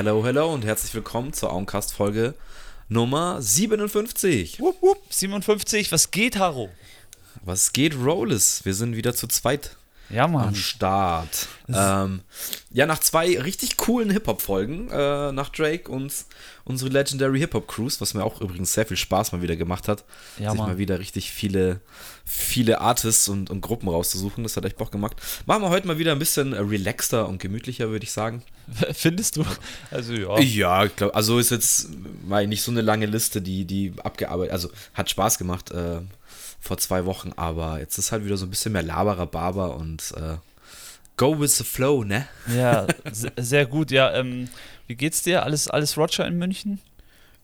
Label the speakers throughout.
Speaker 1: Hello, hello und herzlich willkommen zur Augencast-Folge Nummer 57.
Speaker 2: Wupp, wupp, 57, was geht, Haro?
Speaker 1: Was geht, Rollis? Wir sind wieder zu zweit
Speaker 2: Ja,
Speaker 1: am
Speaker 2: Mann.
Speaker 1: Start. Ähm, ja, nach zwei richtig coolen Hip-Hop-Folgen, äh, nach Drake und unsere Legendary Hip-Hop-Cruise, was mir auch übrigens sehr viel Spaß mal wieder gemacht hat,
Speaker 2: Ja,
Speaker 1: sich
Speaker 2: Mann.
Speaker 1: mal wieder richtig viele, viele Artists und, und Gruppen rauszusuchen. Das hat echt Bock gemacht. Machen wir heute mal wieder ein bisschen relaxter und gemütlicher, würde ich sagen.
Speaker 2: Findest du? Also, ja.
Speaker 1: Ja, ich glaube, also ist jetzt mal nicht so eine lange Liste, die, die abgearbeitet, also hat Spaß gemacht äh, vor zwei Wochen, aber jetzt ist halt wieder so ein bisschen mehr Laberer Barber und äh, go with the flow, ne?
Speaker 2: Ja, se- sehr gut. Ja, ähm, wie geht's dir? Alles, alles Roger in München?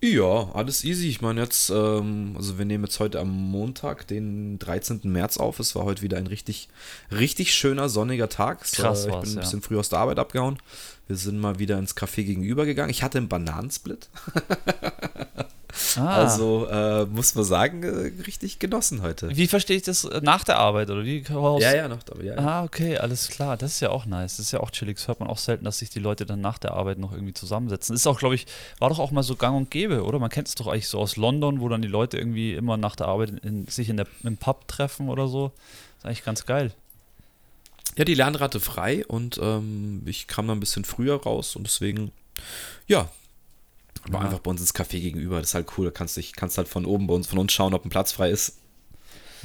Speaker 1: Ja, alles easy. Ich meine jetzt, ähm, also wir nehmen jetzt heute am Montag, den 13. März auf. Es war heute wieder ein richtig, richtig schöner sonniger Tag.
Speaker 2: Krass
Speaker 1: äh, ich bin ein
Speaker 2: ja.
Speaker 1: bisschen früh aus der Arbeit abgehauen. Wir sind mal wieder ins Café gegenüber gegangen. Ich hatte einen Bananensplit.
Speaker 2: Ah,
Speaker 1: Also äh, muss man sagen, äh, richtig genossen heute.
Speaker 2: wie verstehe ich das? Äh, Nach der Arbeit, oder wie? Raus?
Speaker 1: Ja, ja, noch da. Ja, ja.
Speaker 2: Ah, okay, alles klar. Das ist ja auch nice. Das ist ja auch chillig. Das hört man auch selten, dass sich die Leute dann nach der Arbeit noch irgendwie zusammensetzen. Ist auch, glaube ich, war doch auch mal so gang und gäbe, oder? Man kennt es doch eigentlich so aus London, wo dann die Leute irgendwie immer nach der Arbeit in, sich in der, im Pub treffen oder so. Ist eigentlich ganz geil.
Speaker 1: Ja, die Lernrate frei und ähm, ich kam da ein bisschen früher raus und deswegen, ja, war
Speaker 2: Ja.
Speaker 1: einfach bei uns ins Café gegenüber. Das ist halt cool. Da kannst du dich- kannst halt von oben bei uns, von uns schauen, ob ein Platz frei ist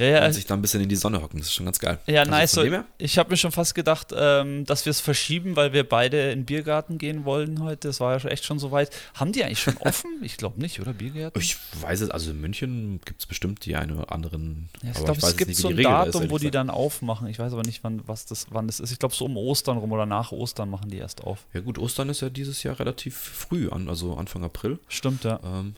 Speaker 2: Ja, ja,
Speaker 1: und sich da ein bisschen in die Sonne hocken. Das ist schon ganz geil.
Speaker 2: Ja,
Speaker 1: Also
Speaker 2: nice. Ich habe mir schon fast gedacht, ähm, dass wir es verschieben, weil wir beide in den Biergarten gehen wollen heute. Das war ja echt schon soweit. Haben die eigentlich schon offen? Ich glaube nicht, oder? Biergärten?
Speaker 1: Ich weiß es, also in München gibt es bestimmt die eine oder anderen.
Speaker 2: Ja, ich glaube, es gibt so ein
Speaker 1: Regel ist,
Speaker 2: Datum,
Speaker 1: ehrlich
Speaker 2: wo die
Speaker 1: gesagt.
Speaker 2: dann aufmachen. Ich weiß aber nicht, wann, was das, wann das ist. Ich glaube, so um Ostern rum oder nach Ostern machen die erst auf.
Speaker 1: Ja, gut, Ostern ist ja dieses Jahr relativ früh an, also Anfang April.
Speaker 2: Stimmt, ja.
Speaker 1: Ähm,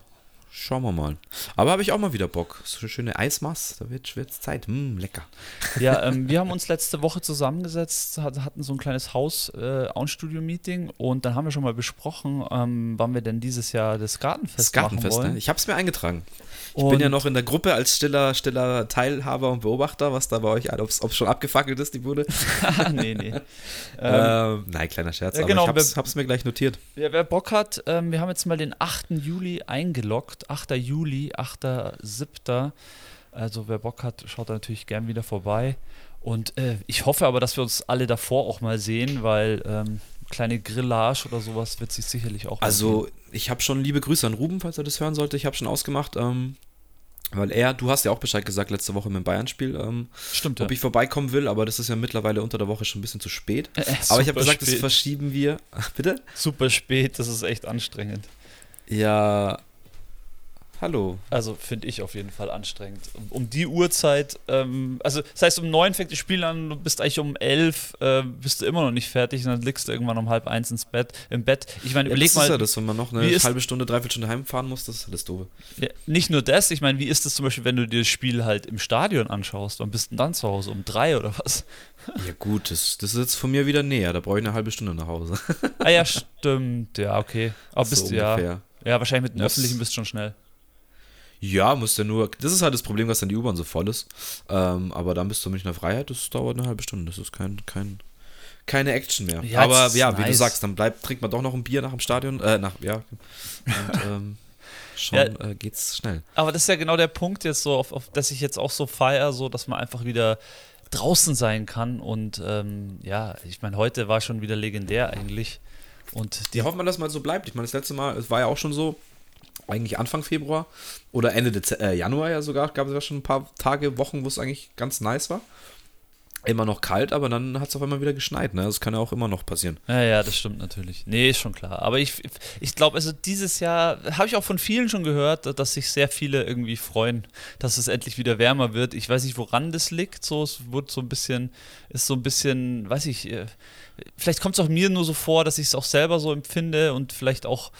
Speaker 1: schauen wir mal. Aber habe ich auch mal wieder Bock. So eine schöne Eismaß, da wird es Zeit. Hm, lecker.
Speaker 2: Ja, ähm, wir haben uns letzte Woche zusammengesetzt, hat, hatten so ein kleines Haus-Auenstudio-Meeting und dann haben wir schon mal besprochen, ähm, wann wir denn dieses Jahr das Gartenfest,
Speaker 1: Das Gartenfest,
Speaker 2: machen wollen.
Speaker 1: ne? Ich habe es mir eingetragen. Ich
Speaker 2: Und-
Speaker 1: bin ja noch in der Gruppe als stiller, stiller Teilhaber und Beobachter, was da bei euch, ob es schon abgefackelt ist, die Bude.
Speaker 2: nee, nee. Ähm,
Speaker 1: Ähm, nein, kleiner Scherz,
Speaker 2: ja,
Speaker 1: aber
Speaker 2: genau,
Speaker 1: ich hab's,
Speaker 2: wir-
Speaker 1: hab's mir gleich notiert.
Speaker 2: Ja, wer Bock hat, ähm, wir haben jetzt mal den 8. Juli eingeloggt. 8. Juli, 8.7. Also wer Bock hat, schaut da natürlich gern wieder vorbei. Und äh, ich hoffe aber, dass wir uns alle davor auch mal sehen, weil ähm, kleine Grillage oder sowas wird sich sicherlich auch
Speaker 1: Also, ich habe schon liebe Grüße an Ruben, falls er das hören sollte. Ich habe schon ausgemacht, ähm, weil er, du hast ja auch Bescheid gesagt letzte Woche mit dem Bayern-Spiel, ähm,
Speaker 2: Stimmt, ja.
Speaker 1: ob ich vorbeikommen will, aber das ist ja mittlerweile unter der Woche schon ein bisschen zu spät.
Speaker 2: Äh,
Speaker 1: aber ich habe gesagt, das
Speaker 2: spät.
Speaker 1: verschieben wir. Bitte?
Speaker 2: Super spät, das ist echt anstrengend.
Speaker 1: Ja. Hallo.
Speaker 2: Also finde ich auf jeden Fall anstrengend. Um, um die Uhrzeit, ähm, also das heißt, um neun fängt das Spiel an, du bist eigentlich um elf, äh, bist du immer noch nicht fertig und dann liegst du irgendwann um halb eins ins Bett, im Bett. Ich meine,
Speaker 1: Ja,
Speaker 2: überleg
Speaker 1: das
Speaker 2: mal,
Speaker 1: ist ja das, wenn man noch eine halbe Stunde, dreiviertel Stunde heimfahren muss, das ist alles doof.
Speaker 2: Ja, nicht nur das, ich meine, wie ist das zum Beispiel, wenn du dir das Spiel halt im Stadion anschaust? Wann bist du dann zu Hause? Um drei oder was?
Speaker 1: Ja gut, das, das ist jetzt von mir wieder näher, da brauche ich eine halbe Stunde nach Hause.
Speaker 2: Ah ja, stimmt, ja, okay. Aber bist
Speaker 1: So
Speaker 2: du ja. Ja, wahrscheinlich mit
Speaker 1: Muss-
Speaker 2: öffentlichen bist du schon schnell.
Speaker 1: Ja, muss ja nur. Das ist halt das Problem, dass dann die U-Bahn so voll ist. Ähm, aber dann bist du Münchner Freiheit, das dauert eine halbe Stunde. Das ist kein, kein, keine Action mehr.
Speaker 2: Ja,
Speaker 1: aber ja, wie du
Speaker 2: nice.
Speaker 1: sagst, dann bleibt, trinkt man doch noch ein Bier nach dem Stadion. Äh, nach, ja. Und ähm, schon
Speaker 2: Ja.
Speaker 1: äh, geht's schnell.
Speaker 2: Aber das ist ja genau der Punkt jetzt so, auf, auf das ich jetzt auch so feiere, so, dass man einfach wieder draußen sein kann. Und ähm, ja, ich meine, heute war schon wieder legendär eigentlich. Und die
Speaker 1: Ja, hoffen wir, dass mal so bleibt. Ich meine, das letzte Mal, es war ja auch schon so, eigentlich Anfang Februar oder Ende Dez äh, Januar ja sogar, gab es ja schon ein paar Tage, Wochen, wo es eigentlich ganz nice war. Immer noch kalt, aber dann hat es auf einmal wieder geschneit. Ne? Das kann ja auch immer noch passieren.
Speaker 2: Ja, ja, das stimmt natürlich. Nee, ist schon klar. Aber ich, ich glaube, also dieses Jahr habe ich auch von vielen schon gehört, dass sich sehr viele irgendwie freuen, dass es endlich wieder wärmer wird. Ich weiß nicht, woran das liegt. So, es wird so ein bisschen, ist so ein bisschen, weiß ich, äh, vielleicht kommt es auch mir nur so vor, dass ich es auch selber so empfinde und vielleicht auch,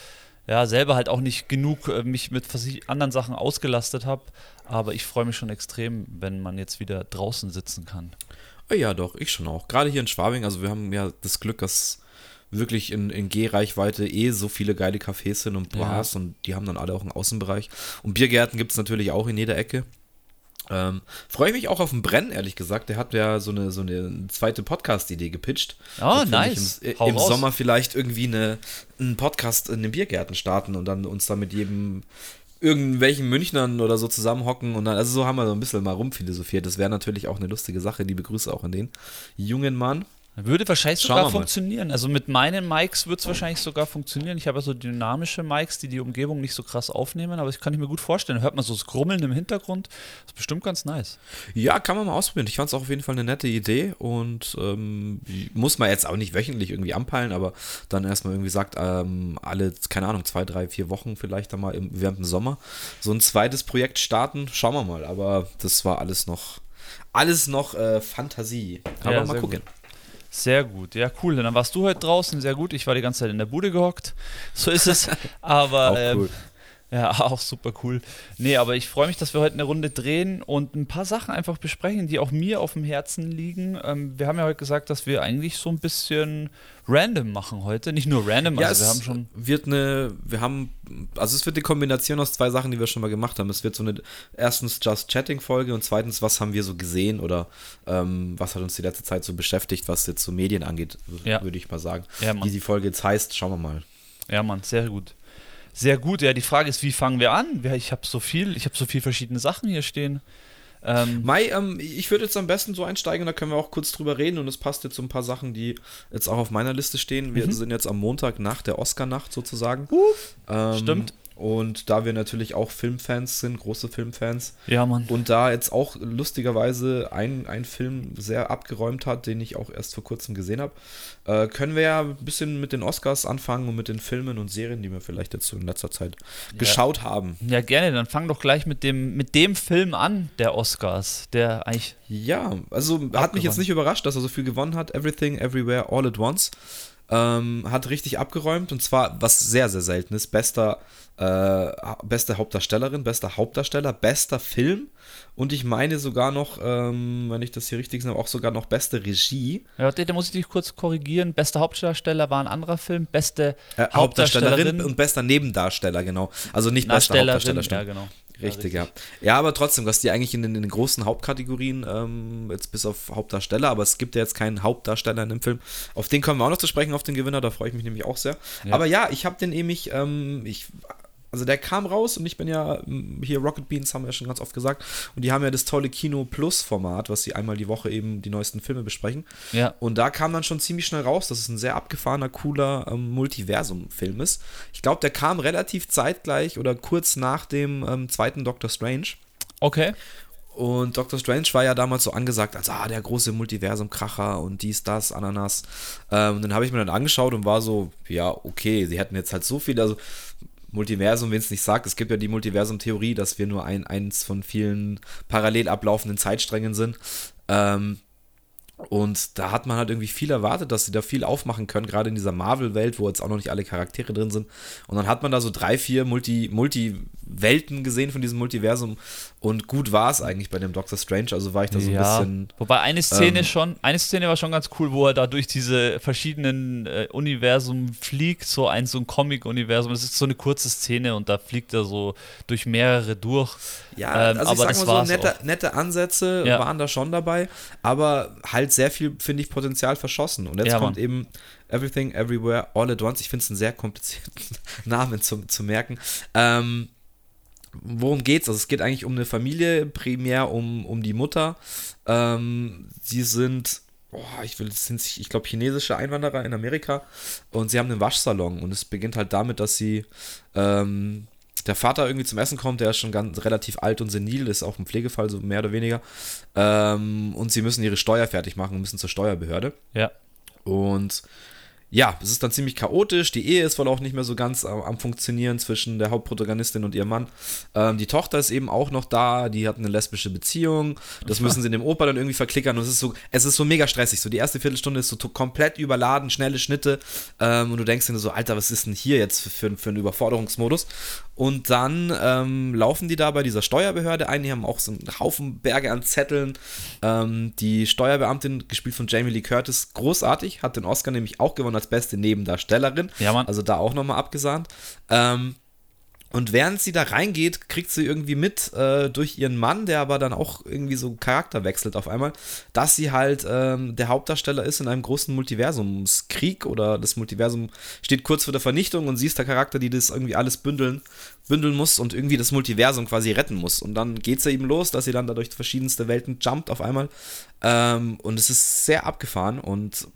Speaker 2: ja, selber halt auch nicht genug äh, mich mit anderen Sachen ausgelastet habe. Aber ich freue mich schon extrem, wenn man jetzt wieder draußen sitzen kann.
Speaker 1: Ah Ja, doch, ich schon auch. Gerade hier in Schwabing, also wir haben ja das Glück, dass wirklich in, in Gehreichweite eh so viele geile Cafés sind und Bars und die haben dann alle auch einen Außenbereich. Und Biergärten gibt es natürlich auch in jeder Ecke. Ähm, Freue ich mich auch auf den Brenn, ehrlich gesagt. Der hat ja so eine, so eine zweite Podcast-Idee gepitcht.
Speaker 2: Oh, nice.
Speaker 1: Im,
Speaker 2: Hau
Speaker 1: im. Sommer vielleicht irgendwie eine, einen Podcast in den Biergärten starten und dann uns da mit jedem irgendwelchen Münchnern oder so zusammenhocken und dann, also so haben wir so ein bisschen mal rumphilosophiert. Das wäre natürlich auch eine lustige Sache. Liebe Grüße auch an den jungen Mann.
Speaker 2: Würde wahrscheinlich
Speaker 1: Schauen
Speaker 2: sogar funktionieren. Also mit meinen Mics wird es wahrscheinlich sogar funktionieren. Ich habe ja so dynamische Mics, die die Umgebung nicht so krass aufnehmen, aber das kann ich mir gut vorstellen. Hört man so das Grummeln im Hintergrund. Das ist bestimmt ganz nice.
Speaker 1: Ja, kann man mal ausprobieren. Ich fand es auch auf jeden Fall eine nette Idee und ähm, muss man jetzt auch nicht wöchentlich irgendwie anpeilen, aber dann erstmal irgendwie sagt, ähm, alle, keine Ahnung, zwei, drei, vier Wochen vielleicht dann mal im, während dem Sommer so ein zweites Projekt starten. Schauen wir mal. Aber das war alles noch, alles noch äh, Fantasie. Aber
Speaker 2: Ja,
Speaker 1: mal gucken.
Speaker 2: Sehr gut, ja cool. Dann warst du heute draußen, sehr gut. Ich war die ganze Zeit in der Bude gehockt. So ist es. Aber ähm,
Speaker 1: cool.
Speaker 2: Ja, auch super cool. Nee, aber ich freue mich, dass wir heute eine Runde drehen und ein paar Sachen einfach besprechen, die auch mir auf dem Herzen liegen. Ähm, wir haben ja heute gesagt, dass wir eigentlich so ein bisschen random machen heute. Nicht nur random,
Speaker 1: Ja,
Speaker 2: also wir haben schon.
Speaker 1: wird eine, wir haben, also es wird eine Kombination aus zwei Sachen, die wir schon mal gemacht haben. Es wird so eine, erstens Just Chatting Folge und zweitens, was haben wir so gesehen oder ähm, was hat uns die letzte Zeit so beschäftigt, was jetzt so Medien angeht,
Speaker 2: Ja.
Speaker 1: würde ich mal sagen.
Speaker 2: Ja.
Speaker 1: Wie die Folge jetzt heißt, schauen wir mal.
Speaker 2: Ja, Mann, sehr gut. Sehr gut. Ja, die Frage ist, wie fangen wir an? Ja, Ich habe so viel, ich habe so viele verschiedene Sachen hier stehen. Ähm,
Speaker 1: Mai, ähm, ich würde jetzt am besten so einsteigen, da können wir auch kurz drüber reden und es passt jetzt so ein paar Sachen, die jetzt auch auf meiner Liste stehen. Wir sind jetzt am Montag nach der Oscar-Nacht sozusagen. Ähm,
Speaker 2: Stimmt.
Speaker 1: Und da wir natürlich auch Filmfans sind, große Filmfans,
Speaker 2: ja, Mann.
Speaker 1: Und da jetzt auch lustigerweise ein, ein Film sehr abgeräumt hat, den ich auch erst vor kurzem gesehen habe, äh, können wir ja ein bisschen mit den Oscars anfangen und mit den Filmen und Serien, die wir vielleicht jetzt in letzter Zeit geschaut haben.
Speaker 2: Ja, gerne. Dann fang doch gleich mit dem, mit dem Film an, der Oscars, der eigentlich.
Speaker 1: Ja, also hat mich jetzt nicht überrascht, dass er so viel gewonnen hat. Everything, Everywhere, All at Once. Ähm, hat richtig abgeräumt und zwar, was sehr, sehr selten ist, bester, äh, beste Hauptdarstellerin, bester Hauptdarsteller, bester Film und ich meine sogar noch, ähm, wenn ich das hier richtig sehe, auch sogar noch beste Regie.
Speaker 2: Ja, da muss ich dich kurz korrigieren. Bester Hauptdarsteller war ein anderer Film. Beste
Speaker 1: Äh, Hauptdarstellerin und bester Nebendarsteller, genau. Also nicht bester Hauptdarsteller.
Speaker 2: Ja, genau.
Speaker 1: Richtig, ja. Ja, aber trotzdem, was die eigentlich in den, in den großen Hauptkategorien, ähm, jetzt bis auf Hauptdarsteller, aber es gibt ja jetzt keinen Hauptdarsteller in dem Film. Auf den kommen wir auch noch zu sprechen, auf den Gewinner, da freue ich mich nämlich auch sehr.
Speaker 2: Ja.
Speaker 1: Aber ja, ich habe den nämlich, ähm, ich, also der kam raus und ich bin ja, hier Rocket Beans haben wir ja schon ganz oft gesagt, und die haben ja das tolle Kino Plus Format, was sie einmal die Woche eben die neuesten Filme besprechen.
Speaker 2: Ja.
Speaker 1: Und da kam dann schon ziemlich schnell raus, dass es ein sehr abgefahrener, cooler ähm, Multiversum-Film ist. Ich glaube, der kam relativ zeitgleich oder kurz nach dem ähm, zweiten Doctor Strange.
Speaker 2: Okay.
Speaker 1: Und Doctor Strange war ja damals so angesagt als ah, der große Multiversum-Kracher und dies, das, Ananas. Ähm, und dann habe ich mir dann angeschaut und war so, ja, okay, sie hätten jetzt halt so viel, also Multiversum, wenn es nicht sagt, es gibt ja die Multiversum-Theorie, dass wir nur ein, eins von vielen parallel ablaufenden Zeitsträngen sind. Ähm, und da hat man halt irgendwie viel erwartet, dass sie da viel aufmachen können, gerade in dieser Marvel-Welt, wo jetzt auch noch nicht alle Charaktere drin sind. Und dann hat man da so drei, vier Multi- Multi-Welten gesehen von diesem Multiversum. Und gut war es eigentlich bei dem Doctor Strange. Also war ich da so ein
Speaker 2: ja.
Speaker 1: bisschen.
Speaker 2: Wobei eine Szene
Speaker 1: ähm,
Speaker 2: schon, eine Szene war schon ganz cool, wo er da durch diese verschiedenen äh, Universen fliegt, so ein so ein Comic-Universum. Es ist so eine kurze Szene und da fliegt er so durch mehrere durch.
Speaker 1: Ja,
Speaker 2: Ähm,
Speaker 1: also ich
Speaker 2: aber
Speaker 1: sag
Speaker 2: das
Speaker 1: mal so, nette, nette Ansätze
Speaker 2: Ja.
Speaker 1: waren da schon dabei, aber halt sehr viel, finde ich, Potenzial verschossen. Und jetzt
Speaker 2: Ja,
Speaker 1: kommt eben Everything, Everywhere, All at Once. Ich finde es einen sehr komplizierten Namen zu, zu merken. Ähm, worum geht's? Also es geht eigentlich um eine Familie, primär um, um die Mutter. Ähm, sie sind, boah, ich will, sind, ich glaube, chinesische Einwanderer in Amerika und sie haben einen Waschsalon und es beginnt halt damit, dass sie ähm, der Vater irgendwie zum Essen kommt, der ist schon ganz relativ alt und senil, ist auch ein Pflegefall, so mehr oder weniger. Ähm, und sie müssen ihre Steuer fertig machen und müssen zur Steuerbehörde.
Speaker 2: Ja.
Speaker 1: Und ja, es ist dann ziemlich chaotisch. Die Ehe ist wohl auch nicht mehr so ganz am, am Funktionieren zwischen der Hauptprotagonistin und ihrem Mann. Ähm, die Tochter ist eben auch noch da, die hat eine lesbische Beziehung. Das müssen sie in dem Opa dann irgendwie verklickern. Und es ist so, es ist so mega stressig. So die erste Viertelstunde ist so komplett überladen, schnelle Schnitte. Ähm, und du denkst dir so, Alter, was ist denn hier jetzt für, für, für einen Überforderungsmodus? Und dann ähm, laufen die da bei dieser Steuerbehörde ein. Die haben auch so einen Haufen Berge an Zetteln. Ähm, die Steuerbeamtin, gespielt von Jamie Lee Curtis, großartig, hat den Oscar nämlich auch gewonnen als beste Nebendarstellerin.
Speaker 2: Ja, Mann.
Speaker 1: Also da auch nochmal abgesahnt. Ähm, Und während sie da reingeht, kriegt sie irgendwie mit äh, durch ihren Mann, der aber dann auch irgendwie so Charakter wechselt auf einmal, dass sie halt ähm, der Hauptdarsteller ist in einem großen Multiversumskrieg oder das Multiversum steht kurz vor der Vernichtung und sie ist der Charakter, die das irgendwie alles bündeln, bündeln muss und irgendwie das Multiversum quasi retten muss. Und dann geht es eben los, dass sie dann dadurch verschiedenste Welten jumpt auf einmal. Ähm, und es ist sehr abgefahren und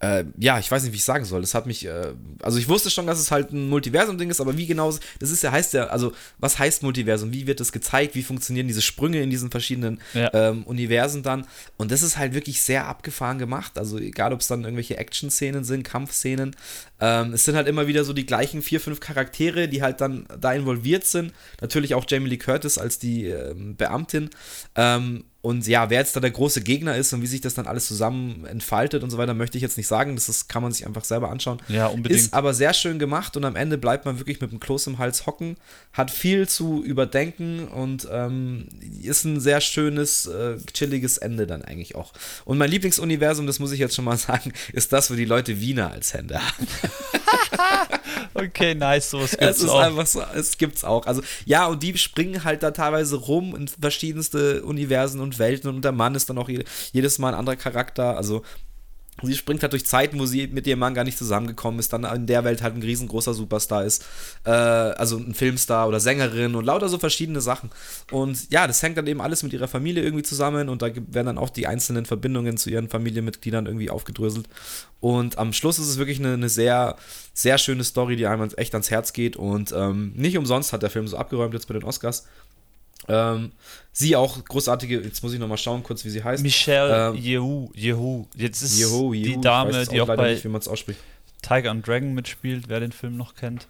Speaker 1: äh, ja, ich weiß nicht, wie ich sagen soll. Das hat mich, äh, also ich wusste schon, dass es halt ein Multiversum-Ding ist, aber wie genau, das ist ja, heißt ja, also was heißt Multiversum? Wie wird das gezeigt? Wie funktionieren diese Sprünge in diesen verschiedenen ja. ähm, Universen dann? Und das ist halt wirklich sehr abgefahren gemacht. Also egal, ob es dann irgendwelche Action-Szenen sind, Kampfszenen, ähm, es sind halt immer wieder so die gleichen vier, fünf Charaktere, die halt dann da involviert sind. Natürlich auch Jamie Lee Curtis als die ähm, Beamtin. Ähm, und ja, wer jetzt da der große Gegner ist und wie sich das dann alles zusammen entfaltet und so weiter, möchte ich jetzt nicht sagen. Das ist, kann man sich einfach selber anschauen.
Speaker 2: Ja, unbedingt.
Speaker 1: Ist aber sehr schön gemacht und am Ende bleibt man wirklich mit dem Kloß im Hals hocken, hat viel zu überdenken und ähm, ist ein sehr schönes, äh, chilliges Ende dann eigentlich auch. Und mein Lieblingsuniversum, das muss ich jetzt schon mal sagen, ist das, wo die Leute Wiener als Hände haben.
Speaker 2: okay, nice, sowas
Speaker 1: gibt's es ist auch. einfach so, es gibt's auch. Also ja, und die springen halt da teilweise rum in verschiedenste Universen und Welten und der Mann ist dann auch jedes Mal ein anderer Charakter. Also Sie springt halt durch Zeiten, wo sie mit ihrem Mann gar nicht zusammengekommen ist, dann in der Welt halt ein riesengroßer Superstar ist, äh, also ein Filmstar oder Sängerin und lauter so verschiedene Sachen. Und ja, das hängt dann eben alles mit ihrer Familie irgendwie zusammen und da werden dann auch die einzelnen Verbindungen zu ihren Familienmitgliedern irgendwie aufgedröselt. Und am Schluss ist es wirklich eine, eine sehr, sehr schöne Story, die einem echt ans Herz geht und ähm, nicht umsonst hat der Film so abgeräumt jetzt bei den Oscars. Ähm, sie auch großartige, jetzt muss ich nochmal schauen, kurz wie sie heißt.
Speaker 2: Michelle ähm, Yehu, Yehu. Jetzt ist Yehu, Yehu. die Dame, die auch, auch bei
Speaker 1: nicht,
Speaker 2: Tiger and Dragon mitspielt, wer den Film noch kennt.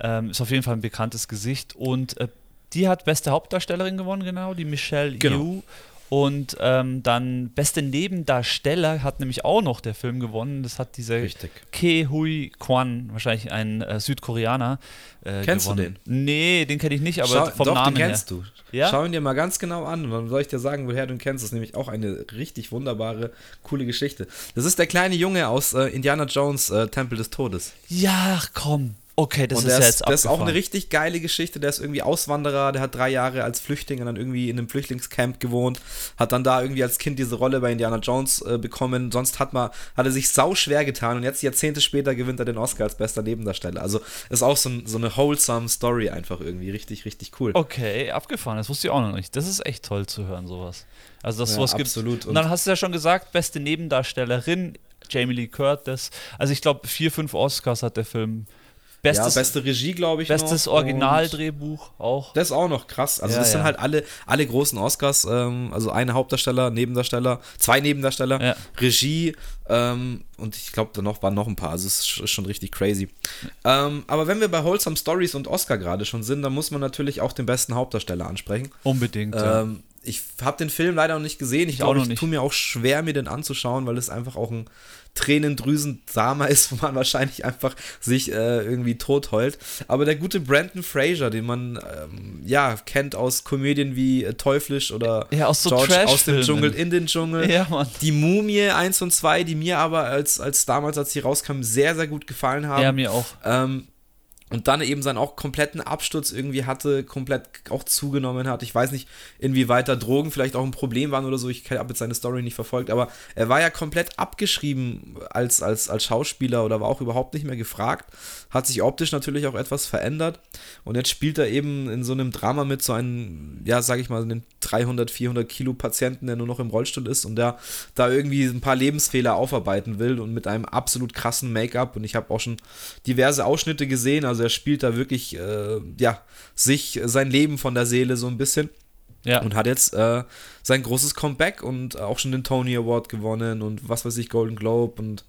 Speaker 2: Ähm, ist auf jeden Fall ein bekanntes Gesicht und äh, die hat beste Hauptdarstellerin gewonnen, genau, die Michelle genau. Yehu. Und ähm, dann beste Nebendarsteller hat nämlich auch noch der Film gewonnen. Das hat dieser
Speaker 1: Richtig.
Speaker 2: Ke Hui Kwan, wahrscheinlich ein äh, Südkoreaner.
Speaker 1: Äh, Kennst gewonnen.
Speaker 2: du den? Nee, den kenne ich nicht, aber
Speaker 1: Schau,
Speaker 2: vom
Speaker 1: doch,
Speaker 2: Namen
Speaker 1: den kennst
Speaker 2: her.
Speaker 1: du. Ja? Schau ihn dir mal ganz genau an und dann soll ich dir sagen, woher du ihn kennst. Das ist nämlich auch eine richtig wunderbare, coole Geschichte. Das ist der kleine Junge aus äh, Indiana Jones äh, Tempel des Todes.
Speaker 2: Ja, komm. Okay, das
Speaker 1: und
Speaker 2: ist ja
Speaker 1: jetzt Das ist auch eine richtig geile Geschichte. Der ist irgendwie Auswanderer, der hat drei Jahre als Flüchtling dann irgendwie in einem Flüchtlingscamp gewohnt, hat dann da irgendwie als Kind diese Rolle bei Indiana Jones äh, bekommen. Sonst hat, man, hat er sich sau schwer getan und jetzt Jahrzehnte später gewinnt er den Oscar als bester Nebendarsteller. Also ist auch so, ein, so eine wholesome Story einfach irgendwie. Richtig, richtig cool.
Speaker 2: Okay, abgefahren. Das wusste ich auch noch nicht. Das ist echt toll zu hören, sowas. Also, dass
Speaker 1: ja,
Speaker 2: sowas
Speaker 1: absolut.
Speaker 2: gibt. Und dann hast du ja schon gesagt, beste Nebendarstellerin, Jamie Lee Curtis. Also ich glaube, vier, fünf Oscars hat der Film
Speaker 1: Bestes, ja, beste Regie, glaube ich.
Speaker 2: Bestes Originaldrehbuch auch.
Speaker 1: Das ist auch noch krass. Also, ja, das ja. sind halt alle, alle großen Oscars. Ähm, also, eine Hauptdarsteller, Nebendarsteller, zwei Nebendarsteller. Regie ähm, und ich glaube, da noch waren noch ein paar. Also, es ist schon richtig crazy. Ähm, aber wenn wir bei Wholesome Stories und Oscar gerade schon sind, dann muss man natürlich auch den besten Hauptdarsteller ansprechen.
Speaker 2: Unbedingt.
Speaker 1: Ähm, ich habe den Film leider noch nicht gesehen. Ich glaube, ich tue mir auch schwer, mir den anzuschauen, weil es einfach auch ein Tränendrüsen-Drama ist, wo man wahrscheinlich einfach sich äh, irgendwie tot heult. Aber der gute Brandon Fraser, den man ähm, ja kennt aus Komödien wie äh, Teuflisch oder
Speaker 2: ja, aus so
Speaker 1: George aus dem Dschungel in den Dschungel.
Speaker 2: Ja, Mann.
Speaker 1: Die Mumie 1 und 2, die mir aber als, als damals, als sie rauskamen, sehr, sehr gut gefallen haben.
Speaker 2: Ja, mir auch.
Speaker 1: Ähm, und dann eben seinen auch kompletten Absturz irgendwie hatte, komplett auch zugenommen hat. Ich weiß nicht, inwieweit da Drogen vielleicht auch ein Problem waren oder so. Ich habe jetzt seine Story nicht verfolgt, aber er war ja komplett abgeschrieben als, als, als Schauspieler oder war auch überhaupt nicht mehr gefragt. Hat sich optisch natürlich auch etwas verändert. Und jetzt spielt er eben in so einem Drama mit so einem, ja, sag ich mal, einen 300, 400 Kilo Patienten, der nur noch im Rollstuhl ist und der da irgendwie ein paar Lebensfehler aufarbeiten will und mit einem absolut krassen Make-up. Und ich habe auch schon diverse Ausschnitte gesehen, also also er spielt da wirklich, äh, ja, sich, sein Leben von der Seele so ein bisschen.
Speaker 2: Ja.
Speaker 1: Und hat jetzt äh, sein großes Comeback und auch schon den Tony Award gewonnen und was weiß ich, Golden Globe und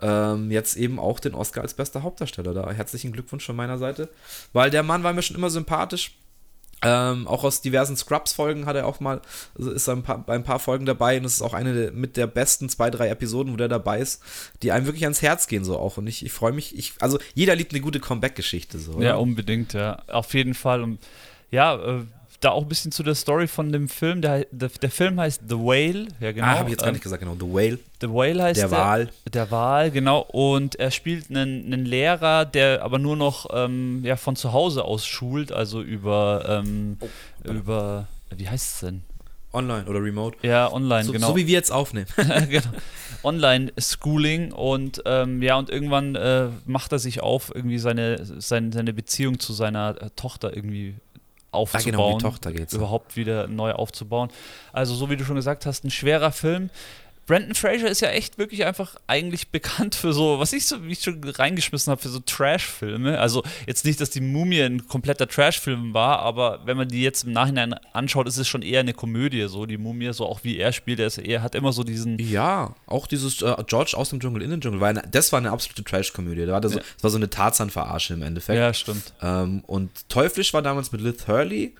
Speaker 1: ähm, jetzt eben auch den Oscar als bester Hauptdarsteller da. Herzlichen Glückwunsch von meiner Seite, weil der Mann war mir schon immer sympathisch. Ähm, auch aus diversen Scrubs-Folgen hat er auch mal, also ist er ein paar, bei ein paar Folgen dabei und es ist auch eine der, mit der besten zwei, drei Episoden, wo der dabei ist, die einem wirklich ans Herz gehen, so auch. Und ich, ich freue mich, ich, also jeder liebt eine gute Comeback-Geschichte, so.
Speaker 2: Oder? Ja, unbedingt, ja. Auf jeden Fall. Und ja, äh, da auch ein bisschen zu der Story von dem Film. Der, der, der Film heißt The Whale. Ja, genau.
Speaker 1: Ah, habe ich jetzt gar nicht gesagt, genau. The Whale.
Speaker 2: The Whale heißt
Speaker 1: Der Wal.
Speaker 2: Der Wal, genau. Und er spielt einen, einen Lehrer, der aber nur noch ähm, ja, von zu Hause aus schult, also über, ähm,
Speaker 1: Oh.
Speaker 2: über, wie heißt es denn?
Speaker 1: Online oder remote.
Speaker 2: Ja, online,
Speaker 1: So,
Speaker 2: genau.
Speaker 1: so wie wir jetzt aufnehmen.
Speaker 2: genau. Online-Schooling und ähm, ja, und irgendwann äh, macht er sich auf, irgendwie seine, seine, seine Beziehung zu seiner äh, Tochter irgendwie
Speaker 1: Ah,
Speaker 2: aufzubauen.
Speaker 1: genau, um die Tochter geht's.
Speaker 2: Überhaupt wieder neu aufzubauen. Also, so wie du schon gesagt hast, ein schwerer Film. Brandon Fraser ist ja echt wirklich einfach eigentlich bekannt für so, was ich so, wie ich schon reingeschmissen habe, für so Trash-Filme. Also jetzt nicht, dass die Mumie ein kompletter Trash-Film war, aber wenn man die jetzt im Nachhinein anschaut, ist es schon eher eine Komödie, so die Mumie, so auch wie er spielt. Er, ist, er hat immer so diesen.
Speaker 1: Ja, auch dieses äh, George aus dem Dschungel in den Dschungel, war eine, das war eine absolute Trash-Komödie. Da war das,
Speaker 2: Ja.
Speaker 1: das war so eine Tarzan-Verarsche im Endeffekt.
Speaker 2: Ja, stimmt.
Speaker 1: Ähm, und Teuflisch war damals mit Liz Hurley.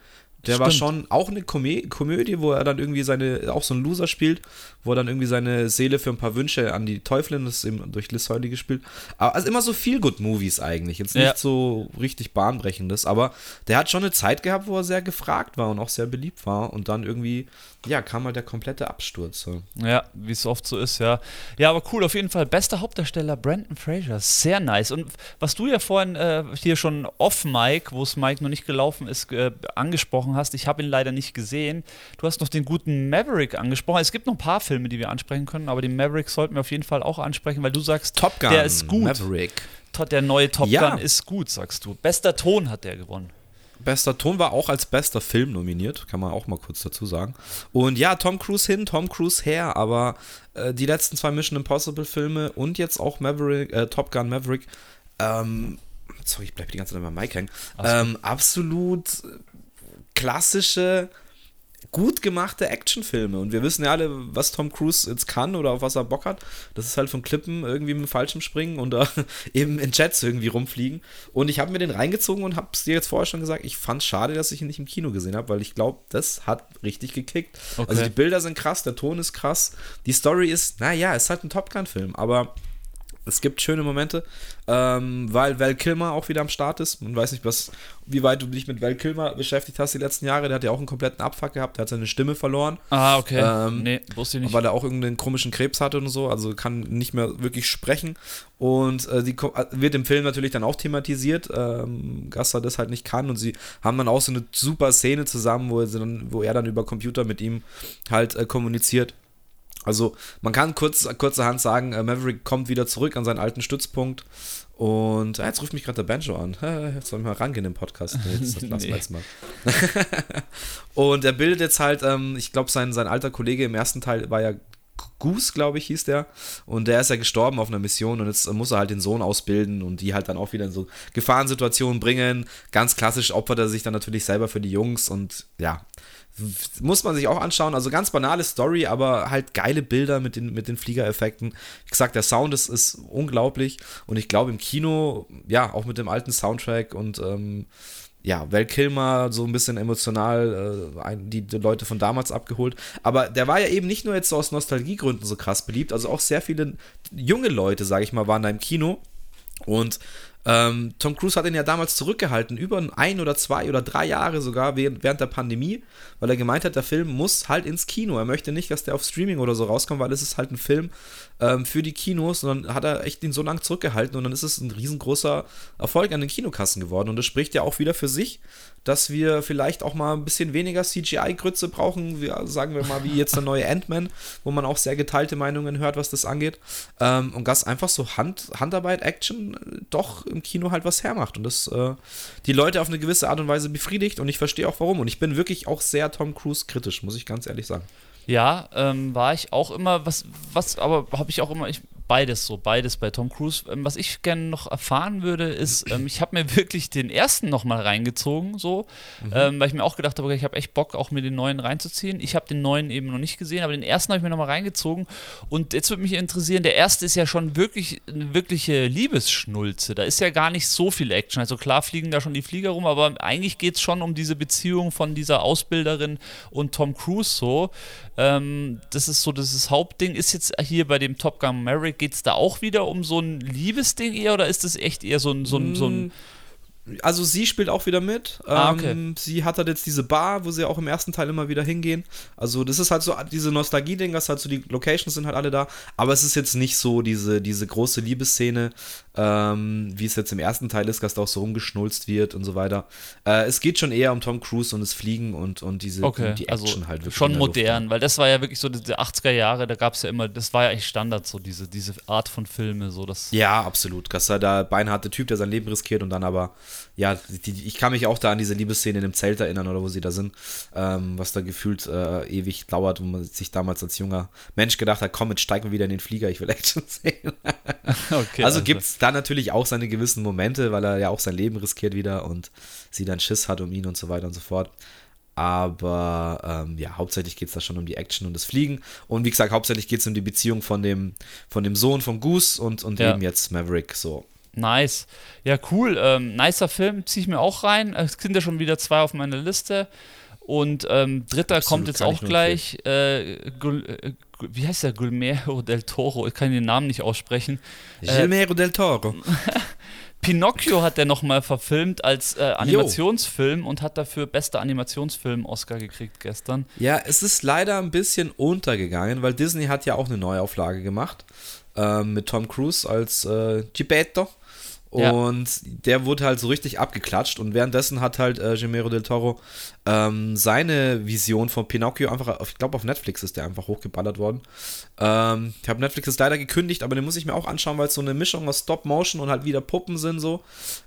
Speaker 1: Der war
Speaker 2: Stimmt.
Speaker 1: schon auch eine Komö Komödie, wo er dann irgendwie seine, auch so ein Loser spielt, wo er dann irgendwie seine Seele für ein paar Wünsche an die Teufelin, das ist eben durch Liz Hurley gespielt. Aber also immer so viel good Movies eigentlich. Jetzt nicht
Speaker 2: Ja.
Speaker 1: so richtig bahnbrechendes, aber der hat schon eine Zeit gehabt, wo er sehr gefragt war und auch sehr beliebt war. Und dann irgendwie, ja, kam halt der komplette Absturz. So.
Speaker 2: Ja, wie es oft so ist, ja. Ja, aber cool, auf jeden Fall. Bester Hauptdarsteller Brandon Fraser. Sehr nice. Und was du ja vorhin äh, hier schon off-Mic, wo es Mike noch nicht gelaufen ist, äh, angesprochen hast, ich habe ihn leider nicht gesehen. Du hast noch den guten Maverick angesprochen. Es gibt noch ein paar Filme, die wir ansprechen können, aber den Maverick sollten wir auf jeden Fall auch ansprechen, weil du sagst,
Speaker 1: Top Gun,
Speaker 2: der ist gut.
Speaker 1: Maverick.
Speaker 2: Der neue Top
Speaker 1: Ja.
Speaker 2: Gun ist gut, sagst du. Bester Ton hat der gewonnen.
Speaker 1: Bester Ton war auch als bester Film nominiert, kann man auch mal kurz dazu sagen. Und ja, Tom Cruise hin, Tom Cruise her, aber äh, die letzten zwei Mission Impossible Filme und jetzt auch Maverick, äh, Top Gun Maverick, ähm, sorry, ich bleibe die ganze Zeit bei Mike hängen, ähm, absolut klassische, gut gemachte Actionfilme. Und wir wissen ja alle, was Tom Cruise jetzt kann oder auf was er Bock hat. Das ist halt von Klippen irgendwie mit dem Fallschirm springen und äh, eben in Jets irgendwie rumfliegen. Und ich habe mir den reingezogen und habe es dir jetzt vorher schon gesagt, ich fand schade, dass ich ihn nicht im Kino gesehen habe, weil ich glaube, das hat richtig gekickt.
Speaker 2: Okay.
Speaker 1: Also die Bilder sind krass, der Ton ist krass, die Story ist, naja, ist halt ein Top Gun-Film, aber es gibt schöne Momente, ähm, weil Val Kilmer auch wieder am Start ist. Man weiß nicht, was, wie weit du dich mit Val Kilmer beschäftigt hast die letzten Jahre. Der hat ja auch einen kompletten Abfuck gehabt. Der hat seine Stimme verloren,
Speaker 2: Ah, okay.
Speaker 1: Ähm,
Speaker 2: nee, wusste ich nicht.
Speaker 1: weil er auch irgendeinen komischen Krebs hatte und so. Also kann nicht mehr wirklich sprechen. Und äh, die äh, wird im Film natürlich dann auch thematisiert, ähm, dass er das halt nicht kann. Und sie haben dann auch so eine super Szene zusammen, wo, sie dann, wo er dann über Computer mit ihm halt äh, kommuniziert. Also man kann kurz, kurzerhand sagen, äh, Maverick kommt wieder zurück an seinen alten Stützpunkt. Und ah, jetzt ruft mich gerade der Banjo an. Jetzt soll ich mal rangehen im Podcast. Nee, das lassen wir
Speaker 2: Nee.
Speaker 1: jetzt mal. und er bildet jetzt halt, ähm, ich glaube, sein, sein alter Kollege im ersten Teil war ja Goose, glaube ich, hieß der. Und der ist ja gestorben auf einer Mission und jetzt muss er halt den Sohn ausbilden und die halt dann auch wieder in so Gefahrensituationen bringen. Ganz klassisch opfert er sich dann natürlich selber für die Jungs und ja, muss man sich auch anschauen. Also ganz banale Story, aber halt geile Bilder mit den, mit den Fliegereffekten. Wie gesagt, der Sound ist, ist unglaublich und ich glaube im Kino, ja, auch mit dem alten Soundtrack und ähm, ja, Val Kilmer so ein bisschen emotional äh, die, die Leute von damals abgeholt. Aber der war ja eben nicht nur jetzt so aus Nostalgiegründen so krass beliebt, also auch sehr viele junge Leute, sage ich mal, waren da im Kino. Und ähm, Tom Cruise hat ihn ja damals zurückgehalten, über ein oder zwei oder drei Jahre sogar während, während der Pandemie, weil er gemeint hat, der Film muss halt ins Kino. Er möchte nicht, dass der auf Streaming oder so rauskommt, weil es ist halt ein Film ähm, für die Kinos. Und dann hat er echt ihn so lange zurückgehalten und dann ist es ein riesengroßer Erfolg an den Kinokassen geworden. Und das spricht ja auch wieder für sich, dass wir vielleicht auch mal ein bisschen weniger CGI-Grütze brauchen, wie, sagen wir mal, wie jetzt der neue Ant-Man, wo man auch sehr geteilte Meinungen hört, was das angeht. Ähm, und dass einfach so Hand, Handarbeit, Action doch im Kino halt was hermacht und das äh, die Leute auf eine gewisse Art und Weise befriedigt und ich verstehe auch warum. Und ich bin wirklich auch sehr Tom Cruise kritisch, muss ich ganz ehrlich sagen.
Speaker 2: Ja, ähm, war ich auch immer, was, was, aber habe ich auch immer, ich, beides so, beides bei Tom Cruise. Ähm, was ich gerne noch erfahren würde, ist, ähm, ich habe mir wirklich den ersten nochmal reingezogen, so, ähm, weil ich mir auch gedacht habe, ich habe echt Bock, auch mir den neuen reinzuziehen. Ich habe den neuen eben noch nicht gesehen, aber den ersten habe ich mir nochmal reingezogen. Und jetzt würde mich interessieren, der erste ist ja schon wirklich eine wirkliche Liebesschnulze. Da ist ja gar nicht so viel Action. Also klar fliegen da schon die Flieger rum, aber eigentlich geht es schon um diese Beziehung von dieser Ausbilderin und Tom Cruise so. Ähm, das ist so das Hauptding. Ist jetzt hier bei dem Top Gun Maverick, geht es da auch wieder um so ein Liebesding eher oder ist das echt eher so ein, so ein, so ein
Speaker 1: Also sie spielt auch wieder mit.
Speaker 2: Ah, okay.
Speaker 1: Ähm, sie hat halt jetzt diese Bar, wo sie auch im ersten Teil immer wieder hingehen. Also das ist halt so diese Nostalgie-Ding, dass halt so die Locations sind halt alle da. Aber es ist jetzt nicht so diese, diese große Liebesszene, ähm, wie es jetzt im ersten Teil ist, dass da auch so rumgeschnulzt wird und so weiter. Äh, es geht schon eher um Tom Cruise und das Fliegen und, und diese
Speaker 2: Okay,
Speaker 1: die
Speaker 2: also
Speaker 1: Action halt wirklich.
Speaker 2: schon
Speaker 1: Luft.
Speaker 2: modern, weil das war ja wirklich so die, die 80er Jahre, da gab es ja immer, das war ja eigentlich Standard, so diese, diese Art von Filme, so das.
Speaker 1: Ja, absolut. Das war der beinharte Typ, der sein Leben riskiert und dann aber, ja, die, ich kann mich auch da an diese Liebesszene in dem Zelt erinnern oder wo sie da sind, ähm, was da gefühlt äh, ewig dauert, wo man sich damals als junger Mensch gedacht hat, komm, jetzt steigen wir wieder in den Flieger, ich will Action sehen.
Speaker 2: Okay,
Speaker 1: also gibt es da natürlich auch seine gewissen Momente, weil er ja auch sein Leben riskiert wieder und sie dann Schiss hat um ihn und so weiter und so fort. Aber ähm, ja, hauptsächlich geht es da schon um die Action und das Fliegen. Und wie gesagt, hauptsächlich geht es um die Beziehung von dem, von dem Sohn von Goose und, und
Speaker 2: Ja.
Speaker 1: eben jetzt Maverick. So.
Speaker 2: Nice. Ja, cool. Ähm, nicer Film, ziehe ich mir auch rein. Es sind ja schon wieder zwei auf meiner Liste. Und ähm, dritter
Speaker 1: Absolut,
Speaker 2: kommt jetzt auch gleich. Äh, äh, wie heißt der? Guillermo del Toro. Ich kann den Namen nicht aussprechen. Äh,
Speaker 1: Gilmero del Toro.
Speaker 2: Pinocchio hat er nochmal verfilmt als äh, Animationsfilm und hat dafür bester Animationsfilm Oscar gekriegt gestern.
Speaker 1: Ja, es ist leider ein bisschen untergegangen, weil Disney hat ja auch eine Neuauflage gemacht ähm, mit Tom Cruise als äh, Gepetto.
Speaker 2: Ja.
Speaker 1: Und der wurde halt so richtig abgeklatscht und währenddessen hat halt äh, Guillermo del Toro ähm, seine Vision von Pinocchio einfach, auf, ich glaube auf Netflix ist der einfach hochgeballert worden. Ähm, ich habe Netflix ist leider gekündigt, aber den muss ich mir auch anschauen, weil es so eine Mischung aus Stop-Motion und halt wieder Puppen sind so.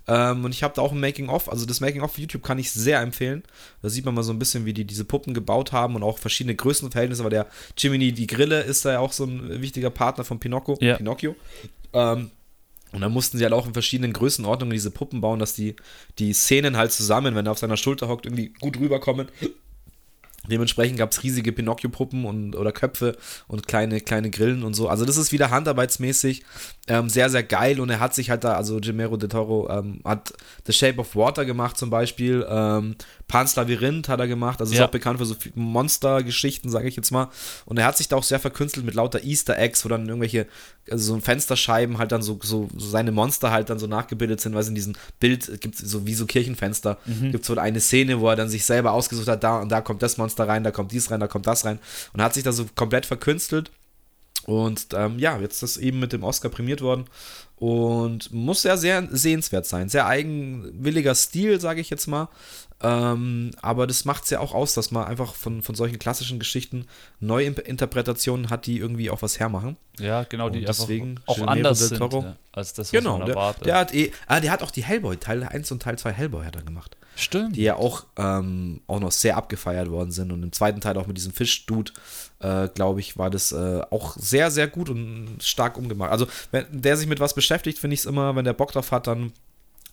Speaker 1: Ähm, und ich habe da auch ein Making-of, also das Making-of auf YouTube kann ich sehr empfehlen. Da sieht man mal so ein bisschen, wie die diese Puppen gebaut haben und auch verschiedene Größenverhältnisse, weil der Jiminy die Grille ist da ja auch so ein wichtiger Partner von Pinocchio.
Speaker 2: Ja.
Speaker 1: Pinocchio. Ähm, und dann mussten sie halt auch in verschiedenen Größenordnungen diese Puppen bauen, dass die, die Szenen halt zusammen, wenn er auf seiner Schulter hockt, irgendwie gut rüberkommen. Dementsprechend gab es riesige Pinocchio-Puppen und oder Köpfe und kleine, kleine Grillen und so. Also das ist wieder handarbeitsmäßig ähm, sehr, sehr geil und er hat sich halt da, also Gimero de Toro ähm, hat The Shape of Water gemacht zum Beispiel, ähm, Pan's Labyrinth hat er gemacht, also ist
Speaker 2: Ja.
Speaker 1: auch bekannt für so Monster-Geschichten, sage ich jetzt mal. Und er hat sich da auch sehr verkünstelt mit lauter Easter Eggs, wo dann irgendwelche, also so Fensterscheiben halt dann so, so, so seine Monster halt dann so nachgebildet sind, weil es in diesem Bild gibt es so wie so Kirchenfenster, gibt so eine Szene, wo er dann sich selber ausgesucht hat, da und da kommt das Monster rein, da kommt dies rein, da kommt das rein und hat sich da so komplett verkünstelt. Und ähm, ja, jetzt ist das eben mit dem Oscar prämiert worden und muss sehr, sehr sehenswert sein. Sehr eigenwilliger Stil, sage ich jetzt mal. Ähm, aber das macht es ja auch aus, dass man einfach von, von solchen klassischen Geschichten Neuinterpretationen hat, die irgendwie auch was hermachen.
Speaker 2: Ja, genau, die
Speaker 1: Und
Speaker 2: einfach
Speaker 1: deswegen
Speaker 2: auch
Speaker 1: Guillermo
Speaker 2: anders sind ja, als das, was
Speaker 1: Genau,
Speaker 2: man
Speaker 1: der,
Speaker 2: erwartet.
Speaker 1: der hat eh, ah, der hat auch die Hellboy, Teil 1 und Teil 2 Hellboy hat er gemacht.
Speaker 2: Stimmt.
Speaker 1: Die ja auch, ähm, auch noch sehr abgefeiert worden sind. Und im zweiten Teil auch mit diesem Fisch-Dude, äh, glaube ich, war das äh, auch sehr, sehr gut und stark umgemacht. Also, wenn der sich mit was beschäftigt, finde ich es immer, wenn der Bock drauf hat, dann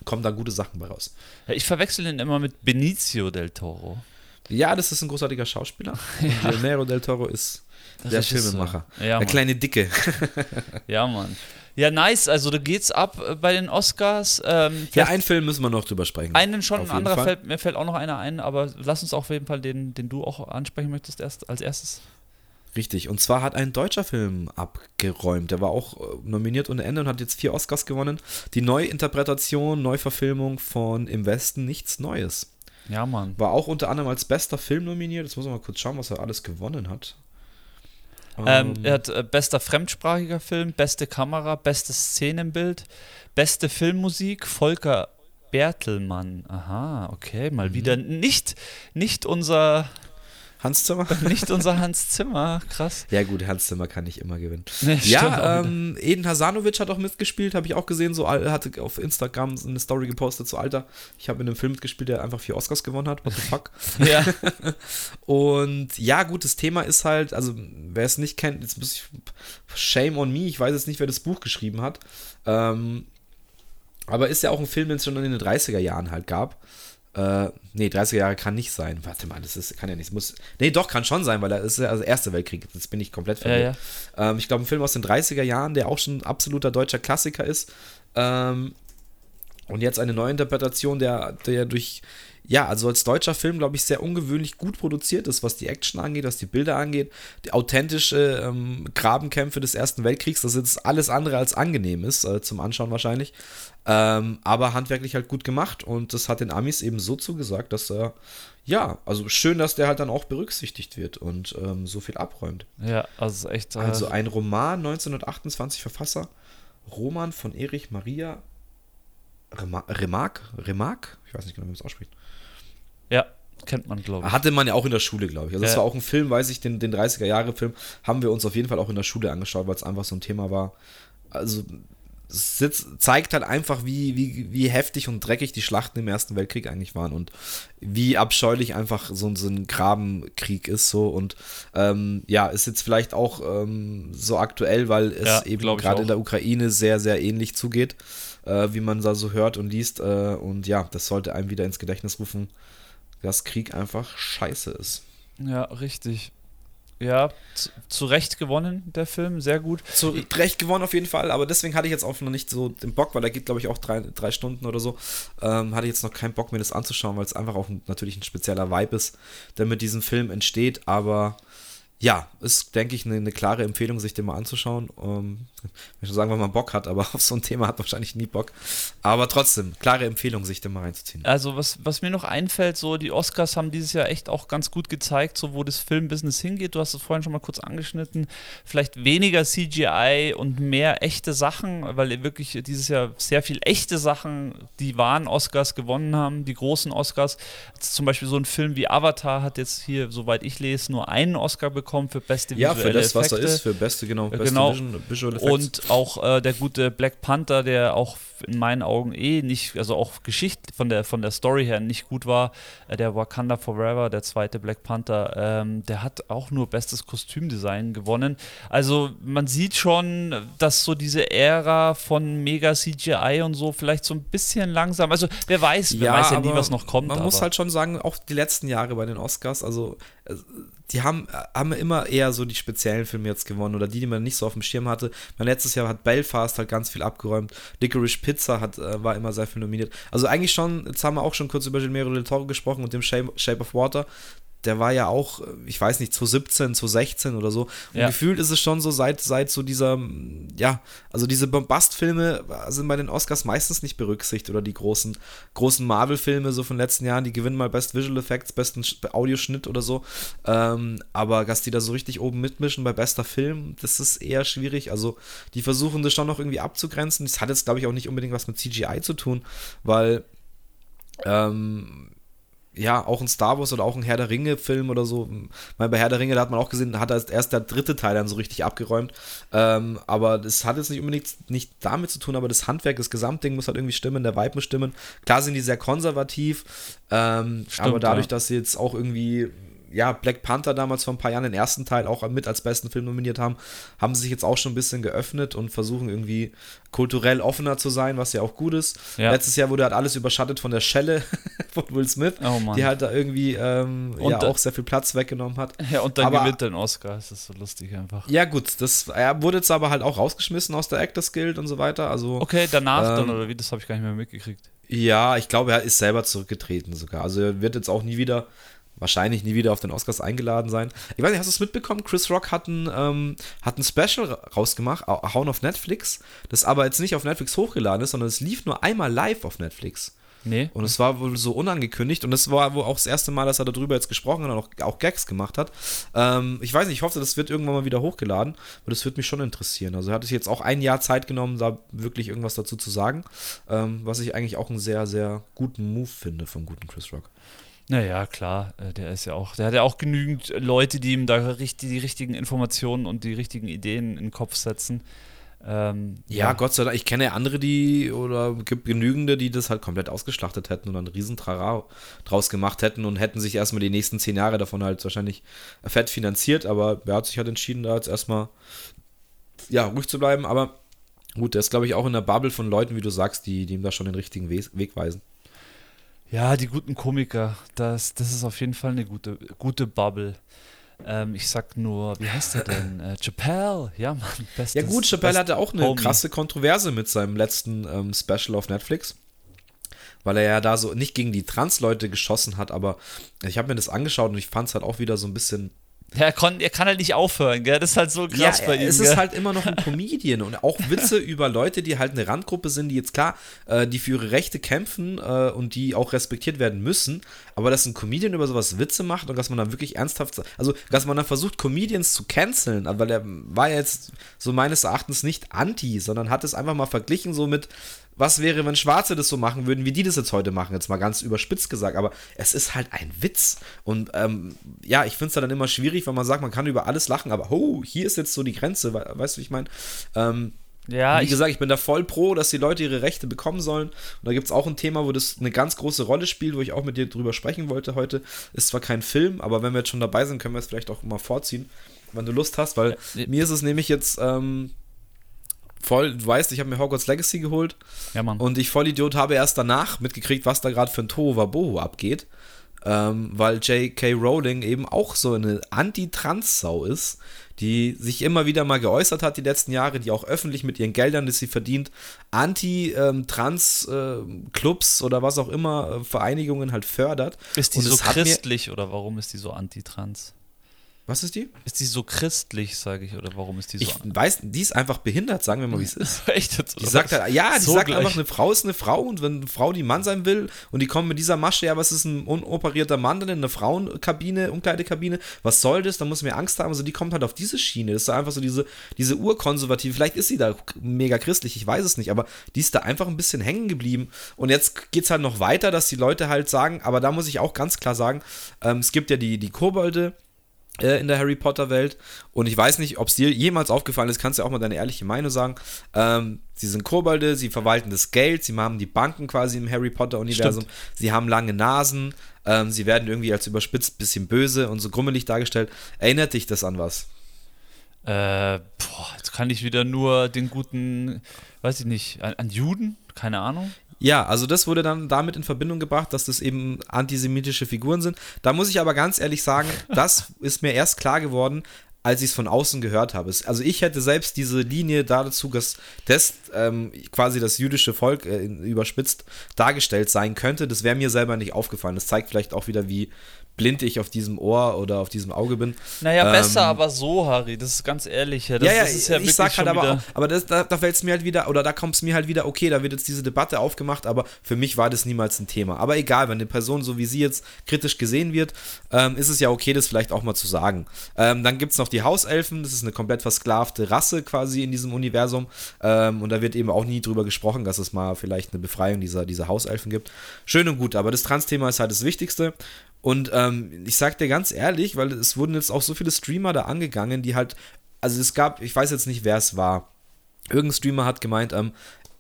Speaker 1: kommen da gute Sachen bei raus.
Speaker 2: Ja, ich verwechsel ihn immer mit Benicio del Toro.
Speaker 1: Ja, das ist ein großartiger Schauspieler. Und Guillermo del Toro ist
Speaker 2: Der
Speaker 1: der
Speaker 2: Regisseur.
Speaker 1: Filmemacher.
Speaker 2: Ja,
Speaker 1: der
Speaker 2: Mann.
Speaker 1: kleine Dicke.
Speaker 2: Ja, Mann. Ja, nice. Also, da geht's ab äh, bei den Oscars. Ähm,
Speaker 1: Ja, einen Film müssen wir noch drüber sprechen.
Speaker 2: einen schon, ein anderer
Speaker 1: Fall.
Speaker 2: fällt, mir fällt auch noch einer ein, aber lass uns auf jeden Fall den, den du auch ansprechen möchtest erst als erstes.
Speaker 1: Richtig. Und zwar hat ein deutscher Film abgeräumt. Der war auch äh, nominiert ohne Ende und hat jetzt vier Oscars gewonnen. Die Neuinterpretation, Neuverfilmung von Im Westen nichts Neues.
Speaker 2: Ja, Mann.
Speaker 1: War auch unter anderem als bester Film nominiert. Jetzt muss man mal kurz schauen, was er alles gewonnen hat.
Speaker 2: Ähm, er hat äh, bester fremdsprachiger Film, beste Kamera, bestes Szenenbild, beste Filmmusik, Volker Bertelmann. Aha, okay,
Speaker 1: Mhm.
Speaker 2: mal wieder nicht, nicht unser,
Speaker 1: Hans Zimmer?
Speaker 2: nicht unser Hans Zimmer, krass.
Speaker 1: Ja gut, Hans Zimmer kann nicht immer gewinnen.
Speaker 2: Nee,
Speaker 1: ja, ähm, Eden Hasanovic hat auch mitgespielt, habe ich auch gesehen. So, er hatte auf Instagram eine Story gepostet, so Alter, ich habe in einem Film mitgespielt, der einfach vier Oscars gewonnen hat. What the fuck?
Speaker 2: ja.
Speaker 1: Und ja, gut, das Thema ist halt, also wer es nicht kennt, jetzt muss ich, shame on me, ich weiß jetzt nicht, wer das Buch geschrieben hat. Ähm, aber ist ja auch ein Film, den es schon in den 30er Jahren halt gab. Äh, nee, 30er Jahre kann nicht sein. Warte mal, das ist, kann ja nicht. Muss, nee, doch, kann schon sein, weil das ist ja also Erste Weltkrieg. Jetzt bin ich komplett verwirrt. Ähm, ich glaube, ein Film aus den 30er Jahren, der auch schon ein absoluter deutscher Klassiker ist. Ähm, Und jetzt eine Neuinterpretation, der, der durch, ja, also als deutscher Film, glaube ich, sehr ungewöhnlich gut produziert ist, was die Action angeht, was die Bilder angeht, die authentische ähm, Grabenkämpfe des Ersten Weltkriegs, das jetzt alles andere als angenehm ist, äh, zum Anschauen wahrscheinlich. Ähm, aber handwerklich halt gut gemacht und das hat den Amis eben so zugesagt, dass er, ja, also schön, dass der halt dann auch berücksichtigt wird und ähm, so viel abräumt.
Speaker 2: Ja, also echt. Äh,
Speaker 1: Also ein Roman, 1928 Verfasser, Roman von Erich Maria Rema- Remarque, Remarque? Ich weiß nicht genau, wie man es ausspricht.
Speaker 2: Ja, kennt man, glaube ich.
Speaker 1: Hatte man ja auch in der Schule, glaube ich. Also das
Speaker 2: Ja.
Speaker 1: war auch ein Film, weiß ich, den, den 30er-Jahre-Film haben wir uns auf jeden Fall auch in der Schule angeschaut, weil es einfach so ein Thema war. Also es zeigt halt einfach, wie, wie, wie heftig und dreckig die Schlachten im Ersten Weltkrieg eigentlich waren und wie abscheulich einfach so, ein- so ein Grabenkrieg ist so und ähm, ja, ist jetzt vielleicht auch ähm, so aktuell, weil es
Speaker 2: Ja,
Speaker 1: eben gerade in der Ukraine sehr, sehr ähnlich zugeht, äh, wie man da so hört und liest äh, und ja, das sollte einem wieder ins Gedächtnis rufen, dass Krieg einfach scheiße ist.
Speaker 2: Ja, richtig. Ja, zu, zu Recht gewonnen, der Film, sehr gut.
Speaker 1: Zu Recht gewonnen auf jeden Fall, aber deswegen hatte ich jetzt auch noch nicht so den Bock, weil er geht, glaube ich, auch drei, drei Stunden oder so. Ähm, hatte ich jetzt noch keinen Bock, mir das anzuschauen, weil es einfach auch ein, natürlich ein spezieller Vibe ist, der mit diesem Film entsteht. Aber ja, ist, denke ich, eine, eine klare Empfehlung, sich den mal anzuschauen. Ähm, ich schon sagen, wenn man Bock hat, aber auf so ein Thema hat man wahrscheinlich nie Bock. Aber trotzdem, klare Empfehlung, sich den mal reinzuziehen.
Speaker 2: Also, was, was mir noch einfällt, so die Oscars haben dieses Jahr echt auch ganz gut gezeigt, so wo das Filmbusiness hingeht. Du hast es vorhin schon mal kurz angeschnitten. Vielleicht weniger CGI und mehr echte Sachen, weil wirklich dieses Jahr sehr viel echte Sachen, die wahren Oscars gewonnen haben, die großen Oscars. Jetzt zum Beispiel so ein Film wie Avatar hat jetzt hier, soweit ich lese, nur einen Oscar bekommen für beste
Speaker 1: Ja,
Speaker 2: visuelle
Speaker 1: für das, was er
Speaker 2: Effekte.
Speaker 1: ist, für beste, genau, beste
Speaker 2: genau.
Speaker 1: Vision, Visual Effects.
Speaker 2: Und auch äh, der gute Black Panther, der auch in meinen Augen eh nicht, also auch Geschichte von der, von der Story her nicht gut war, äh, der Wakanda Forever, der zweite Black Panther, ähm, der hat auch nur bestes Kostümdesign gewonnen. Also man sieht schon, dass so diese Ära von Mega CGI und so vielleicht so ein bisschen langsam, also wer weiß, wer weiß ja nie, was noch kommt.
Speaker 1: Man
Speaker 2: aber.
Speaker 1: muss halt schon sagen, auch die letzten Jahre bei den Oscars, also äh, die haben, haben immer eher so die speziellen Filme jetzt gewonnen oder die, die man nicht so auf dem Schirm hatte. Mein letztes Jahr hat Belfast halt ganz viel abgeräumt. Licorice Pizza hat, äh, war immer sehr viel nominiert. Also eigentlich schon, jetzt haben wir auch schon kurz über Gilmero del Toro gesprochen und dem Shape, Shape of Water. Der war ja auch, äh, ich weiß nicht, 2017, 2016 oder so. Und
Speaker 2: Ja.
Speaker 1: gefühlt ist es schon so, seit, seit so dieser, mm, ja, also diese Bombastfilme sind bei den Oscars meistens nicht berücksichtigt oder die großen, großen Marvel-Filme so von den letzten Jahren, die gewinnen mal Best Visual Effects, besten Sch- Audioschnitt oder so. Ähm, aber dass die da so richtig oben mitmischen bei bester Film, das ist eher schwierig. Also die versuchen das schon noch irgendwie abzugrenzen. Das hat jetzt, glaube ich, auch nicht unbedingt was mit CGI zu tun, weil ähm, ja, auch ein Star Wars oder auch ein Herr der Ringe-Film oder so. Mal bei Herr der Ringe, da hat man auch gesehen, hat erst erst der dritte Teil dann so richtig abgeräumt. Ähm, aber das hat jetzt nicht unbedingt nicht damit zu tun, aber das Handwerk, das Gesamtding muss halt irgendwie stimmen, der Vibe muss stimmen. Klar sind die sehr konservativ, ähm,
Speaker 2: Stimmt,
Speaker 1: aber dadurch,
Speaker 2: ja.
Speaker 1: dass sie jetzt auch irgendwie ja, Black Panther damals vor ein paar Jahren den ersten Teil auch mit als besten Film nominiert haben, haben sie sich jetzt auch schon ein bisschen geöffnet und versuchen irgendwie kulturell offener zu sein, was ja auch gut ist.
Speaker 2: Ja.
Speaker 1: Letztes Jahr wurde halt alles überschattet von der Schelle von Will Smith,
Speaker 2: Oh
Speaker 1: die halt da irgendwie ähm,
Speaker 2: Und
Speaker 1: ja auch sehr viel Platz weggenommen hat.
Speaker 2: ja, und dann
Speaker 1: aber-
Speaker 2: gewinnt er einen Oscar, das ist so lustig einfach.
Speaker 1: Ja, gut, das, er wurde jetzt aber halt auch rausgeschmissen aus der Actors Guild und so weiter. Also,
Speaker 2: Okay, danach dann,
Speaker 1: Ähm,
Speaker 2: oder wie, das habe ich gar nicht mehr mitgekriegt.
Speaker 1: ja, ich glaube, er ist selber zurückgetreten sogar. Also, er wird jetzt auch nie wieder, wahrscheinlich nie wieder auf den Oscars eingeladen sein. Ich weiß nicht, hast du es mitbekommen? Chris Rock hat ein, ähm, hat ein Special ra- rausgemacht, au- hauen auf Netflix, das aber jetzt nicht auf Netflix hochgeladen ist, sondern es lief nur einmal live auf Netflix.
Speaker 2: Nee.
Speaker 1: Und es war wohl so unangekündigt und es war wohl auch das erste Mal, dass er darüber jetzt gesprochen hat und auch, auch Gags gemacht hat. Ähm, ich weiß nicht, ich hoffe, das wird irgendwann mal wieder hochgeladen, aber das würde mich schon interessieren. Also er hat sich jetzt auch ein Jahr Zeit genommen, da wirklich irgendwas dazu zu sagen, ähm, was ich eigentlich auch einen sehr, sehr guten Move finde vom guten Chris Rock.
Speaker 2: Naja, klar, äh, der ist ja auch, der hat ja auch genügend Leute, die ihm da richtig, die richtigen Informationen und die richtigen Ideen in den Kopf setzen. Ähm,
Speaker 1: Ja, Gott sei Dank, ich kenne ja andere, die, oder gibt genügende, die das halt komplett ausgeschlachtet hätten und einen riesen Trara draus gemacht hätten und hätten sich erstmal die nächsten zehn Jahre davon halt wahrscheinlich fett finanziert, aber er hat sich halt entschieden, da jetzt erstmal ja, ruhig zu bleiben, aber gut, der ist, glaube ich, auch in der Bubble von Leuten, wie du sagst, die, die ihm da schon den richtigen We Weg weisen.
Speaker 2: Ja, die guten Komiker, das, das ist auf jeden Fall eine gute, gute Bubble. Ähm, ich sag nur, wie heißt der denn? Äh, Chappelle, ja, Mann. Bestes,
Speaker 1: Ja gut, Chappelle hatte auch eine
Speaker 2: Homie.
Speaker 1: krasse Kontroverse mit seinem letzten ähm, Special auf Netflix. weil er ja da so nicht gegen die Trans-Leute geschossen hat, aber ich habe mir das angeschaut und ich fand es halt auch wieder so ein bisschen
Speaker 2: ja, er, kon, er kann halt nicht aufhören, gell? Das ist halt so krass
Speaker 1: ja,
Speaker 2: bei ihm.
Speaker 1: Es
Speaker 2: gell?
Speaker 1: ist halt immer noch ein Comedian und auch Witze über Leute, die halt eine Randgruppe sind, die jetzt klar, äh, die für ihre Rechte kämpfen äh, und die auch respektiert werden müssen. Aber dass ein Comedian über sowas Witze macht und dass man dann wirklich ernsthaft, also dass man dann versucht, Comedians zu canceln, weil er war ja jetzt so meines Erachtens nicht anti, sondern hat es einfach mal verglichen so mit, was wäre, wenn Schwarze das so machen würden, wie die das jetzt heute machen, jetzt mal ganz überspitzt gesagt, aber es ist halt ein Witz. Und ähm, ja, ich finde es dann immer schwierig, wenn man sagt, man kann über alles lachen, aber oh, hier ist jetzt so die Grenze, weißt du, ich meine, ähm, ja, wie gesagt, ich bin da voll pro, dass die Leute ihre Rechte bekommen sollen. Und da gibt es auch ein Thema, wo das eine ganz große Rolle spielt, wo ich auch mit dir drüber sprechen wollte heute. Ist zwar kein Film, aber wenn wir jetzt schon dabei sind, können wir es vielleicht auch mal vorziehen, wenn du Lust hast, weil ja, mir ist es nämlich jetzt ähm, voll, du weißt, ich habe mir Hogwarts Legacy geholt.
Speaker 2: Ja, Mann.
Speaker 1: Und ich Vollidiot habe erst danach mitgekriegt, was da gerade für ein Tohuwabohu abgeht. Ähm, weil J.K. Rowling eben auch so eine Anti-Trans-Sau ist, die sich immer wieder mal geäußert hat die letzten Jahre, die auch öffentlich mit ihren Geldern, die sie verdient, Anti-Trans-Clubs ähm, oder was auch immer, äh, Vereinigungen halt fördert.
Speaker 2: Ist die Und so christlich oder warum ist die so anti-trans?
Speaker 1: Was ist die?
Speaker 2: Ist die so christlich, sage ich, oder warum ist die so?
Speaker 1: Ich weiß, die ist einfach behindert, sagen wir mal, wie es ist.
Speaker 2: Echt jetzt?
Speaker 1: Die sagt halt, ja, die so sagt gleich. einfach, eine Frau ist eine Frau und wenn eine Frau die Mann sein will und die kommen mit dieser Masche, ja, was ist ein unoperierter Mann denn in einer Frauenkabine, Umkleidekabine, was soll das? Da muss mir Angst haben. Also die kommt halt auf diese Schiene. Das ist einfach so diese, diese urkonservative, vielleicht ist sie da mega christlich, ich weiß es nicht, aber die ist da einfach ein bisschen hängen geblieben. Und jetzt geht es halt noch weiter, dass die Leute halt sagen, aber da muss ich auch ganz klar sagen, ähm, es gibt ja die, die Kobolde, in der Harry Potter Welt. Und ich weiß nicht, ob es dir jemals aufgefallen ist, kannst du ja auch mal deine ehrliche Meinung sagen. Ähm, sie sind Kobolde, sie verwalten das Geld, sie haben die Banken quasi im Harry Potter Universum, Stimmt. sie haben lange Nasen, ähm, sie werden irgendwie als überspitzt bisschen böse und so grummelig dargestellt. Erinnert dich das an was?
Speaker 2: Äh, boah, jetzt kann ich wieder nur den guten, weiß ich nicht, an, an Juden? Keine Ahnung.
Speaker 1: Ja, also das wurde dann damit in Verbindung gebracht, dass das eben antisemitische Figuren sind. Da muss ich aber ganz ehrlich sagen, das ist mir erst klar geworden, als ich es von außen gehört habe. Also ich hätte selbst diese Linie dazu, dass das ähm, quasi das jüdische Volk äh, überspitzt dargestellt sein könnte. Das wäre mir selber nicht aufgefallen. Das zeigt vielleicht auch wieder, wie blind ich auf diesem Ohr oder auf diesem Auge bin.
Speaker 2: Naja, ähm, besser aber so, Harry, das ist ganz ehrlich.
Speaker 1: Das, ja, ja, das ist ja ich sag halt aber auch, aber das, da, da fällt es mir halt wieder, oder da kommt es mir halt wieder, okay, da wird jetzt diese Debatte aufgemacht, aber für mich war das niemals ein Thema. Aber egal, wenn eine Person so wie sie jetzt kritisch gesehen wird, ähm, ist es ja okay, das vielleicht auch mal zu sagen. Ähm, dann gibt es noch die Hauselfen, das ist eine komplett versklavte Rasse quasi in diesem Universum. Ähm, und da wird eben auch nie drüber gesprochen, dass es mal vielleicht eine Befreiung dieser, dieser Hauselfen gibt. Schön und gut, aber das Trans-Thema ist halt das Wichtigste. Und ähm, ich sag dir ganz ehrlich, weil es wurden jetzt auch so viele Streamer da angegangen, die halt, also es gab, ich weiß jetzt nicht, wer es war. Irgendein Streamer hat gemeint, ähm,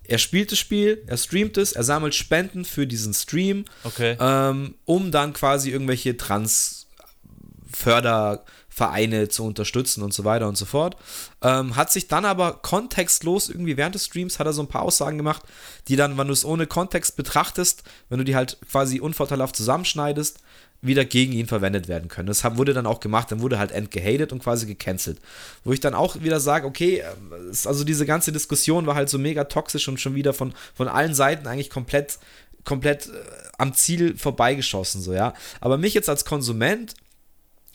Speaker 1: er spielt das Spiel, er streamt es, er sammelt Spenden für diesen Stream,
Speaker 2: okay.
Speaker 1: ähm, um dann quasi irgendwelche Trans-Förder- Vereine zu unterstützen und so weiter und so fort. Ähm, hat sich dann aber kontextlos irgendwie während des Streams hat er so ein paar Aussagen gemacht, die dann, wenn du es ohne Kontext betrachtest, wenn du die halt quasi unvorteilhaft zusammenschneidest, wieder gegen ihn verwendet werden können. Das wurde dann auch gemacht, dann wurde halt entgehatet und quasi gecancelt. Wo ich dann auch wieder sage, okay, ähm, also diese ganze Diskussion war halt so mega toxisch und schon wieder von, von allen Seiten eigentlich komplett, komplett äh, am Ziel vorbeigeschossen, so, ja. Aber mich jetzt als Konsument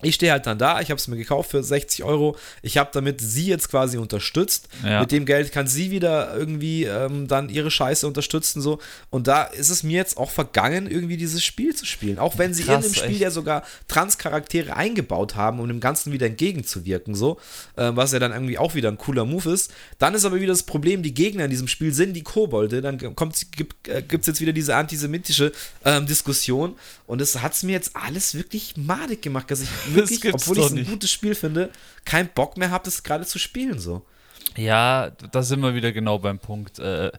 Speaker 1: ich stehe halt dann da, ich habe es mir gekauft für 60 Euro. Ich habe damit sie jetzt quasi unterstützt. Ja. Mit dem Geld kann sie wieder irgendwie ähm, dann ihre Scheiße unterstützen. so. Und da ist es mir jetzt auch vergangen, irgendwie dieses Spiel zu spielen. Auch wenn sie Krass, in dem Spiel echt. ja sogar Trans-Charaktere eingebaut haben, um dem Ganzen wieder entgegenzuwirken. so, äh, Was ja dann irgendwie auch wieder ein cooler Move ist. Dann ist aber wieder das Problem, die Gegner in diesem Spiel sind die Kobolde. Dann gibt es äh, jetzt wieder diese antisemitische ähm, Diskussion. Und das hat es mir jetzt alles wirklich madig gemacht, dass ich wirklich, obwohl ich es ein gutes Spiel finde, keinen Bock mehr habe, das gerade zu spielen so.
Speaker 2: Ja, da sind wir wieder genau beim Punkt. Äh,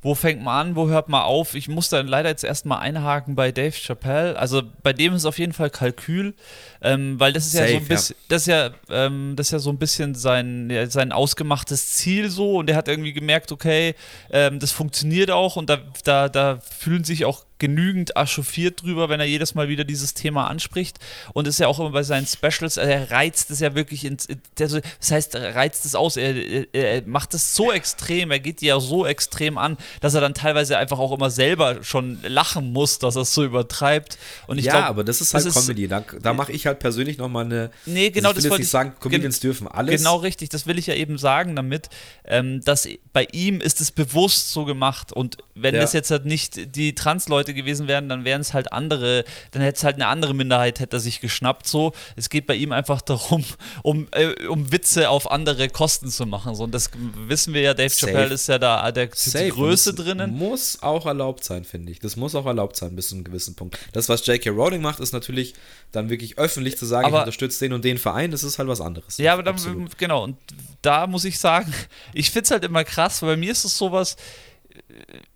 Speaker 2: wo fängt man an, wo hört man auf? Ich muss dann leider jetzt erstmal einhaken bei Dave Chappelle. Also bei dem ist auf jeden Fall Kalkül, ähm, weil das ist Safe, ja so ein bisschen, ja. das ist ja, ähm, das ist ja so ein bisschen sein, ja, sein ausgemachtes Ziel so und er hat irgendwie gemerkt, okay, ähm, das funktioniert auch und da, da, da fühlen sich auch genügend achauffiert drüber, wenn er jedes Mal wieder dieses Thema anspricht und ist ja auch immer bei seinen Specials, er reizt es ja wirklich ins, das heißt, er reizt es aus, er, er, macht es so extrem, er geht ja so extrem an, dass er dann teilweise einfach auch immer selber schon lachen muss, dass er es so übertreibt. Und ich
Speaker 1: ja,
Speaker 2: glaub,
Speaker 1: aber das ist halt
Speaker 2: das
Speaker 1: Comedy. Da, da mache ich halt persönlich nochmal eine.
Speaker 2: Nee, genau,
Speaker 1: also ich will
Speaker 2: das wollte ich-
Speaker 1: sagen, Comedians dürfen alles.
Speaker 2: Genau richtig, das will ich ja eben sagen damit, ähm, dass bei ihm ist es bewusst so gemacht und wenn
Speaker 1: Ja.
Speaker 2: das jetzt halt nicht die Trans-Leute gewesen wären, dann wären es halt andere, dann hätte es halt eine andere Minderheit, hätte er sich geschnappt so. Es geht bei ihm einfach darum, um, äh, um Witze auf andere Kosten zu machen so und das wissen wir ja, Dave
Speaker 1: Safe.
Speaker 2: Chappelle ist ja da der, die. Größe drinnen.
Speaker 1: Muss auch erlaubt sein, finde ich. Das muss auch erlaubt sein, bis zu einem gewissen Punkt. Das, was J.K. Rowling macht, ist natürlich dann wirklich öffentlich zu sagen,
Speaker 2: Aber-
Speaker 1: ich unterstütze den und den Verein, das ist halt was anderes.
Speaker 2: Ja, aber dann,
Speaker 1: Absolut.
Speaker 2: genau, und da muss ich sagen, ich finde es halt immer krass, weil bei mir ist es sowas,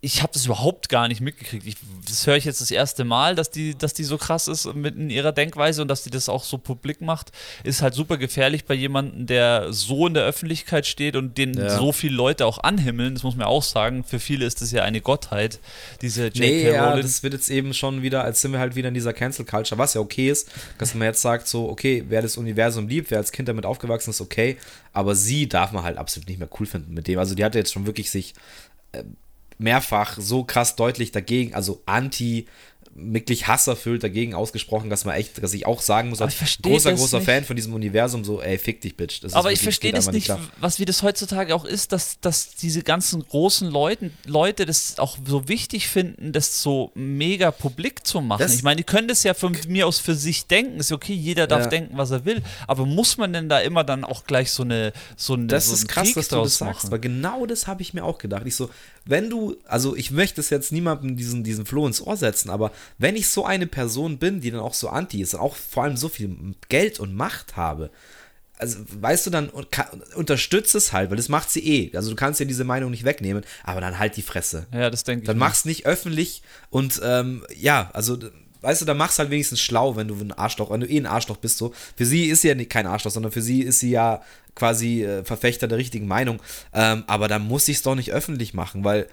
Speaker 2: ich habe das überhaupt gar nicht mitgekriegt. Ich, das höre ich jetzt das erste Mal, dass die, dass die so krass ist mit in ihrer Denkweise und dass die das auch so publik macht, ist halt super gefährlich bei jemandem, der so in der Öffentlichkeit steht und den
Speaker 1: Ja.
Speaker 2: so viele Leute auch anhimmeln. Das muss man auch sagen. Für viele ist das ja eine Gottheit, diese J.K.
Speaker 1: Nee, ja,
Speaker 2: Rowling.
Speaker 1: das wird jetzt eben schon wieder, als sind wir halt wieder in dieser Cancel Culture, was ja okay ist, dass man jetzt sagt, so, okay, wer das Universum liebt, wer als Kind damit aufgewachsen ist, okay, aber sie darf man halt absolut nicht mehr cool finden mit dem. Also die hat jetzt schon wirklich sich äh, mehrfach so krass deutlich dagegen, also anti wirklich hasserfüllt dagegen ausgesprochen, dass man echt, dass ich auch sagen muss, als
Speaker 2: ich
Speaker 1: großer, großer
Speaker 2: nicht.
Speaker 1: Fan von diesem Universum, so, ey, fick dich, Bitch. Das ist
Speaker 2: Aber ich
Speaker 1: wirklich-
Speaker 2: verstehe
Speaker 1: geht
Speaker 2: das nicht,
Speaker 1: klar.
Speaker 2: was wie das heutzutage auch ist, dass, dass diese ganzen großen Leuten, Leute das auch so wichtig finden, das so mega publik zu machen.
Speaker 1: Das-
Speaker 2: ich meine, die können das ja von mir aus für sich denken. Ist okay, jeder darf
Speaker 1: Ja.
Speaker 2: denken, was er will. Aber muss man denn da immer dann auch gleich so eine so eine
Speaker 1: Das
Speaker 2: so
Speaker 1: ist krass,
Speaker 2: Krieg
Speaker 1: dass du das sagst,
Speaker 2: machen?
Speaker 1: weil genau das habe ich mir auch gedacht. Ich so, wenn du, also ich möchte es jetzt niemandem diesen, diesen Floh ins Ohr setzen, aber wenn ich so eine Person bin, die dann auch so anti ist und auch vor allem so viel Geld und Macht habe, also weißt du, dann unterstütze es halt, weil das macht sie eh. Also du kannst ja diese Meinung nicht wegnehmen, aber dann halt die Fresse.
Speaker 2: Ja, das denke ich.
Speaker 1: Dann mach's nicht öffentlich und ähm, ja, also weißt du, dann mach's halt wenigstens schlau, wenn du ein Arschloch, wenn du eh ein Arschloch bist so. Für sie ist sie ja nicht kein Arschloch, sondern für sie ist sie ja quasi äh, Verfechter der richtigen Meinung. Ähm, aber dann muss ich es doch nicht öffentlich machen, weil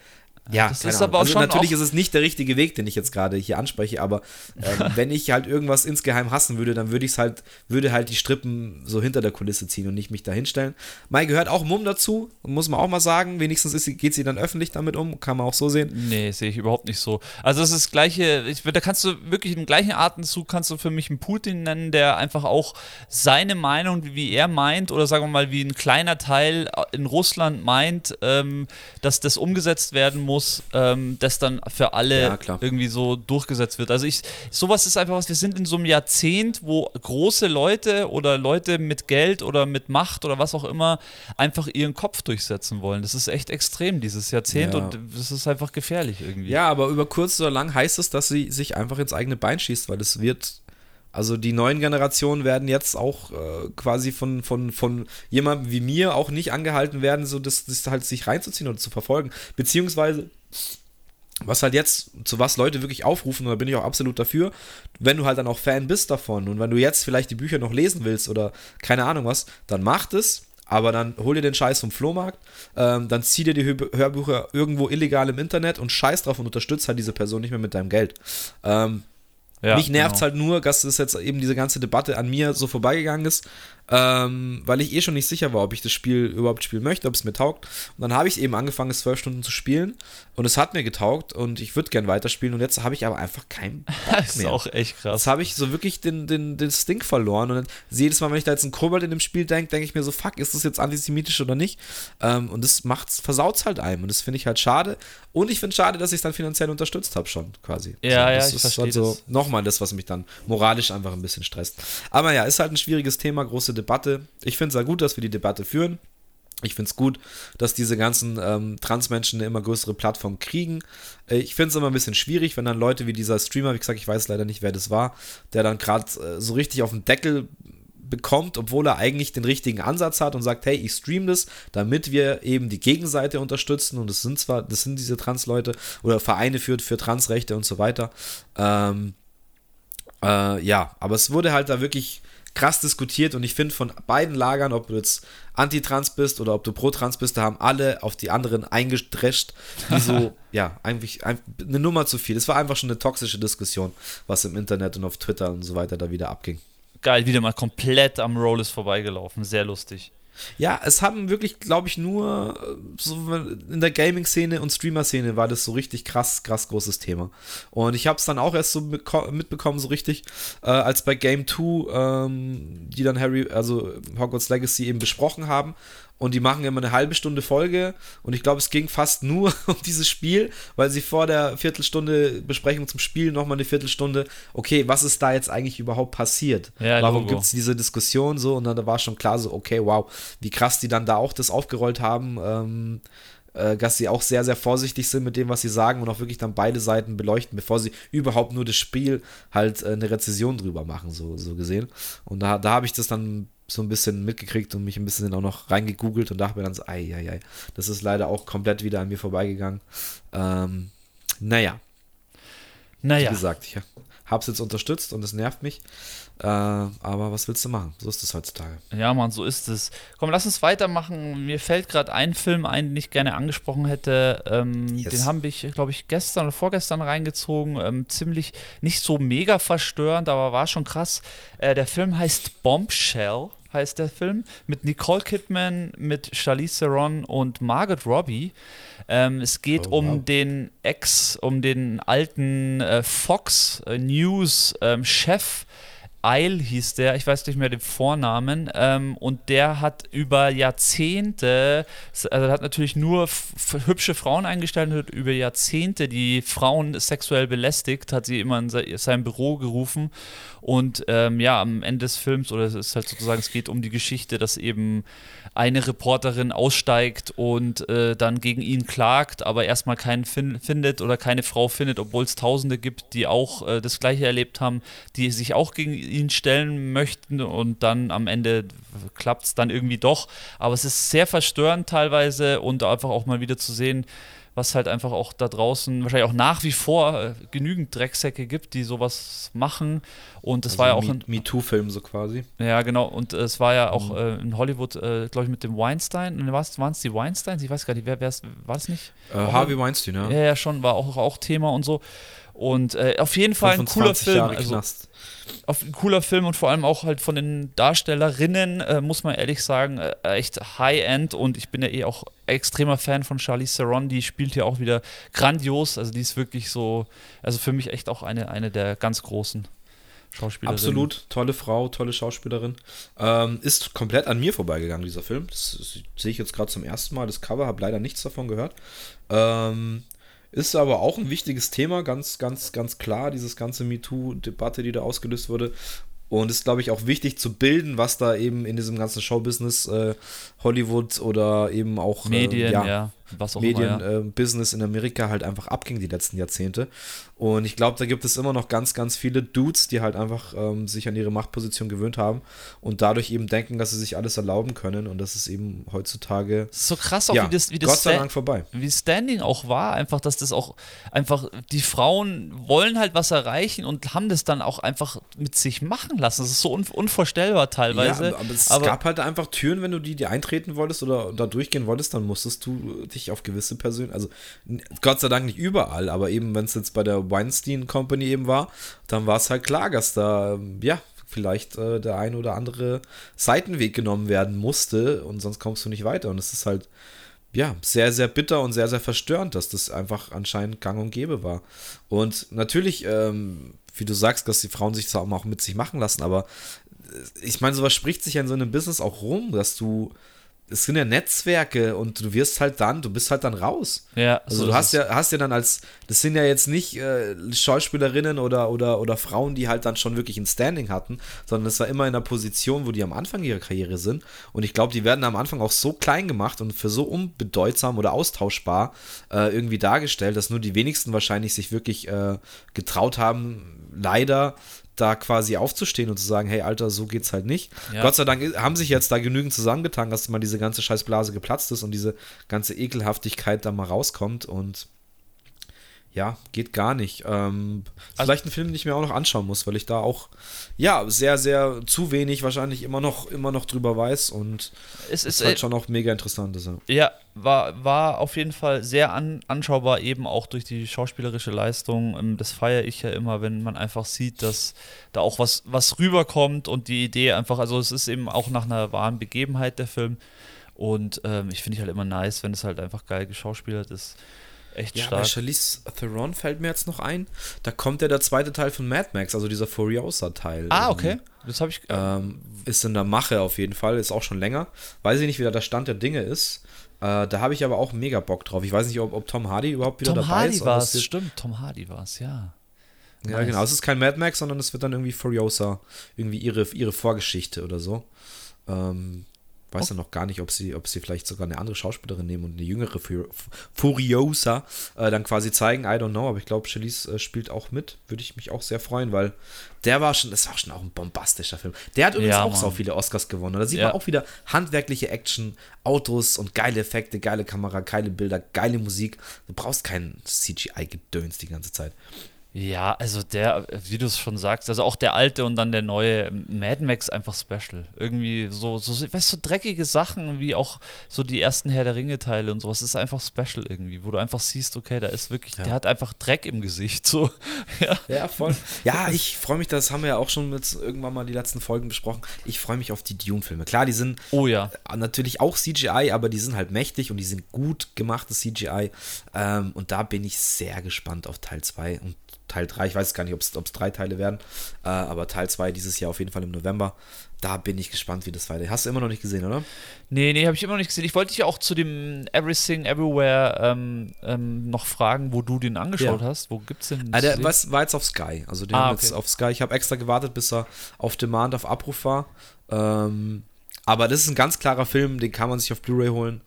Speaker 1: ja,
Speaker 2: das ist aber auch
Speaker 1: also
Speaker 2: schon
Speaker 1: natürlich ist es nicht der richtige Weg, den ich jetzt gerade hier anspreche, aber ähm, wenn ich halt irgendwas insgeheim hassen würde, dann würde ich es halt, würde halt die Strippen so hinter der Kulisse ziehen und nicht mich da hinstellen. Mai gehört auch Mumm dazu, muss man auch mal sagen. Wenigstens ist geht sie dann öffentlich damit um, kann man auch so sehen.
Speaker 2: Nee, sehe ich überhaupt nicht so. Also es ist das gleiche, ich, da kannst du wirklich im gleichen Atemzug kannst du für mich einen Putin nennen, der einfach auch seine Meinung, wie er meint, oder sagen wir mal, wie ein kleiner Teil in Russland meint, ähm, dass das umgesetzt werden muss, ähm, das dann für alle
Speaker 1: Ja,
Speaker 2: irgendwie so durchgesetzt wird. Also ich, sowas ist einfach was, wir sind in so einem Jahrzehnt, wo große Leute oder Leute mit Geld oder mit Macht oder was auch immer einfach ihren Kopf durchsetzen wollen. Das ist echt extrem, dieses Jahrzehnt
Speaker 1: Ja.
Speaker 2: und das ist einfach gefährlich irgendwie.
Speaker 1: Ja, aber über kurz oder lang heißt es, dass sie sich einfach ins eigene Bein schießt, weil es wird. Also die neuen Generationen werden jetzt auch äh, quasi von, von, von jemandem wie mir auch nicht angehalten werden, so das, das halt sich reinzuziehen oder zu verfolgen. Beziehungsweise, was halt jetzt, zu was Leute wirklich aufrufen, und da bin ich auch absolut dafür, wenn du halt dann auch Fan bist davon und wenn du jetzt vielleicht die Bücher noch lesen willst oder keine Ahnung was, dann mach es. Aber dann hol dir den Scheiß vom Flohmarkt, ähm, dann zieh dir die Hö- Hörbücher irgendwo illegal im Internet und scheiß drauf und unterstützt halt diese Person nicht mehr mit deinem Geld. Ähm,
Speaker 2: Ja,
Speaker 1: mich nervt
Speaker 2: genau.
Speaker 1: halt nur, dass es jetzt eben diese ganze Debatte an mir so vorbeigegangen ist, ähm, weil ich eh schon nicht sicher war, ob ich das Spiel überhaupt spielen möchte, ob es mir taugt. Und dann habe ich eben angefangen, es zwölf Stunden zu spielen und es hat mir getaugt und ich würde gern weiterspielen und jetzt habe ich aber einfach keinen Bock
Speaker 2: Das ist
Speaker 1: mehr.
Speaker 2: auch echt krass.
Speaker 1: Das habe ich so wirklich den, den, den Stink verloren. Und jedes Mal, wenn ich da jetzt einen Kobold in dem Spiel denke, denke ich mir so, fuck, ist das jetzt antisemitisch oder nicht? Ähm, und das macht's, versaut's halt einem. Und das finde ich halt schade. Und ich finde schade, dass ich es dann finanziell unterstützt habe, schon quasi.
Speaker 2: Ja, ja,
Speaker 1: das
Speaker 2: ich
Speaker 1: ist
Speaker 2: verstehe
Speaker 1: halt so nochmal das, was mich dann moralisch einfach ein bisschen stresst. Aber ja, ist halt ein schwieriges Thema, große Debatte. Ich finde es ja gut, dass wir die Debatte führen. Ich finde es gut, dass diese ganzen ähm, Transmenschen eine immer größere Plattform kriegen. Äh, Ich finde es immer ein bisschen schwierig, wenn dann Leute wie dieser Streamer, wie gesagt, ich weiß leider nicht, wer das war, der dann gerade äh, so richtig auf den Deckel bekommt, obwohl er eigentlich den richtigen Ansatz hat und sagt, hey, ich stream das, damit wir eben die Gegenseite unterstützen und das sind zwar, das sind diese Trans-Leute oder Vereine für, für Transrechte und so weiter. Ähm, äh, ja, aber es wurde halt da wirklich krass diskutiert und ich finde von beiden Lagern, ob du jetzt anti-trans bist oder ob du pro-trans bist, da haben alle auf die anderen eingedrescht, wie so, ja, eigentlich ein, eine Nummer zu viel. Es war einfach schon eine toxische Diskussion, was im Internet und auf Twitter und so weiter da wieder abging.
Speaker 2: Geil, wieder mal komplett am Rollis vorbeigelaufen. Sehr lustig.
Speaker 1: Ja, es haben wirklich, glaube ich, nur äh, so in der Gaming-Szene und Streamer-Szene war das so richtig krass, krass großes Thema. Und ich habe es dann auch erst so mitbekommen, so richtig, äh, als bei Game 2, ähm, die dann Harry, also Hogwarts Legacy eben besprochen haben und die machen immer eine halbe Stunde Folge und ich glaube, es ging fast nur um dieses Spiel, weil sie vor der Viertelstunde Besprechung zum Spiel nochmal eine Viertelstunde, okay, was ist da jetzt eigentlich überhaupt passiert? Ja, Warum gibt es diese Diskussion so? Und dann da war schon klar so, okay, wow, wie krass die dann da auch das aufgerollt haben. Ähm, äh, dass sie auch sehr, sehr vorsichtig sind mit dem, was sie sagen und auch wirklich dann beide Seiten beleuchten, bevor sie überhaupt nur das Spiel halt äh, eine Rezession drüber machen, so, so gesehen. Und da, da habe ich das dann so ein bisschen mitgekriegt und mich ein bisschen auch noch reingegoogelt und dachte mir dann so, ei, ei, ei, das ist leider auch komplett wieder an mir vorbeigegangen. Ähm, naja. Naja. Wie gesagt, ich habe es jetzt unterstützt und es nervt mich. Äh, aber was willst du machen? So ist es heutzutage.
Speaker 2: Ja, Mann, so ist es. Komm, lass uns weitermachen. Mir fällt gerade ein Film ein, den ich gerne angesprochen hätte. Ähm, yes. Den habe ich, glaube ich, gestern oder vorgestern reingezogen. Ähm, ziemlich nicht so mega verstörend, aber war schon krass. Äh, der Film heißt Bombshell heißt der Film, mit Nicole Kidman, mit Charlize Theron und Margot Robbie. Ähm, es geht oh, wow. um den Ex, um den alten äh, Fox äh, News ähm, Chef Eil hieß der, ich weiß nicht mehr den Vornamen, ähm, und der hat über Jahrzehnte, also hat natürlich nur hübsche Frauen eingestellt und hat über Jahrzehnte die Frauen sexuell belästigt, hat sie immer in sein Büro gerufen und ähm, ja, am Ende des Films, oder es ist halt sozusagen, es geht um die Geschichte, dass eben eine Reporterin aussteigt und äh, dann gegen ihn klagt, aber erstmal keinen fin findet oder keine Frau findet, obwohl es Tausende gibt, die auch äh, das Gleiche erlebt haben, die sich auch gegen ihn stellen möchten und dann am Ende klappt es dann irgendwie doch. Aber es ist sehr verstörend teilweise und einfach auch mal wieder zu sehen, was halt einfach auch da draußen wahrscheinlich auch nach wie vor äh, genügend Drecksäcke gibt, die sowas machen. Und es also war ja auch
Speaker 1: ein MeToo-Film so quasi.
Speaker 2: Ja, genau. Und es war ja auch mhm. äh, in Hollywood, äh, glaube ich, mit dem Weinstein. Waren es die Weinsteins? Ich weiß gar nicht, wer es war es nicht?
Speaker 1: Äh, Harvey Weinstein, ja.
Speaker 2: Ja, ja, schon, war auch, auch Thema und so. Und äh, auf jeden Fall ein cooler Film. Also, auf ein cooler Film und vor allem auch halt von den Darstellerinnen, äh, muss man ehrlich sagen, äh, echt High-End und ich bin ja eh auch extremer Fan von Charlie Theron, die spielt hier auch wieder grandios, also die ist wirklich so, also für mich echt auch eine, eine der ganz großen. Schauspielerin.
Speaker 1: Absolut, tolle Frau, tolle Schauspielerin. Ähm, ist komplett an mir vorbeigegangen, dieser Film. Das, das sehe ich jetzt gerade zum ersten Mal. Das Cover, habe leider nichts davon gehört. Ähm, ist aber auch ein wichtiges Thema, ganz, ganz, ganz klar, dieses ganze MeToo-Debatte, die da ausgelöst wurde. Und ist, glaube ich, auch wichtig zu bilden, was da eben in diesem ganzen Showbusiness, äh, Hollywood oder eben auch
Speaker 2: äh, Medien, ja, ja was
Speaker 1: auch Medienbusiness ja. in Amerika halt einfach abging die letzten Jahrzehnte. Und ich glaube, da gibt es immer noch ganz, ganz viele Dudes, die halt einfach ähm, sich an ihre Machtposition gewöhnt haben und dadurch eben denken, dass sie sich alles erlauben können. Und das ist eben heutzutage.
Speaker 2: So krass auch, ja, wie das, wie das
Speaker 1: Gott sei Dank vorbei.
Speaker 2: Wie Standing auch war, einfach, dass das auch einfach, die Frauen wollen halt was erreichen und haben das dann auch einfach mit sich machen lassen. Das ist so un unvorstellbar teilweise.
Speaker 1: Ja, aber es aber gab halt einfach Türen, wenn du die, die eintreten wolltest oder da durchgehen wolltest, dann musstest du dich dich auf gewisse Personen, also Gott sei Dank nicht überall, aber eben wenn es jetzt bei der Weinstein Company eben war, dann war es halt klar, dass da, ja, vielleicht äh, der ein oder andere Seitenweg genommen werden musste und sonst kommst du nicht weiter. Und es ist halt, ja, sehr, sehr bitter und sehr, sehr verstörend, dass das einfach anscheinend gang und gäbe war. Und natürlich, ähm, wie du sagst, dass die Frauen sich das auch mit sich machen lassen, aber äh, ich meine, sowas spricht sich ja in so einem Business auch rum, dass du es sind ja Netzwerke und du wirst halt dann, du bist halt dann raus.
Speaker 2: Ja.
Speaker 1: Also so du hast ja, hast ja dann als, das sind ja jetzt nicht äh, Schauspielerinnen oder, oder, oder Frauen, die halt dann schon wirklich ein Standing hatten, sondern es war immer in einer Position, wo die am Anfang ihrer Karriere sind. Und ich glaube, die werden am Anfang auch so klein gemacht und für so unbedeutsam oder austauschbar äh, irgendwie dargestellt, dass nur die wenigsten wahrscheinlich sich wirklich äh, getraut haben, leider da quasi aufzustehen und zu sagen, hey Alter, so geht's halt nicht. Ja. Gott sei Dank haben sich jetzt da genügend zusammengetan, dass mal diese ganze Scheißblase geplatzt ist und diese ganze Ekelhaftigkeit da mal rauskommt und ja, geht gar nicht. Ähm, also, vielleicht ein Film, den ich mir auch noch anschauen muss, weil ich da auch, ja, sehr, sehr zu wenig wahrscheinlich immer noch, immer noch drüber weiß und
Speaker 2: es ist
Speaker 1: halt äh, schon auch mega interessant ist.
Speaker 2: Ja, ja war, war auf jeden Fall sehr an, anschaubar, eben auch durch die schauspielerische Leistung. Ähm, das feiere ich ja immer, wenn man einfach sieht, dass da auch was, was rüberkommt und die Idee einfach, also es ist eben auch nach einer wahren Begebenheit der Film. Und ähm, ich finde ich halt immer nice, wenn es halt einfach geil geschauspielert ist echt
Speaker 1: ja,
Speaker 2: stark.
Speaker 1: Bei Charlize Theron fällt mir jetzt noch ein. Da kommt ja der zweite Teil von Mad Max, also dieser Furiosa-Teil.
Speaker 2: Ah, okay. Das habe ich.
Speaker 1: Ähm, ist in der Mache auf jeden Fall, ist auch schon länger. Weiß ich nicht, wie da der Stand der Dinge ist. Äh, da habe ich aber auch mega Bock drauf. Ich weiß nicht, ob, ob Tom Hardy überhaupt wieder
Speaker 2: Tom
Speaker 1: dabei
Speaker 2: Hardy
Speaker 1: ist.
Speaker 2: Tom Hardy war es, stimmt. Tom Hardy war es, ja.
Speaker 1: Ja, nice. genau. Es ist kein Mad Max, sondern es wird dann irgendwie Furiosa, irgendwie ihre, ihre Vorgeschichte oder so. Ähm, weiß okay. ja noch gar nicht, ob sie, ob sie vielleicht sogar eine andere Schauspielerin nehmen und eine jüngere Furiosa äh, dann quasi zeigen. I don't know, aber ich glaube, Charlize äh, spielt auch mit. Würde ich mich auch sehr freuen, weil der war schon, das war schon auch ein bombastischer Film. Der hat übrigens ja, auch Mann. so viele Oscars gewonnen. Da sieht ja. man auch wieder handwerkliche Action, Autos und geile Effekte, geile Kamera, geile Bilder, geile Musik. Du brauchst kein CGI-Gedöns die ganze Zeit.
Speaker 2: Ja, also der, wie du es schon sagst, also auch der alte und dann der neue Mad Max einfach special. Irgendwie so, so, weißt du, so dreckige Sachen wie auch so die ersten Herr der Ringe-Teile und sowas ist einfach special irgendwie, wo du einfach siehst, okay, da ist wirklich, ja. der hat einfach Dreck im Gesicht. So.
Speaker 1: Ja, ja voll. Ja, ich freue mich, das haben wir ja auch schon mit irgendwann mal die letzten Folgen besprochen. Ich freue mich auf die Dune-Filme. Klar, die sind
Speaker 2: oh, ja.
Speaker 1: natürlich auch CGI, aber die sind halt mächtig und die sind gut gemachtes CGI. Ähm, und da bin ich sehr gespannt auf Teil 2 und Teil 3, ich weiß gar nicht, ob es drei Teile werden, äh, aber Teil 2 dieses Jahr auf jeden Fall im November. Da bin ich gespannt, wie das weitergeht. Hast du immer noch nicht gesehen, oder?
Speaker 2: Nee, nee, habe ich immer noch nicht gesehen. Ich wollte dich ja auch zu dem Everything Everywhere ähm, ähm, noch fragen, wo du den angeschaut ja. hast. Wo gibt's denn?
Speaker 1: Ah, der was, war jetzt auf Sky. Also den ah, okay. jetzt auf Sky. Ich habe extra gewartet, bis er auf Demand, auf Abruf war. Ähm, aber das ist ein ganz klarer Film, den kann man sich auf Blu-ray holen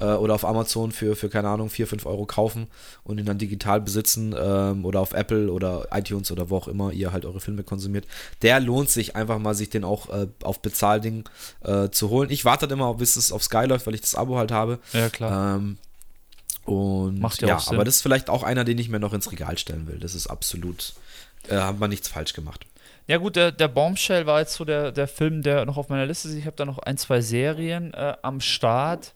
Speaker 1: äh, oder auf Amazon für, für, keine Ahnung, 4, 5 Euro kaufen und ihn dann digital besitzen ähm, oder auf Apple oder iTunes oder wo auch immer ihr halt eure Filme konsumiert. Der lohnt sich einfach mal, sich den auch äh, auf Bezahlding äh, zu holen. Ich warte immer, bis es auf Sky läuft, weil ich das Abo halt habe.
Speaker 2: Ja, klar.
Speaker 1: Ähm, und
Speaker 2: Macht ja, ja
Speaker 1: aber das ist vielleicht auch einer, den ich mir noch ins Regal stellen will. Das ist absolut, äh, haben wir nichts falsch gemacht.
Speaker 2: Ja gut, der, der Bombshell war jetzt so der, der Film, der noch auf meiner Liste ist. Ich habe da noch ein, zwei Serien äh, am Start.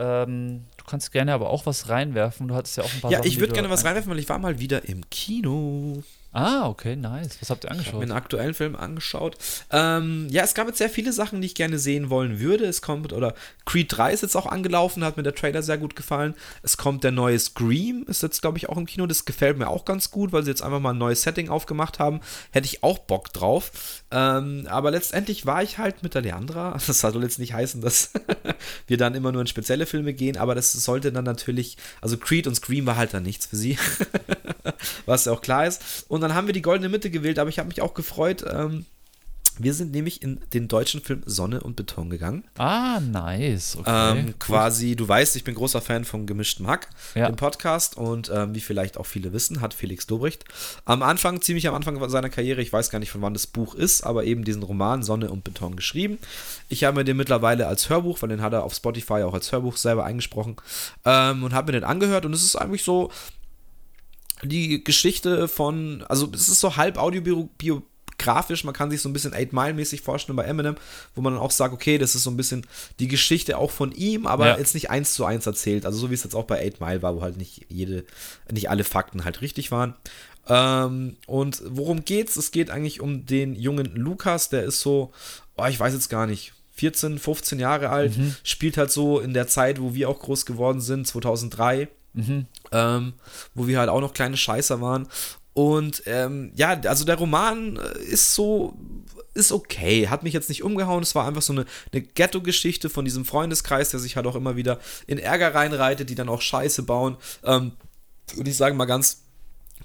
Speaker 2: Ähm, du kannst gerne aber auch was reinwerfen. Du hattest ja auch ein paar
Speaker 1: Ja, Sachen, ich würde gerne was reinwerfen, weil ich war mal wieder im Kino.
Speaker 2: Ah, okay, nice. Was habt ihr angeschaut? Ich
Speaker 1: habe mir einen aktuellen Film angeschaut. Ähm, ja, es gab jetzt sehr viele Sachen, die ich gerne sehen wollen würde. Es kommt, oder Creed 3 ist jetzt auch angelaufen, hat mir der Trailer sehr gut gefallen. Es kommt der neue Scream, ist jetzt, glaube ich, auch im Kino. Das gefällt mir auch ganz gut, weil sie jetzt einfach mal ein neues Setting aufgemacht haben. Hätte ich auch Bock drauf. Ähm, aber letztendlich war ich halt mit der Leandra. Das soll jetzt nicht heißen, dass wir dann immer nur in spezielle Filme gehen, aber das sollte dann natürlich, also Creed und Scream war halt dann nichts für sie. Was ja auch klar ist. Und und dann haben wir die goldene Mitte gewählt, aber ich habe mich auch gefreut. Ähm, wir sind nämlich in den deutschen Film Sonne und Beton gegangen.
Speaker 2: Ah, nice.
Speaker 1: Okay, ähm, quasi, du weißt, ich bin großer Fan vom gemischten Hack, ja. dem Podcast. Und ähm, wie vielleicht auch viele wissen, hat Felix Dobrecht am Anfang, ziemlich am Anfang seiner Karriere, ich weiß gar nicht, von wann das Buch ist, aber eben diesen Roman Sonne und Beton geschrieben. Ich habe mir den mittlerweile als Hörbuch, weil den hat er auf Spotify auch als Hörbuch selber eingesprochen, ähm, und habe mir den angehört. Und es ist eigentlich so, die Geschichte von, also es ist so halb audiobiografisch, man kann sich so ein bisschen 8 Mile mäßig vorstellen bei Eminem, wo man dann auch sagt, okay, das ist so ein bisschen die Geschichte auch von ihm, aber ja. jetzt nicht eins zu eins erzählt, also so wie es jetzt auch bei 8 Mile war, wo halt nicht jede, nicht alle Fakten halt richtig waren. Ähm, und worum geht's? Es geht eigentlich um den jungen Lukas, der ist so, oh, ich weiß jetzt gar nicht, 14, 15 Jahre alt, mhm. spielt halt so in der Zeit, wo wir auch groß geworden sind, 2003 Mhm. Ähm, wo wir halt auch noch kleine Scheißer waren. Und ähm, ja, also der Roman äh, ist so, ist okay, hat mich jetzt nicht umgehauen. Es war einfach so eine, eine Ghetto-Geschichte von diesem Freundeskreis, der sich halt auch immer wieder in Ärger reinreitet, die dann auch Scheiße bauen. Ähm, und ich sage mal ganz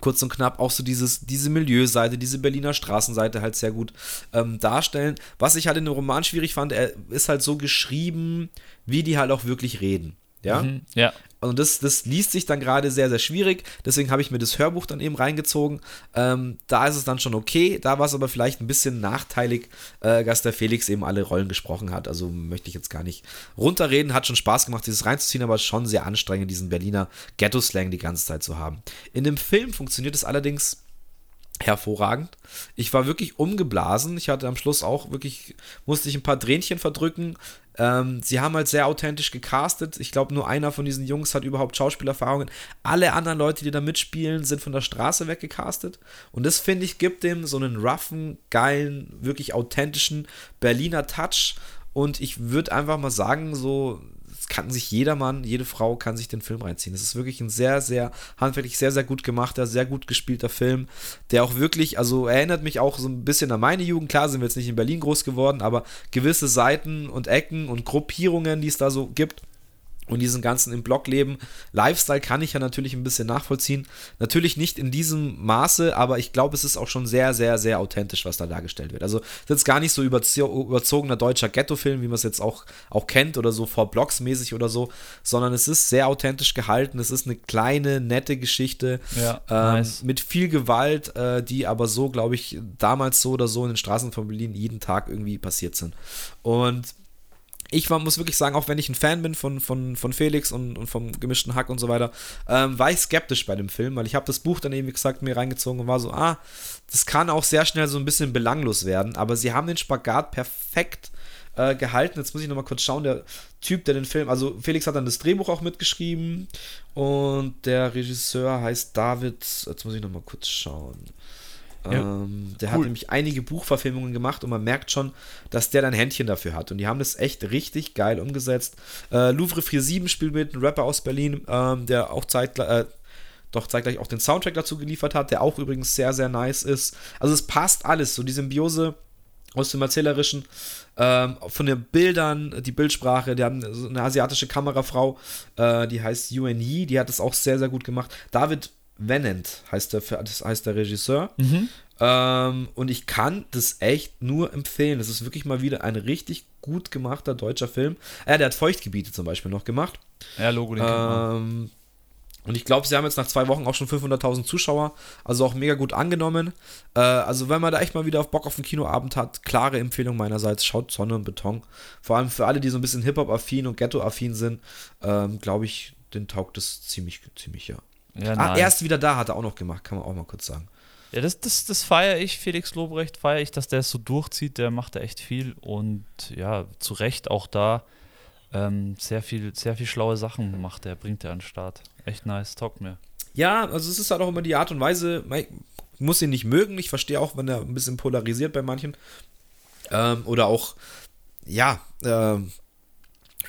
Speaker 1: kurz und knapp auch so dieses, diese Milieuseite, diese Berliner Straßenseite halt sehr gut ähm, darstellen. Was ich halt in dem Roman schwierig fand, er ist halt so geschrieben, wie die halt auch wirklich reden. Ja.
Speaker 2: Mhm. Ja.
Speaker 1: Und das, das liest sich dann gerade sehr, sehr schwierig. Deswegen habe ich mir das Hörbuch dann eben reingezogen. Ähm, da ist es dann schon okay. Da war es aber vielleicht ein bisschen nachteilig, äh, dass der Felix eben alle Rollen gesprochen hat. Also möchte ich jetzt gar nicht runterreden. Hat schon Spaß gemacht, dieses reinzuziehen, aber schon sehr anstrengend, diesen Berliner Ghetto-Slang die ganze Zeit zu haben. In dem Film funktioniert es allerdings hervorragend. Ich war wirklich umgeblasen. Ich hatte am Schluss auch wirklich, musste ich ein paar Tränchen verdrücken. Ähm, sie haben halt sehr authentisch gecastet. Ich glaube, nur einer von diesen Jungs hat überhaupt Schauspielerfahrungen. Alle anderen Leute, die da mitspielen, sind von der Straße weggecastet. Und das, finde ich, gibt dem so einen roughen, geilen, wirklich authentischen Berliner Touch. Und ich würde einfach mal sagen, so kann sich jeder Mann, jede Frau kann sich den Film reinziehen. Es ist wirklich ein sehr, sehr handwerklich sehr, sehr gut gemachter, sehr gut gespielter Film, der auch wirklich, also erinnert mich auch so ein bisschen an meine Jugend. Klar sind wir jetzt nicht in Berlin groß geworden, aber gewisse Seiten und Ecken und Gruppierungen, die es da so gibt, und diesen ganzen im Blog leben. Lifestyle kann ich ja natürlich ein bisschen nachvollziehen. Natürlich nicht in diesem Maße, aber ich glaube, es ist auch schon sehr, sehr, sehr authentisch, was da dargestellt wird. Also, es ist jetzt gar nicht so überzogener deutscher Ghetto-Film, wie man es jetzt auch, auch kennt oder so vor Blogs mäßig oder so, sondern es ist sehr authentisch gehalten. Es ist eine kleine, nette Geschichte
Speaker 2: Ja,
Speaker 1: ähm,
Speaker 2: nice.
Speaker 1: mit viel Gewalt, äh, die aber so, glaube ich, damals so oder so in den Straßen von Berlin jeden Tag irgendwie passiert sind. Und ich war, muss wirklich sagen, auch wenn ich ein Fan bin von, von, von Felix und, und vom gemischten Hack und so weiter, ähm, war ich skeptisch bei dem Film, weil ich habe das Buch dann eben, wie gesagt, mir reingezogen und war so, ah, das kann auch sehr schnell so ein bisschen belanglos werden, aber sie haben den Spagat perfekt äh, gehalten. Jetzt muss ich nochmal kurz schauen, der Typ, der den Film, also Felix hat dann das Drehbuch auch mitgeschrieben und der Regisseur heißt David, jetzt muss ich nochmal kurz schauen.
Speaker 2: Ja,
Speaker 1: Ähm, der hat
Speaker 2: cool.
Speaker 1: nämlich einige Buchverfilmungen gemacht und man merkt schon, dass der dann ein Händchen dafür hat. Und die haben das echt richtig geil umgesetzt. Äh, Louvre 47 spielt mit, ein Rapper aus Berlin, ähm, der auch zeitgleich, äh, doch zeitgleich auch den Soundtrack dazu geliefert hat, der auch übrigens sehr, sehr nice ist. Also es passt alles, so die Symbiose aus dem Erzählerischen, ähm, von den Bildern, die Bildsprache, die haben so eine asiatische Kamerafrau, äh, die heißt Yuan Yi, die hat es auch sehr, sehr gut gemacht. David Vennant heißt der, das heißt der Regisseur. Ähm, und ich kann das echt nur empfehlen. Das ist wirklich mal wieder ein richtig gut gemachter deutscher Film. Ja, der hat Feuchtgebiete zum Beispiel noch gemacht.
Speaker 2: Ja, Logo, den.
Speaker 1: Ähm, und ich glaube, sie haben jetzt nach zwei Wochen auch schon 500.000 Zuschauer, also auch mega gut angenommen. Äh, also wenn man da echt mal wieder auf Bock auf einen Kinoabend hat, klare Empfehlung meinerseits, schaut Sonne und Beton. Vor allem für alle, die so ein bisschen Hip-Hop-affin und Ghetto-affin sind, ähm, glaube ich, den taugt es ziemlich, ziemlich, ja.
Speaker 2: Ja,
Speaker 1: Ah, er ist wieder da, hat er auch noch gemacht, kann man auch mal kurz sagen.
Speaker 2: Ja, das, das, das feiere ich, Felix Lobrecht, feiere ich, dass der es so durchzieht, der macht da echt viel und ja, zu Recht auch da ähm, sehr viel, sehr viel schlaue Sachen macht er, bringt er an den Start. Echt nice, taugt mir.
Speaker 1: Ja, also es ist halt auch immer die Art und Weise, man muss ihn nicht mögen, ich verstehe auch, wenn er ein bisschen polarisiert bei manchen. Ähm, oder auch, ja, ähm,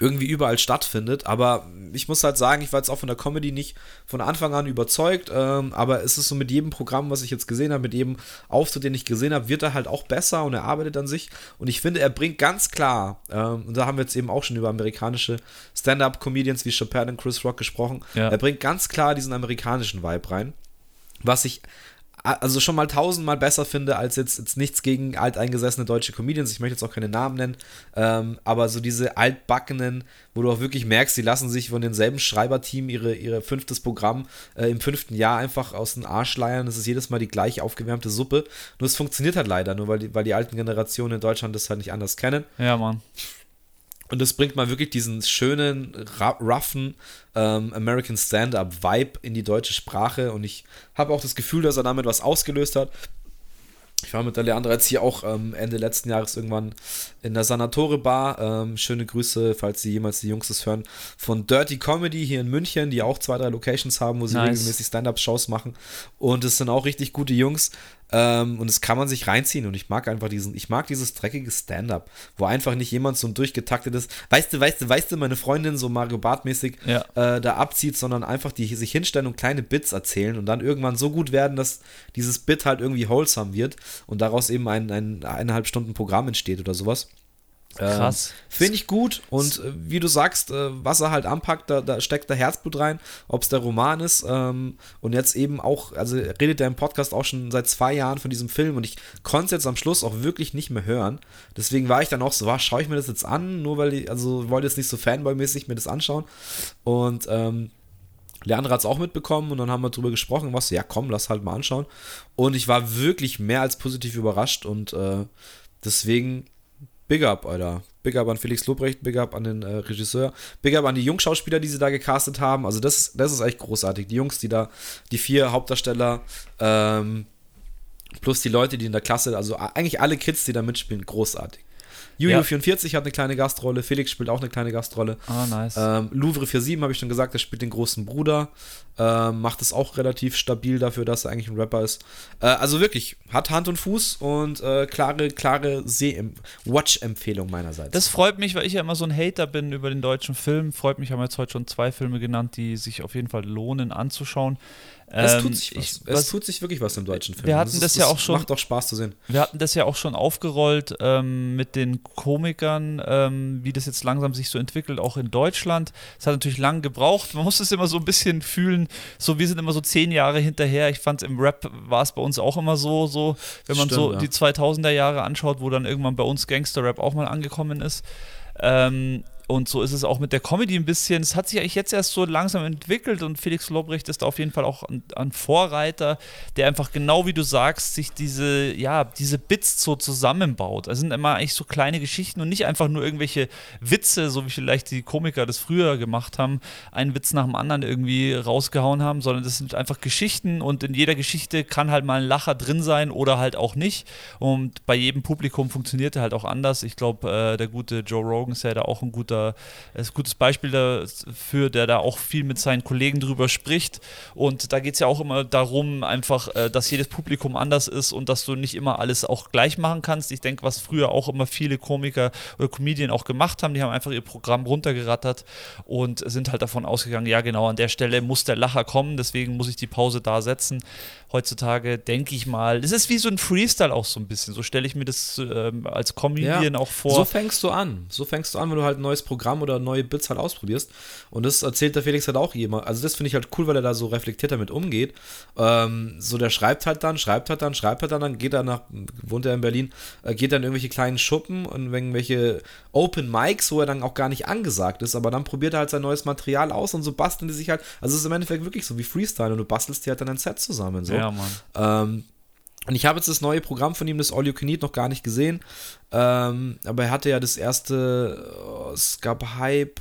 Speaker 1: irgendwie überall stattfindet. Aber ich muss halt sagen, ich war jetzt auch von der Comedy nicht von Anfang an überzeugt. Ähm, aber es ist so mit jedem Programm, was ich jetzt gesehen habe, mit jedem Auftritt, den ich gesehen habe, wird er halt auch besser und er arbeitet an sich. Und ich finde, er bringt ganz klar, ähm, und da haben wir jetzt eben auch schon über amerikanische Stand-up-Comedians wie Chappelle und Chris Rock gesprochen,
Speaker 2: Ja.
Speaker 1: er bringt ganz klar diesen amerikanischen Vibe rein. Was ich also schon mal tausendmal besser finde als jetzt, jetzt nichts gegen alteingesessene deutsche Comedians. Ich möchte jetzt auch keine Namen nennen, ähm, aber so diese altbackenen, wo du auch wirklich merkst, die lassen sich von denselben Schreiberteam ihre, ihre fünftes Programm äh, im fünften Jahr einfach aus den Arsch leiern. Das ist jedes Mal die gleich aufgewärmte Suppe. Nur es funktioniert halt leider, nur weil die, weil die alten Generationen in Deutschland das halt nicht anders kennen.
Speaker 2: Ja, Mann.
Speaker 1: Und das bringt mal wirklich diesen schönen, roughen ähm, American Stand-Up-Vibe in die deutsche Sprache. Und ich habe auch das Gefühl, dass er damit was ausgelöst hat. Ich war mit der Leandra jetzt hier auch ähm, Ende letzten Jahres irgendwann in der Sanatore Bar. Ähm, schöne Grüße, falls Sie jemals die Jungs das hören, von Dirty Comedy hier in München, die auch zwei, drei Locations haben, wo sie
Speaker 2: Nice.
Speaker 1: regelmäßig Stand-Up-Shows machen. Und es sind auch richtig gute Jungs. Ähm, und das kann man sich reinziehen. Und ich mag einfach diesen, ich mag dieses dreckige Stand-Up, wo einfach nicht jemand so ein durchgetaktetes, weißt du, weißt du, weißt du, meine Freundin so Mario Bart-mäßig
Speaker 2: Ja.
Speaker 1: äh, da abzieht, sondern einfach die sich hinstellen und kleine Bits erzählen und dann irgendwann so gut werden, dass dieses Bit halt irgendwie wholesome wird und daraus eben ein, ein eineinhalb Stunden Programm entsteht oder sowas.
Speaker 2: Krass.
Speaker 1: Ähm, Finde ich gut und äh, wie du sagst, äh, was er halt anpackt, da, da steckt da Herzblut rein, ob es der Roman ist ähm, und jetzt eben auch, also redet er im Podcast auch schon seit zwei Jahren von diesem Film und ich konnte es jetzt am Schluss auch wirklich nicht mehr hören. Deswegen war ich dann auch so, war, schaue ich mir das jetzt an, nur weil ich, also wollte jetzt nicht so Fanboy-mäßig mir das anschauen und ähm, Leandra hat es auch mitbekommen und dann haben wir drüber gesprochen, was, ja komm, lass halt mal anschauen. Und ich war wirklich mehr als positiv überrascht und äh, deswegen Big up, Alter. Big up an Felix Lobrecht, big up an den äh, Regisseur, big up an die Jungschauspieler, die sie da gecastet haben. Also das, das ist echt großartig. Die Jungs, die da, die vier Hauptdarsteller, ähm, plus die Leute, die in der Klasse, also eigentlich alle Kids, die da mitspielen, großartig. Juju ja. 44 hat eine kleine Gastrolle, Felix spielt auch eine kleine Gastrolle.
Speaker 2: Ah, oh, nice.
Speaker 1: Ähm, Louvre 47 habe ich schon gesagt, der spielt den großen Bruder. Ähm, macht es auch relativ stabil dafür, dass er eigentlich ein Rapper ist. Äh, also wirklich, hat Hand und Fuß und äh, klare, klare Watch-Empfehlung meinerseits.
Speaker 2: Das freut mich, weil ich ja immer so ein Hater bin über den deutschen Film. Freut mich, haben wir jetzt heute schon zwei Filme genannt, die sich auf jeden Fall lohnen anzuschauen.
Speaker 1: Es tut ähm, sich was. Ich, es was, tut sich wirklich was im deutschen Film.
Speaker 2: Wir hatten das, das, ja auch schon.
Speaker 1: Macht auch Spaß zu sehen.
Speaker 2: Wir hatten das ja auch schon aufgerollt ähm, mit den Komikern, ähm, wie das jetzt langsam sich so entwickelt, auch in Deutschland. Es hat natürlich lange gebraucht. Man muss es immer so ein bisschen fühlen. So, wir sind immer so zehn Jahre hinterher. Ich fand im Rap war es bei uns auch immer so, so wenn man Stimmt, so ja. die 2000er Jahre anschaut, wo dann irgendwann bei uns Gangster-Rap auch mal angekommen ist. Ähm, und so ist es auch mit der Comedy ein bisschen. Es hat sich eigentlich jetzt erst so langsam entwickelt und Felix Lobrecht ist da auf jeden Fall auch ein, ein, Vorreiter, der einfach genau wie du sagst, sich diese, ja, diese Bits so zusammenbaut. Es sind immer eigentlich so kleine Geschichten und nicht einfach nur irgendwelche Witze, so wie vielleicht die Komiker das früher gemacht haben, einen Witz nach dem anderen irgendwie rausgehauen haben, sondern das sind einfach Geschichten und in jeder Geschichte kann halt mal ein Lacher drin sein oder halt auch nicht. Und bei jedem Publikum funktioniert er halt auch anders. Ich glaube, äh, der gute Joe Rogan ist ja da auch ein guter guter, ist ein gutes Beispiel dafür, der da auch viel mit seinen Kollegen drüber spricht. Und da geht es ja auch immer darum, einfach, äh, dass jedes Publikum anders ist und dass du nicht immer alles auch gleich machen kannst. Ich denke, was früher auch immer viele Komiker oder Comedien auch gemacht haben, die haben einfach ihr Programm runtergerattert und sind halt davon ausgegangen, ja genau, an der Stelle muss der Lacher kommen, deswegen muss ich die Pause da setzen heutzutage, denke ich mal. Es ist wie so ein Freestyle auch so ein bisschen. So stelle ich mir das ähm, als Comedian ja, auch vor.
Speaker 1: So fängst du an. So fängst du an, wenn du halt ein neues Programm oder neue Bits halt ausprobierst. Und das erzählt der Felix halt auch jemand. Also das finde ich halt cool, weil er da so reflektiert damit umgeht. Ähm, so der schreibt halt dann, schreibt halt dann, schreibt halt dann, dann geht er nach, wohnt er in Berlin, äh, geht dann irgendwelche kleinen Schuppen und irgendwelche Open Mics, wo er dann auch gar nicht angesagt ist, aber dann probiert er halt sein neues Material aus und so basteln die sich halt, also es ist im Endeffekt wirklich so wie Freestyle und du bastelst dir halt dann ein Set zusammen. So.
Speaker 2: Ja, Mann.
Speaker 1: Ähm, und ich habe jetzt das neue Programm von ihm, das All You Can Eat, noch gar nicht gesehen. Ähm, aber er hatte ja das erste, oh, es gab Hype,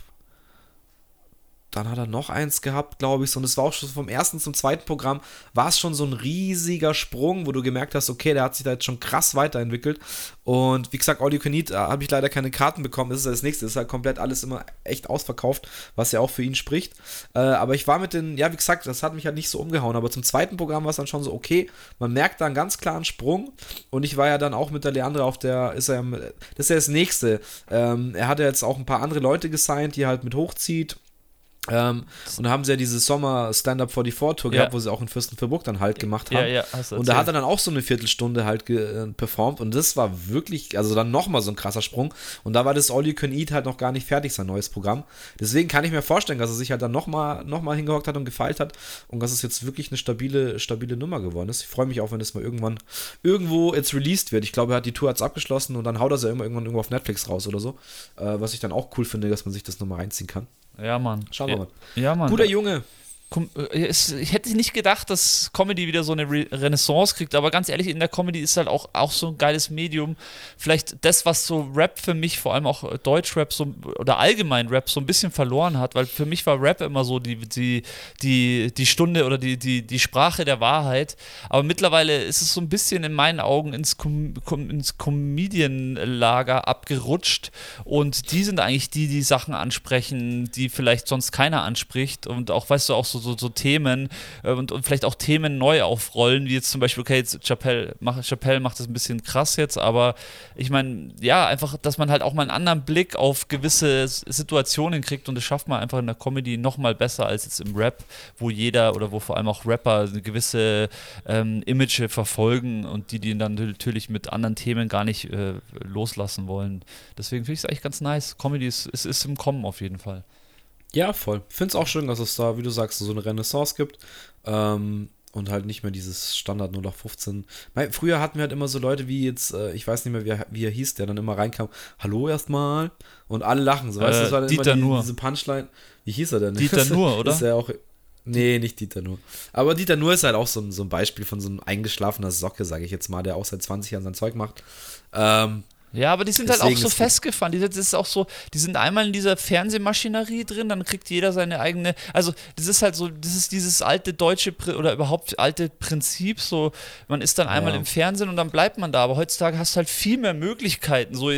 Speaker 1: dann hat er noch eins gehabt, glaube ich. Und es war auch schon vom ersten zum zweiten Programm, war es schon so ein riesiger Sprung, wo du gemerkt hast, okay, der hat sich da jetzt schon krass weiterentwickelt. Und wie gesagt, All You habe ich leider keine Karten bekommen. Das ist das nächste. Das ist halt komplett alles immer echt ausverkauft, was ja auch für ihn spricht. Äh, aber ich war mit den, ja, wie gesagt, das hat mich halt nicht so umgehauen. Aber zum zweiten Programm war es dann schon so, okay, man merkt da einen ganz klaren Sprung. Und ich war ja dann auch mit der Leandra auf der, ist er, das ist ja das nächste. Ähm, er hatte jetzt auch ein paar andere Leute gesigned, die er halt mit hochzieht. Ähm, und da haben sie ja diese Sommer Stand-Up 44 Tour gehabt, ja. wo sie auch in Fürstenfeldbruck dann halt gemacht haben. Ja, ja, und da hat er dann auch so eine Viertelstunde halt äh, performt und das war wirklich, also dann nochmal so ein krasser Sprung. Und da war das All You Can Eat halt noch gar nicht fertig, sein neues Programm. Deswegen kann ich mir vorstellen, dass er sich halt dann nochmal noch mal hingehockt hat und gefeilt hat und dass es jetzt wirklich eine stabile, stabile Nummer geworden ist. Ich freue mich auch, wenn es mal irgendwann irgendwo jetzt released wird. Ich glaube, er hat die Tour jetzt abgeschlossen und dann haut er sie irgendwann irgendwo auf Netflix raus oder so. Äh, was ich dann auch cool finde, dass man sich das nochmal reinziehen kann.
Speaker 2: Ja, Mann.
Speaker 1: Schauen wir
Speaker 2: mal.
Speaker 1: Ja,
Speaker 2: Mann.
Speaker 1: Guter Junge.
Speaker 2: Äh, ich hätte nicht gedacht, dass Comedy wieder so eine Renaissance kriegt, aber ganz ehrlich, in der Comedy ist halt auch, auch so ein geiles Medium. Vielleicht das, was so Rap für mich, vor allem auch Deutschrap so, oder allgemein Rap so ein bisschen verloren hat, weil für mich war Rap immer so die, die, die, die Stunde oder die, die, die Sprache der Wahrheit. Aber mittlerweile ist es so ein bisschen in meinen Augen ins, Com ins Comedian-Lager abgerutscht und die sind eigentlich die, die Sachen ansprechen, die vielleicht sonst keiner anspricht und auch, weißt du, auch so so, so Themen äh, und, und vielleicht auch Themen neu aufrollen, wie jetzt zum Beispiel, okay, jetzt Chappelle, mach, Chappelle macht das ein bisschen krass jetzt, aber ich meine, ja, einfach, dass man halt auch mal einen anderen Blick auf gewisse Situationen kriegt und das schafft man einfach in der Comedy nochmal besser als jetzt im Rap, wo jeder oder wo vor allem auch Rapper eine gewisse ähm, Image verfolgen und die, die dann natürlich mit anderen Themen gar nicht äh, loslassen wollen. Deswegen finde ich es eigentlich ganz nice. Comedy ist, ist, ist im Kommen auf jeden Fall.
Speaker 1: Ja, voll. Finde es auch schön, dass es da, wie du sagst, so eine Renaissance gibt. Ähm, und halt nicht mehr dieses Standard 0815. Weil früher hatten wir halt immer so Leute wie jetzt, äh, ich weiß nicht mehr, wie, wie er hieß, der dann immer reinkam, hallo erstmal und alle lachen. So, weißt du,
Speaker 2: Äh,
Speaker 1: das war dann
Speaker 2: Dieter
Speaker 1: immer die,
Speaker 2: Nuhr.
Speaker 1: diese Punchline. Wie hieß er denn?
Speaker 2: Dieter Nuhr, oder?
Speaker 1: Ist er auch, nee, nicht Dieter Nuhr. Aber Dieter Nuhr ist halt auch so ein, so ein Beispiel von so einem eingeschlafener Socke, sage ich jetzt mal, der auch seit 20 Jahren sein Zeug macht. Ähm,
Speaker 2: Ja, aber die sind halt auch
Speaker 1: Deswegen
Speaker 2: so festgefahren. Die, das ist auch so, die sind einmal in dieser Fernsehmaschinerie drin, dann kriegt jeder seine eigene. Also, das ist halt so, das ist dieses alte deutsche oder überhaupt alte Prinzip. So, man ist dann einmal
Speaker 1: Ja.
Speaker 2: im Fernsehen und dann bleibt man da. Aber heutzutage hast du halt viel mehr Möglichkeiten. So,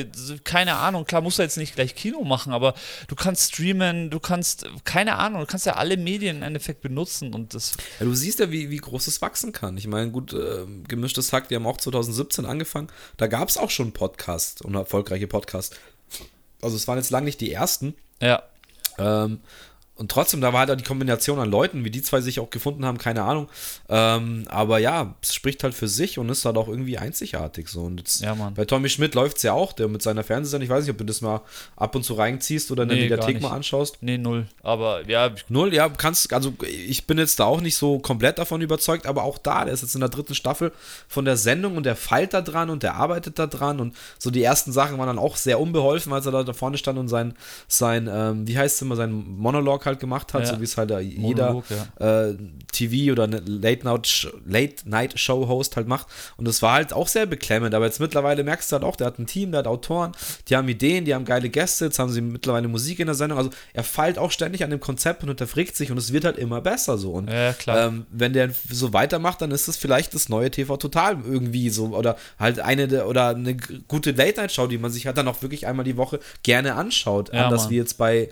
Speaker 2: keine Ahnung, klar, musst du jetzt nicht gleich Kino machen, aber du kannst streamen, du kannst, keine Ahnung, du kannst ja alle Medien im Endeffekt benutzen und das.
Speaker 1: Ja, du siehst ja, wie, wie groß es wachsen kann. Ich meine, gut, äh, gemischtes Hack, die haben auch 2017 angefangen. Da gab es auch schon Podcasts und erfolgreiche Podcasts. Also es waren jetzt lange nicht die ersten.
Speaker 2: Ja.
Speaker 1: Ähm, und trotzdem, da war halt auch die Kombination an Leuten, wie die zwei sich auch gefunden haben, keine Ahnung. Ähm, aber ja, es spricht halt für sich und ist halt auch irgendwie einzigartig so. Und jetzt,
Speaker 2: Ja,
Speaker 1: bei Tommy Schmidt läuft es ja auch, der mit seiner Fernsehsendung, ich weiß nicht, ob du das mal ab und zu reinziehst oder in der
Speaker 2: Nee,
Speaker 1: Mediathek mal anschaust.
Speaker 2: Nee, null. Aber ja,
Speaker 1: Null, ja, kannst, also ich bin jetzt da auch nicht so komplett davon überzeugt, aber auch da, der ist jetzt in der dritten Staffel von der Sendung und der feilt da dran und der arbeitet da dran und so die ersten Sachen waren dann auch sehr unbeholfen, als er da, da vorne stand und sein, sein ähm, wie heißt es immer, sein Monolog halt gemacht hat,
Speaker 2: Ja.
Speaker 1: so wie es halt jeder
Speaker 2: Monolog,
Speaker 1: äh, TV oder eine Late-Night-Show-Host halt macht und das war halt auch sehr beklemmend, aber jetzt mittlerweile merkst du halt auch, der hat ein Team, der hat Autoren, die haben Ideen, die haben geile Gäste, jetzt haben sie mittlerweile Musik in der Sendung, also er feilt auch ständig an dem Konzept und hinterfragt sich und es wird halt immer besser so und
Speaker 2: Ja, klar.
Speaker 1: ähm, wenn der so weitermacht, dann ist es vielleicht das neue TV Total irgendwie so oder halt eine der, oder eine gute Late-Night-Show, die man sich halt dann auch wirklich einmal die Woche gerne anschaut,
Speaker 2: Ja,
Speaker 1: anders
Speaker 2: Mann.
Speaker 1: wie jetzt bei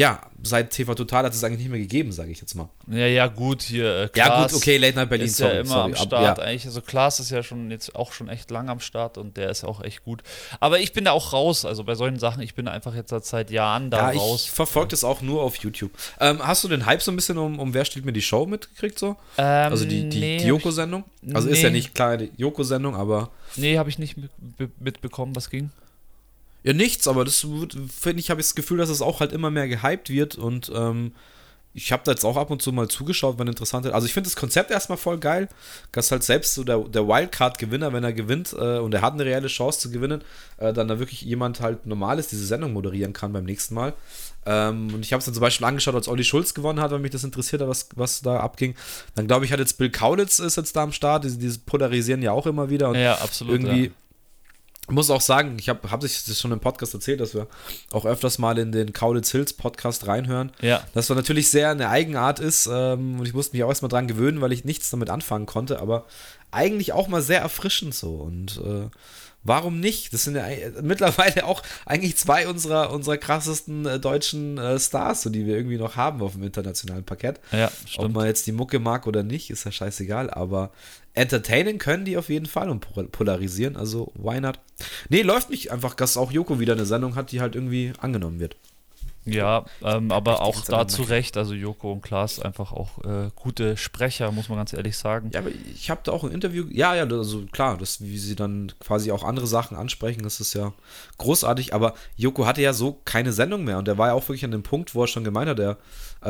Speaker 1: ja, seit TV Total hat es eigentlich nicht mehr gegeben, sage ich jetzt mal.
Speaker 2: Ja, ja, gut, hier. Äh,
Speaker 1: Ja, gut, okay, Late Night Berlin,
Speaker 2: ist
Speaker 1: sorry,
Speaker 2: ja immer
Speaker 1: sorry,
Speaker 2: am
Speaker 1: ab-
Speaker 2: Start
Speaker 1: ja.
Speaker 2: eigentlich. Also Klaas ist ja schon jetzt auch schon echt lang am Start und der ist auch echt gut. Aber ich bin da auch raus. Also bei solchen Sachen, ich bin einfach jetzt seit Jahren da
Speaker 1: Ja,
Speaker 2: raus.
Speaker 1: ich verfolge das auch nur auf YouTube. Ähm, hast du den Hype so ein bisschen um, um Wer steht mir die Show mitgekriegt so?
Speaker 2: Ähm,
Speaker 1: Also die, die,
Speaker 2: nee,
Speaker 1: die Joko-Sendung? Also ist ja
Speaker 2: Nee.
Speaker 1: nicht klar die Joko-Sendung, aber
Speaker 2: nee, habe ich nicht mit, be- mitbekommen, was ging.
Speaker 1: Ja, nichts, aber das finde ich, habe ich das Gefühl, dass es auch halt immer mehr gehypt wird und ähm, ich habe da jetzt auch ab und zu mal zugeschaut, wenn interessant ist. Also ich finde das Konzept erstmal voll geil, dass halt selbst so der, der Wildcard-Gewinner, wenn er gewinnt äh, und er hat eine reelle Chance zu gewinnen, äh, dann da wirklich jemand halt Normales diese Sendung moderieren kann beim nächsten Mal. Ähm, und ich habe es dann zum Beispiel angeschaut, als Olli Schulz gewonnen hat, weil mich das interessiert hat, was, was da abging. Dann glaube ich, hat jetzt Bill Kaulitz ist jetzt da am Start, die, die polarisieren ja auch immer wieder und
Speaker 2: Ja, absolut.
Speaker 1: irgendwie
Speaker 2: ja.
Speaker 1: Muss auch sagen, ich habe hab sich das schon im Podcast erzählt, dass wir auch öfters mal in den Kaulitz Hills Podcast reinhören.
Speaker 2: Ja.
Speaker 1: Das war natürlich sehr eine Eigenart ist ähm, und ich musste mich auch erstmal dran gewöhnen, weil ich nichts damit anfangen konnte, aber eigentlich auch mal sehr erfrischend so und äh, warum nicht? Das sind ja mittlerweile auch eigentlich zwei unserer, unserer krassesten äh, deutschen äh, Stars, so die wir irgendwie noch haben auf dem internationalen Parkett.
Speaker 2: Ja,
Speaker 1: Ob
Speaker 2: stimmt.
Speaker 1: man jetzt die Mucke mag oder nicht, ist ja scheißegal, aber entertainen können die auf jeden Fall und pol- polarisieren, also why not? Nee, läuft nicht einfach, dass auch Joko wieder eine Sendung hat, die halt irgendwie angenommen wird.
Speaker 2: Ja, ähm, aber auch da zu. Recht. Also Joko und Klaas einfach auch äh, gute Sprecher, muss man ganz ehrlich sagen.
Speaker 1: Ja, aber ich habe da auch ein Interview, ja, ja, also klar, das, wie sie dann quasi auch andere Sachen ansprechen, das ist ja großartig, aber Joko hatte ja so keine Sendung mehr und der war ja auch wirklich an dem Punkt, wo er schon gemeint hat, er,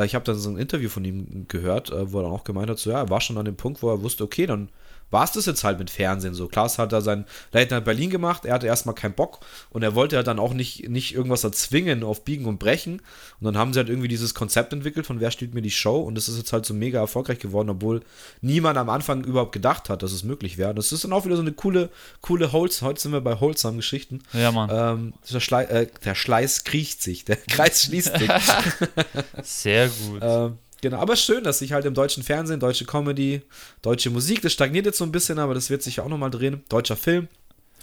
Speaker 1: ich habe dann so ein Interview von ihm gehört, äh, wo er dann auch gemeint hat, so ja, er war schon an dem Punkt, wo er wusste, okay, dann war es das jetzt halt mit Fernsehen so. Klaas hat da sein Late Night Berlin gemacht, er hatte erstmal keinen Bock und er wollte ja dann auch nicht, nicht irgendwas erzwingen auf Biegen und Brechen und dann haben sie halt irgendwie dieses Konzept entwickelt von wer stiehlt mir die Show und das ist jetzt halt so mega erfolgreich geworden, obwohl niemand am Anfang überhaupt gedacht hat, dass es möglich wäre. Das ist dann auch wieder so eine coole, coole Holz, heute sind wir bei Wholesome Geschichten.
Speaker 2: Ja, Mann.
Speaker 1: Ähm, der, Schlei äh, der Schleiß kriecht sich, der Kreis schließt sich.
Speaker 2: Sehr gut.
Speaker 1: Ähm, genau, aber schön, dass sich halt im deutschen Fernsehen, deutsche Comedy, deutsche Musik, das stagniert jetzt so ein bisschen, aber das wird sich ja auch nochmal drehen. Deutscher Film.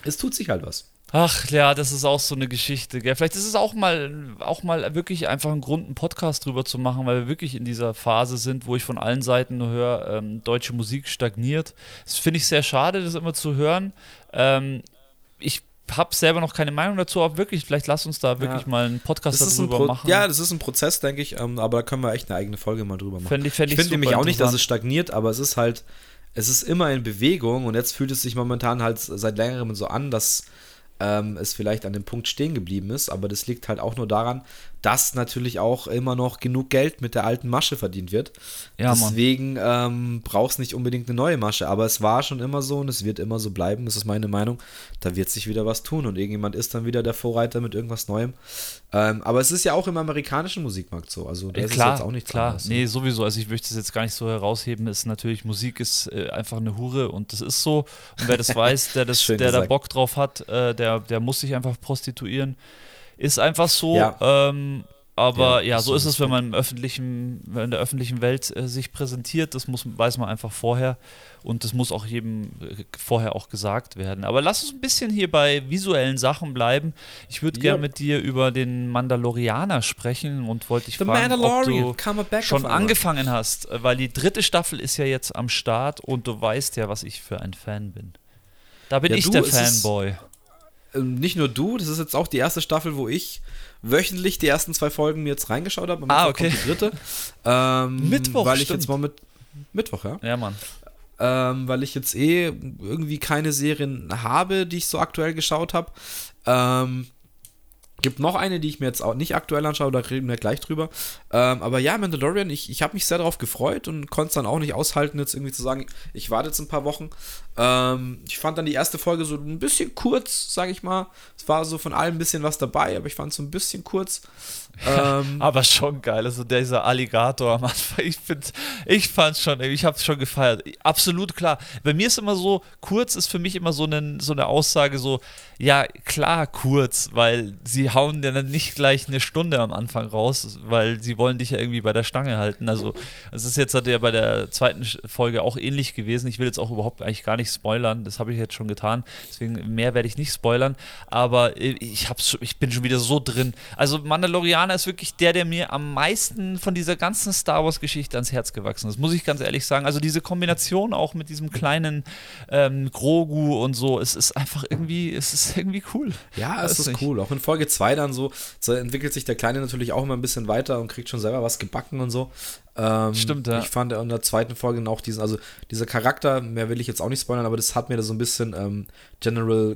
Speaker 1: Es tut sich halt was.
Speaker 2: Ach ja, das ist auch so eine Geschichte. Gell? Vielleicht ist es auch mal, auch mal wirklich einfach ein Grund, einen Podcast drüber zu machen, weil wir wirklich in dieser Phase sind, wo ich von allen Seiten nur höre, ähm, deutsche Musik stagniert. Das finde ich sehr schade, das immer zu hören. Ähm, ich habe selber noch keine Meinung dazu, aber wirklich, vielleicht lass uns da wirklich
Speaker 1: Ja.
Speaker 2: mal einen Podcast
Speaker 1: ein
Speaker 2: darüber
Speaker 1: Pro
Speaker 2: machen.
Speaker 1: ja, das ist ein Prozess, denke ich, ähm, aber da können wir echt eine eigene Folge mal drüber machen.
Speaker 2: Fänd ich- fänd
Speaker 1: ich
Speaker 2: ich
Speaker 1: finde nämlich auch nicht, dass es stagniert, aber es ist halt, es ist immer in Bewegung und jetzt fühlt es sich momentan halt seit längerem so an, dass ähm, es vielleicht an dem Punkt stehen geblieben ist, aber das liegt halt auch nur daran, dass natürlich auch immer noch genug Geld mit der alten Masche verdient wird.
Speaker 2: Ja.
Speaker 1: Deswegen ähm, brauchst nicht unbedingt eine neue Masche, aber es war schon immer so und es wird immer so bleiben, das ist meine Meinung. Da wird sich wieder was tun und irgendjemand ist dann wieder der Vorreiter mit irgendwas Neuem. Ähm, aber es ist ja auch im amerikanischen Musikmarkt so, also da
Speaker 2: Ja,
Speaker 1: ist
Speaker 2: klar,
Speaker 1: es jetzt auch nichts
Speaker 2: klar.
Speaker 1: anderes. ne?
Speaker 2: Nee, sowieso. Also ich möchte es jetzt gar nicht so herausheben. Ist natürlich, Musik ist äh, einfach eine Hure und das ist so. Und wer das weiß, der, das, der da. Bock drauf hat, äh, der, der muss sich einfach prostituieren. Ist einfach so.
Speaker 1: Ja.
Speaker 2: Ähm, aber
Speaker 1: Ja,
Speaker 2: ja, so ist es, wenn man im öffentlichen, wenn in der öffentlichen Welt äh, sich präsentiert. Das muss, weiß man einfach vorher. Und das muss auch jedem äh, vorher auch gesagt werden. Aber lass uns ein bisschen hier bei visuellen Sachen bleiben. Ich würde
Speaker 1: Ja.
Speaker 2: gerne mit dir über den Mandalorianer sprechen und wollte dich
Speaker 1: The
Speaker 2: fragen, ob du schon angefangen hast, äh, weil die dritte Staffel ist ja jetzt am Start und du weißt ja, was ich für ein Fan bin. Da bin
Speaker 1: Ja,
Speaker 2: ich der Fanboy.
Speaker 1: Ähm, nicht nur du, das ist jetzt auch die erste Staffel, wo ich wöchentlich die ersten zwei Folgen mir jetzt reingeschaut habe. Am
Speaker 2: Ah, okay.
Speaker 1: kommt die dritte. Ähm,
Speaker 2: Mittwoch,
Speaker 1: Weil ich
Speaker 2: stimmt.
Speaker 1: jetzt mal mit Mittwoch, ja.
Speaker 2: Ja, Mann.
Speaker 1: ähm, weil ich jetzt eh irgendwie keine Serien habe, die ich so aktuell geschaut habe. Ähm, gibt noch eine, die ich mir jetzt auch nicht aktuell anschaue, da reden wir gleich drüber. Ähm, aber ja, Mandalorian, ich, ich habe mich sehr darauf gefreut und konnte es dann auch nicht aushalten, jetzt irgendwie zu sagen, ich warte jetzt ein paar Wochen. Ähm, ich fand dann die erste Folge so ein bisschen kurz, sage ich mal. Es war so von allem ein bisschen was dabei, aber ich fand es so ein bisschen kurz. Ähm,
Speaker 2: Aber schon geil, also dieser Alligator am Anfang, ich finde, ich fand's schon, ich hab's schon gefeiert. Absolut klar. Bei mir ist immer so, kurz ist für mich immer so, eine, so eine Aussage so, ja, klar, kurz, weil sie hauen dir dann nicht gleich eine Stunde am Anfang raus, weil sie wollen dich ja irgendwie bei der Stange halten. Also, es ist jetzt ja bei der zweiten Folge auch ähnlich gewesen. Ich will jetzt auch überhaupt eigentlich gar nicht spoilern, das habe ich jetzt schon getan, deswegen mehr werde ich nicht spoilern, aber ich, hab's, ich bin schon wieder so drin. Also, Mandalorianer ist wirklich der, der mir am meisten von dieser ganzen Star Wars-Geschichte ans Herz gewachsen ist, muss ich ganz ehrlich sagen. Also, diese Kombination auch mit diesem kleinen ähm, Grogu und so, es ist einfach irgendwie, es ist irgendwie cool.
Speaker 1: Ja, es
Speaker 2: Weiß
Speaker 1: ist
Speaker 2: nicht.
Speaker 1: cool. Auch in Folge 2 dann so, so entwickelt sich der Kleine natürlich auch immer ein bisschen weiter und kriegt schon selber was gebacken und so. Ähm,
Speaker 2: Stimmt, ja.
Speaker 1: Ich fand in der zweiten Folge auch diesen, also dieser Charakter, mehr will ich jetzt auch nicht spoilern, aber das hat mir da so ein bisschen ähm, General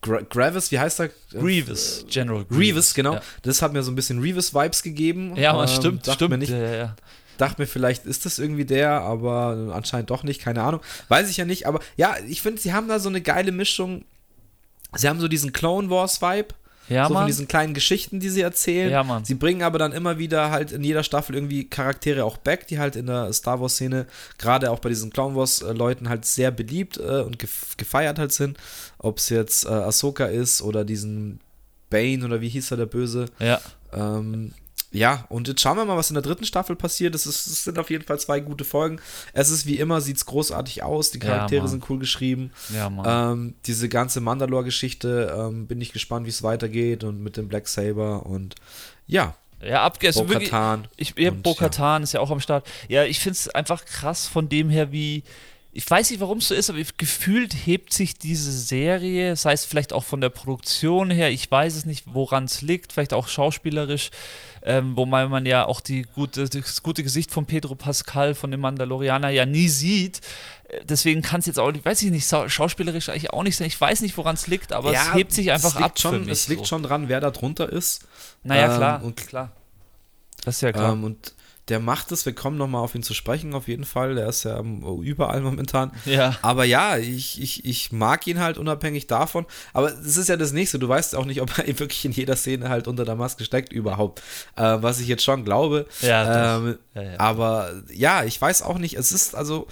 Speaker 1: Gra Gravis, wie heißt er?
Speaker 2: Grievous, General Grievous.
Speaker 1: Grievous, genau.
Speaker 2: Ja,
Speaker 1: Das hat mir so ein bisschen Revis-Vibes gegeben.
Speaker 2: ja man,
Speaker 1: Ähm,
Speaker 2: stimmt, stimmt.
Speaker 1: Mir nicht,
Speaker 2: ja, ja.
Speaker 1: dachte mir, vielleicht ist das irgendwie der, aber anscheinend doch nicht, keine Ahnung. Weiß ich ja nicht, aber ja, ich finde, sie haben da so eine geile Mischung. Sie haben so diesen Clone Wars-Vibe.
Speaker 2: Ja,
Speaker 1: so von
Speaker 2: Mann.
Speaker 1: diesen kleinen Geschichten, die sie erzählen.
Speaker 2: Ja, Mann.
Speaker 1: Sie bringen aber dann immer wieder halt in jeder Staffel irgendwie Charaktere auch back, die halt in der Star Wars-Szene, gerade auch bei diesen Clone Wars-Leuten halt sehr beliebt äh, und gef gefeiert halt sind. Ob es jetzt äh, Ahsoka ist oder diesen Bane oder wie hieß er, der Böse.
Speaker 2: Ja.
Speaker 1: Ähm, ja, und jetzt schauen wir mal, was in der dritten Staffel passiert. Es, ist, es sind auf jeden Fall zwei gute Folgen. Es ist wie immer, sieht es großartig aus. Die
Speaker 2: Ja,
Speaker 1: Charaktere
Speaker 2: Mann.
Speaker 1: sind cool geschrieben.
Speaker 2: Ja.
Speaker 1: Ähm, diese ganze Mandalore-Geschichte, ähm, bin ich gespannt, wie es weitergeht und mit dem Black Saber und ja,
Speaker 2: ja, abge also wirklich,
Speaker 1: Bo-Katan.
Speaker 2: Ich, ja, Bo-Katan ist ja auch am Start. Ja, ich finde es einfach krass von dem her, wie. Ich weiß nicht, warum es so ist, aber gefühlt hebt sich diese Serie, sei es vielleicht auch von der Produktion her, ich weiß es nicht, woran es liegt, vielleicht auch schauspielerisch, ähm, wobei man ja auch die gute, das gute Gesicht von Pedro Pascal, von dem Mandalorianer, ja nie sieht. Äh, Deswegen kann es jetzt auch, weiß ich nicht, schauspielerisch eigentlich auch nicht sein. Ich weiß nicht, woran es liegt, aber
Speaker 1: ja,
Speaker 2: es hebt sich einfach ab.
Speaker 1: Schon,
Speaker 2: für mich
Speaker 1: es liegt
Speaker 2: so.
Speaker 1: schon dran, wer da drunter ist.
Speaker 2: Naja,
Speaker 1: ähm,
Speaker 2: klar,
Speaker 1: und-
Speaker 2: klar. Das ist ja klar.
Speaker 1: Ähm, und der macht es, wir kommen nochmal auf ihn zu sprechen, auf jeden Fall. Der ist ja ähm, überall momentan.
Speaker 2: ja.
Speaker 1: Aber ja, ich, ich, ich mag ihn halt unabhängig davon. Aber es ist ja das Nächste. Du weißt auch nicht, ob er wirklich in jeder Szene halt unter der Maske steckt überhaupt. Äh, was ich jetzt schon glaube.
Speaker 2: Ja,
Speaker 1: ähm,
Speaker 2: Ja, ja.
Speaker 1: Aber ja, ich weiß auch nicht. Es ist also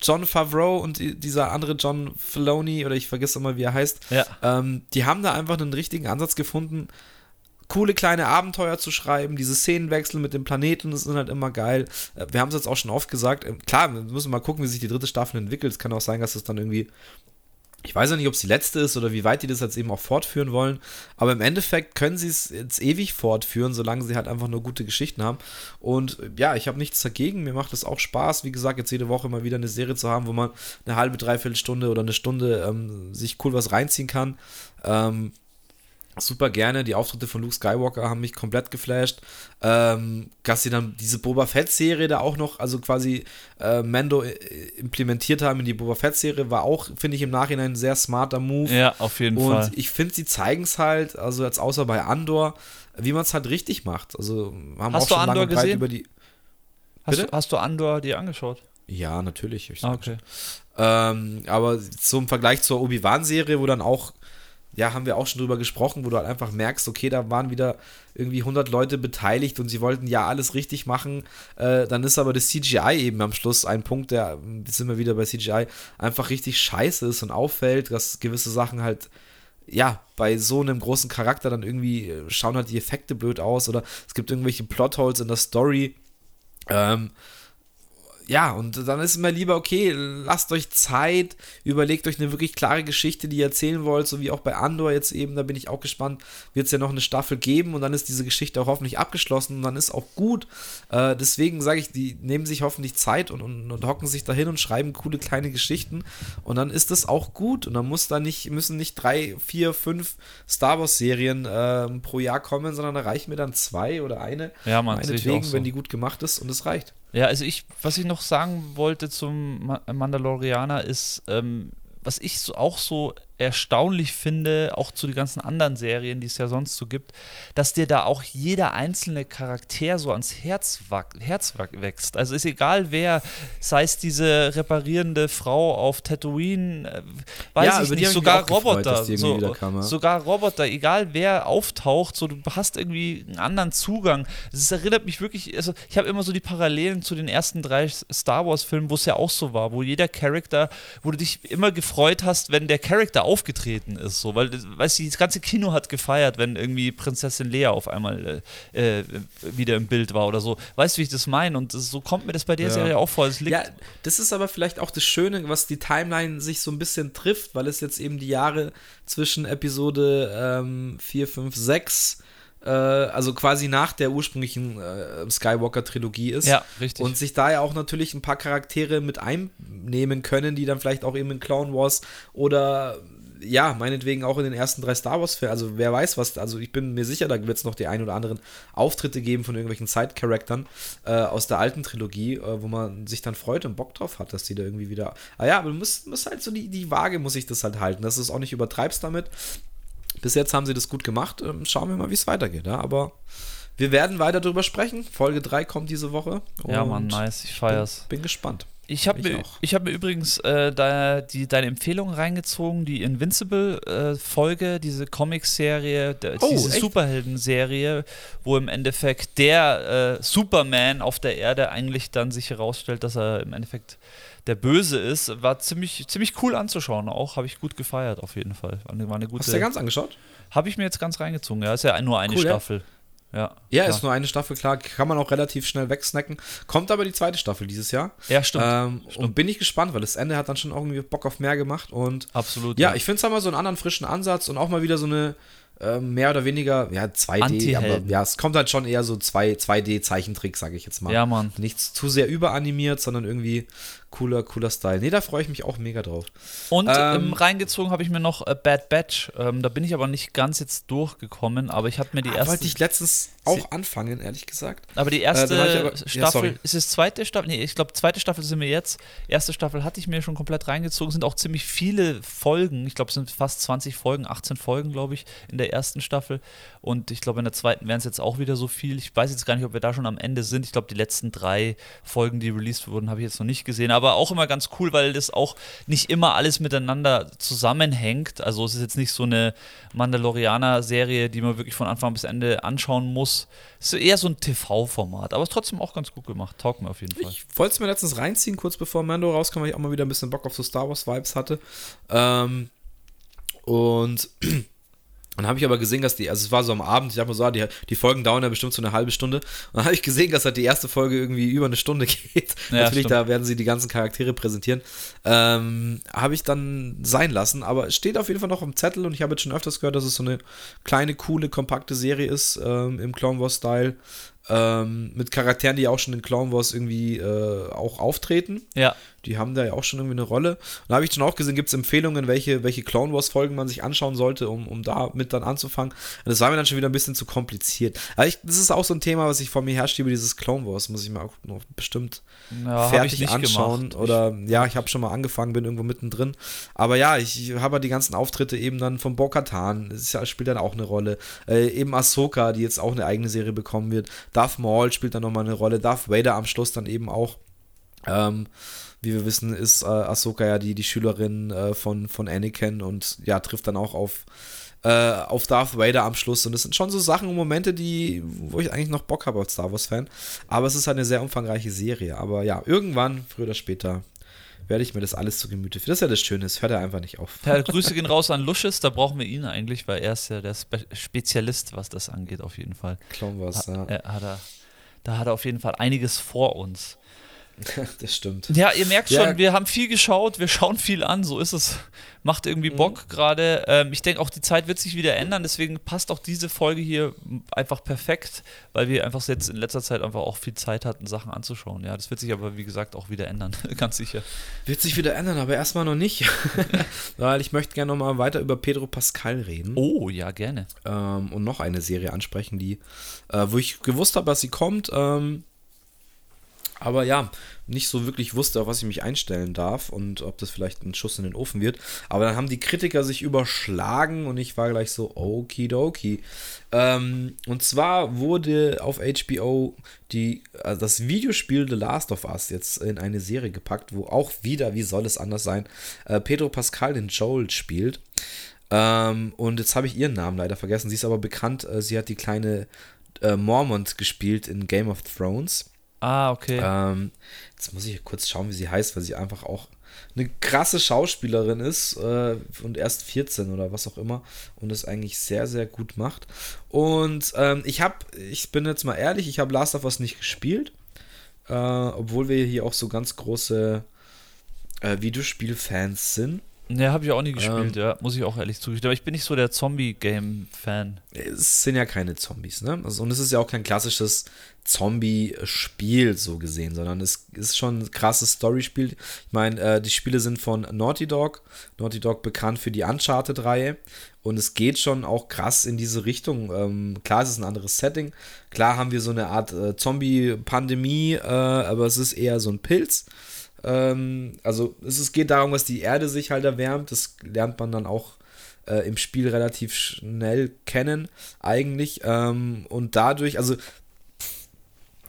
Speaker 1: John Favreau und die- dieser andere John Filoni, oder ich vergesse immer, wie er heißt.
Speaker 2: Ja.
Speaker 1: Ähm, die haben da einfach einen richtigen Ansatz gefunden, coole kleine Abenteuer zu schreiben. Diese Szenenwechsel mit dem Planeten, das sind halt immer geil. Äh, Wir haben es jetzt auch schon oft gesagt. Ähm, Klar, wir müssen mal gucken, wie sich die dritte Staffel entwickelt. Es kann auch sein, dass es dann irgendwie Ich weiß ja nicht, ob es die letzte ist oder wie weit die das jetzt eben auch fortführen wollen. Aber im Endeffekt können sie es jetzt ewig fortführen, solange sie halt einfach nur gute Geschichten haben. Und ja, ich habe nichts dagegen. Mir macht es auch Spaß, wie gesagt, jetzt jede Woche mal wieder eine Serie zu haben, wo man eine halbe, dreiviertel Stunde oder eine Stunde ähm, sich cool was reinziehen kann. Ähm, super gerne. Die Auftritte von Luke Skywalker haben mich komplett geflasht. Ähm, dass sie dann diese Boba Fett-Serie da auch noch, also quasi äh, Mando äh, implementiert haben in die Boba Fett-Serie, war auch, finde ich, im Nachhinein ein sehr smarter Move.
Speaker 2: Ja, auf jeden
Speaker 1: Und
Speaker 2: Fall.
Speaker 1: ich finde, sie zeigen es halt, also jetzt außer bei Andor, wie man es halt richtig macht. Also haben
Speaker 2: Hast
Speaker 1: auch
Speaker 2: du
Speaker 1: schon lange
Speaker 2: Andor
Speaker 1: und breit
Speaker 2: gesehen?
Speaker 1: über die.
Speaker 2: Hast, du- hast du Andor dir angeschaut?
Speaker 1: Ja, natürlich.
Speaker 2: Ah, okay.
Speaker 1: Ähm, aber im Vergleich zur Obi-Wan-Serie, wo dann auch, ja, haben wir auch schon drüber gesprochen, wo du halt einfach merkst, okay, da waren wieder irgendwie 100 Leute beteiligt und sie wollten ja alles richtig machen. Äh, dann ist aber das CGI eben am Schluss ein Punkt, der, jetzt sind wir wieder bei CGI, einfach richtig scheiße ist und auffällt, dass gewisse Sachen halt ja, bei so einem großen Charakter dann irgendwie äh, schauen halt die Effekte blöd aus oder es gibt irgendwelche Plotholes in der Story. Ähm, ja, und dann ist mir lieber, okay, lasst euch Zeit, überlegt euch eine wirklich klare Geschichte, die ihr erzählen wollt, so wie auch bei Andor jetzt eben, da bin ich auch gespannt, wird es ja noch eine Staffel geben und dann ist diese Geschichte auch hoffentlich abgeschlossen und dann ist auch gut. Äh, deswegen sage ich, die nehmen sich hoffentlich Zeit und, und, und hocken sich dahin und schreiben coole kleine Geschichten und dann ist das auch gut und dann muss da nicht, müssen nicht drei, vier, fünf Star Wars Serien ähm, pro Jahr kommen, sondern da reichen mir dann zwei oder eine.
Speaker 2: Ja, auch
Speaker 1: Meinetwegen,
Speaker 2: so.
Speaker 1: wenn die gut gemacht ist und es reicht.
Speaker 2: Ja, also ich, was ich noch sagen wollte zum Ma Mandalorianer ist, ähm, was ich so, auch so erstaunlich finde, auch zu den ganzen anderen Serien, die es ja sonst so gibt, dass dir da auch jeder einzelne Charakter so ans Herz, Herz wächst. Also ist egal wer, sei es diese reparierende Frau auf Tatooine, äh, weiß
Speaker 1: Ja,
Speaker 2: ich nicht, sogar
Speaker 1: gefreut,
Speaker 2: Roboter,
Speaker 1: irgendwie
Speaker 2: so,
Speaker 1: kam, ja.
Speaker 2: sogar Roboter, egal wer auftaucht, so du hast irgendwie einen anderen Zugang. Es erinnert mich wirklich, also ich habe immer so die Parallelen zu den ersten drei Star Wars Filmen, wo es ja auch so war, wo jeder Charakter, wo du dich immer gefreut hast, wenn der Charakter aufgetreten ist, so, weil, weißt du, das ganze Kino hat gefeiert, wenn irgendwie Prinzessin Lea auf einmal äh, äh, wieder im Bild war oder so. Weißt du, wie ich das meine? Und das, so kommt mir das bei der
Speaker 1: Ja.
Speaker 2: Serie auch vor. Liegt
Speaker 1: Ja, das ist aber vielleicht auch das Schöne, was die Timeline sich so ein bisschen trifft, weil es jetzt eben die Jahre zwischen Episode ähm, 4, 5, 6, äh, also quasi nach der ursprünglichen äh, Skywalker-Trilogie ist.
Speaker 2: Ja, richtig.
Speaker 1: Und sich da ja auch natürlich ein paar Charaktere mit einnehmen können, die dann vielleicht auch eben in Clone Wars oder ja, meinetwegen auch in den ersten drei Star Wars-Filmen. Also wer weiß was, also ich bin mir sicher, da wird es noch die ein oder anderen Auftritte geben von irgendwelchen Side-Charaktern äh, aus der alten Trilogie, äh, wo man sich dann freut und Bock drauf hat, dass die da irgendwie wieder. Ah ja, aber du musst, musst halt so die, die Waage muss ich das halt halten, dass du es auch nicht übertreibst damit. Bis jetzt haben sie das gut gemacht. Ähm, schauen wir mal, wie es weitergeht. Ja? Aber wir werden weiter darüber sprechen. Folge 3 kommt diese Woche.
Speaker 2: ja, Mann, nice, ich feier's.
Speaker 1: Bin, bin gespannt.
Speaker 2: Ich habe mir,
Speaker 1: auch.
Speaker 2: ich hab mir übrigens äh, da, die, deine Empfehlung reingezogen, die Invincible-Folge, diese Comic-Serie,
Speaker 1: Oh,
Speaker 2: diese? Superhelden-Serie, wo im Endeffekt der äh, Superman auf der Erde eigentlich dann sich herausstellt, dass er im Endeffekt der Böse ist, war ziemlich, ziemlich cool anzuschauen. Auch habe ich gut gefeiert, auf jeden Fall. War eine, war eine
Speaker 1: Hast du dir
Speaker 2: gute.
Speaker 1: ganz angeschaut?
Speaker 2: Habe ich mir jetzt ganz reingezogen. Ja, ist ja nur eine
Speaker 1: Cool.
Speaker 2: Staffel. Ja,
Speaker 1: Ja,
Speaker 2: klar.
Speaker 1: ist nur eine Staffel, klar. Kann man auch relativ schnell wegsnacken. Kommt aber die zweite Staffel dieses Jahr.
Speaker 2: ja, stimmt.
Speaker 1: Ähm, und bin ich gespannt, weil das Ende hat dann schon irgendwie Bock auf mehr gemacht. Und
Speaker 2: Absolut.
Speaker 1: ja, ich finde es mal so einen anderen frischen Ansatz und auch mal wieder so eine mehr oder weniger, ja, 2D, aber ja, es kommt halt schon eher so 2, 2D-Zeichentrick, sage ich jetzt mal.
Speaker 2: Ja, Mann.
Speaker 1: Nichts zu sehr überanimiert, sondern irgendwie cooler, cooler Style. Nee, da freue ich mich auch mega drauf.
Speaker 2: Und
Speaker 1: Ähm,
Speaker 2: ähm, reingezogen habe ich mir noch äh, Bad Batch. Ähm, da bin ich aber nicht ganz jetzt durchgekommen, aber ich habe mir die
Speaker 1: Ah,
Speaker 2: erste.
Speaker 1: wollte ich letztens auch anfangen, ehrlich gesagt.
Speaker 2: aber die erste
Speaker 1: Äh, hab ich aber- ja,
Speaker 2: Staffel,
Speaker 1: sorry.
Speaker 2: ist es zweite Staffel? Nee, ich glaube, zweite Staffel sind wir jetzt. Erste Staffel hatte ich mir schon komplett reingezogen. Sind auch ziemlich viele Folgen. Ich glaube, es sind fast 20 Folgen, 18 Folgen, glaube ich, in der ersten Staffel. Und ich glaube, in der zweiten wären es jetzt auch wieder so viel. Ich weiß jetzt gar nicht, ob wir da schon am Ende sind. Ich glaube, die letzten drei Folgen, die released wurden, habe ich jetzt noch nicht gesehen. Aber auch immer ganz cool, weil das auch nicht immer alles miteinander zusammenhängt. Also es ist jetzt nicht so eine Mandalorianer-Serie, die man wirklich von Anfang bis Ende anschauen muss. Es ist eher so ein TV-Format, aber es ist trotzdem auch ganz gut gemacht. Taugt mir auf jeden Fall.
Speaker 1: Ich wollte es mir letztens reinziehen, kurz bevor Mando rauskam, weil ich auch mal wieder ein bisschen Bock auf so Star Wars Vibes hatte. Ähm, und dann habe ich aber gesehen, dass die, also es war so am Abend, ich habe mir so, die, die Folgen dauern ja bestimmt so eine halbe Stunde. Und dann habe ich gesehen, dass halt die erste Folge irgendwie über eine Stunde geht. Ja, Natürlich, stimmt. da werden sie die ganzen Charaktere präsentieren. Ähm, habe ich dann sein lassen, aber es steht auf jeden Fall noch im Zettel und ich habe jetzt schon öfters gehört, dass es so eine kleine, coole, kompakte Serie ist ähm, im Clone Wars-Style. Ähm, mit Charakteren, die auch schon in Clone Wars irgendwie äh, auch auftreten.
Speaker 2: Ja.
Speaker 1: Die haben da ja auch schon irgendwie eine Rolle. Und da habe ich schon auch gesehen, gibt es Empfehlungen, welche, welche Clone Wars Folgen man sich anschauen sollte, um, um da mit dann anzufangen. Und das war mir dann schon wieder ein bisschen zu kompliziert. Aber ich, das ist auch so ein Thema, was ich vor mir herschiebe, dieses Clone Wars. Muss ich mir auch noch bestimmt ja, fertig anschauen. Gemacht. Oder ja, ich habe schon mal angefangen, bin irgendwo mittendrin. Aber ja, ich, ich habe die ganzen Auftritte eben dann von Bo-Katan. Das ja, spielt dann auch eine Rolle. Äh, eben Ahsoka, die jetzt auch eine eigene Serie bekommen wird. Darth Maul spielt dann nochmal eine Rolle. Darth Vader am Schluss dann eben auch. Ähm, wie wir wissen, ist äh, Ahsoka ja die, die Schülerin äh, von, von Anakin und ja, trifft dann auch auf, äh, auf Darth Vader am Schluss. Und das sind schon so Sachen und Momente, die, wo ich eigentlich noch Bock habe als Star Wars-Fan. Aber es ist halt eine sehr umfangreiche Serie. Aber ja, irgendwann, früher oder später, werde ich mir das alles zu Gemüte führen. Das ist ja das Schöne, es hört ja einfach nicht auf.
Speaker 2: Ja, Grüße gehen raus an Lusches, da brauchen wir ihn eigentlich, weil er ist ja der Spe Spezialist, was das angeht, auf jeden Fall.
Speaker 1: Clone Wars, ja.
Speaker 2: Hat er, da hat er auf jeden Fall einiges vor uns.
Speaker 1: das stimmt.
Speaker 2: Ja, ihr merkt schon, ja. wir haben viel geschaut, wir schauen viel an, so ist es. Macht irgendwie mhm. Bock gerade. Ähm, ich denke auch, die Zeit wird sich wieder ändern, deswegen passt auch diese Folge hier einfach perfekt, weil wir einfach jetzt in letzter Zeit einfach auch viel Zeit hatten, Sachen anzuschauen. Ja, das wird sich aber, wie gesagt, auch wieder ändern, ganz sicher.
Speaker 1: Wird sich wieder ändern, aber erstmal noch nicht. weil ich möchte gerne nochmal weiter über Pedro Pascal reden.
Speaker 2: Oh, ja, gerne.
Speaker 1: Ähm, und noch eine Serie ansprechen, die, äh, wo ich gewusst habe, dass sie kommt. Ähm, aber ja, nicht so wirklich wusste, auf was ich mich einstellen darf und ob das vielleicht ein Schuss in den Ofen wird. Aber dann haben die Kritiker sich überschlagen und ich war gleich so, okidoki. Ähm, und zwar wurde auf HBO die, also das Videospiel The Last of Us jetzt in eine Serie gepackt, wo auch wieder, wie soll es anders sein, äh, Pedro Pascal den Joel spielt. Ähm, und jetzt habe ich ihren Namen leider vergessen. Sie ist aber bekannt, äh, sie hat die kleine äh, Mormont gespielt in Game of Thrones.
Speaker 2: Ah, okay.
Speaker 1: Ähm, jetzt muss ich kurz schauen, wie sie heißt, weil sie einfach auch eine krasse Schauspielerin ist äh, und erst 14 oder was auch immer und es eigentlich sehr, sehr gut macht. Und ähm, ich habe, ich bin jetzt mal ehrlich, ich habe Last of Us nicht gespielt, äh, obwohl wir hier auch so ganz große äh, Videospielfans sind.
Speaker 2: Ne, habe ich auch nie gespielt, ähm, ja, muss ich auch ehrlich zugeben. Aber ich bin nicht so der Zombie-Game-Fan.
Speaker 1: Es sind ja keine Zombies, ne? Also, und es ist ja auch kein klassisches Zombie-Spiel so gesehen, sondern es ist schon ein krasses Story-Spiel. Ich meine, äh, die Spiele sind von Naughty Dog. Naughty Dog bekannt für die Uncharted-Reihe. Und es geht schon auch krass in diese Richtung. Ähm, klar, es ist ein anderes Setting. Klar haben wir so eine Art äh, Zombie-Pandemie, äh, aber es ist eher so ein Pilz. Ähm, also es, geht darum, dass die Erde sich halt erwärmt. Das lernt man dann auch äh, im Spiel relativ schnell kennen, eigentlich. Ähm, und dadurch, also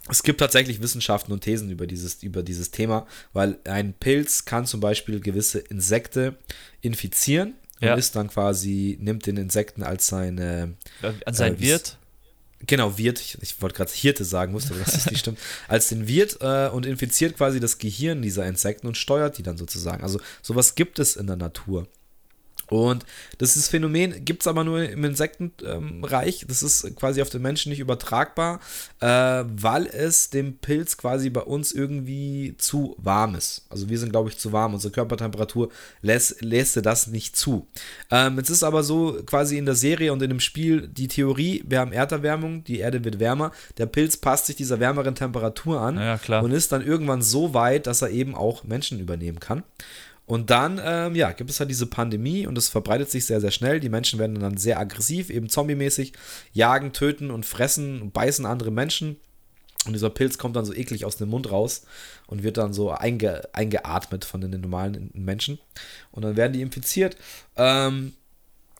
Speaker 1: es gibt tatsächlich Wissenschaften und Thesen über dieses, über dieses Thema, weil ein Pilz kann zum Beispiel gewisse Insekte infizieren und ja. ist dann quasi, nimmt den Insekten als seine.
Speaker 2: An sein äh, Wirt?
Speaker 1: Genau, Wirt, ich, ich wollte gerade Hirte sagen, wusste aber, dass das nicht stimmt, als den Wirt äh, und infiziert quasi das Gehirn dieser Insekten und steuert die dann sozusagen. Also sowas gibt es in der Natur. Und das ist Phänomen gibt es aber nur im Insektenreich. das ist quasi auf den Menschen nicht übertragbar, äh, weil es dem Pilz quasi bei uns irgendwie zu warm ist. Also wir sind, glaube ich, zu warm. Unsere Körpertemperatur lässt, lässt das nicht zu. Ähm, es ist aber so quasi in der Serie und in dem Spiel die Theorie, wir haben Erderwärmung, die Erde wird wärmer, der Pilz passt sich dieser wärmeren Temperatur an
Speaker 2: ja,
Speaker 1: und ist dann irgendwann so weit, dass er eben auch Menschen übernehmen kann. Und dann, ähm, ja, gibt es halt diese Pandemie und es verbreitet sich sehr, sehr schnell. Die Menschen werden dann sehr aggressiv, eben zombie-mäßig, jagen, töten und fressen und beißen andere Menschen. Und dieser Pilz kommt dann so eklig aus dem Mund raus und wird dann so einge, eingeatmet von den normalen Menschen. Und dann werden die infiziert. Ähm,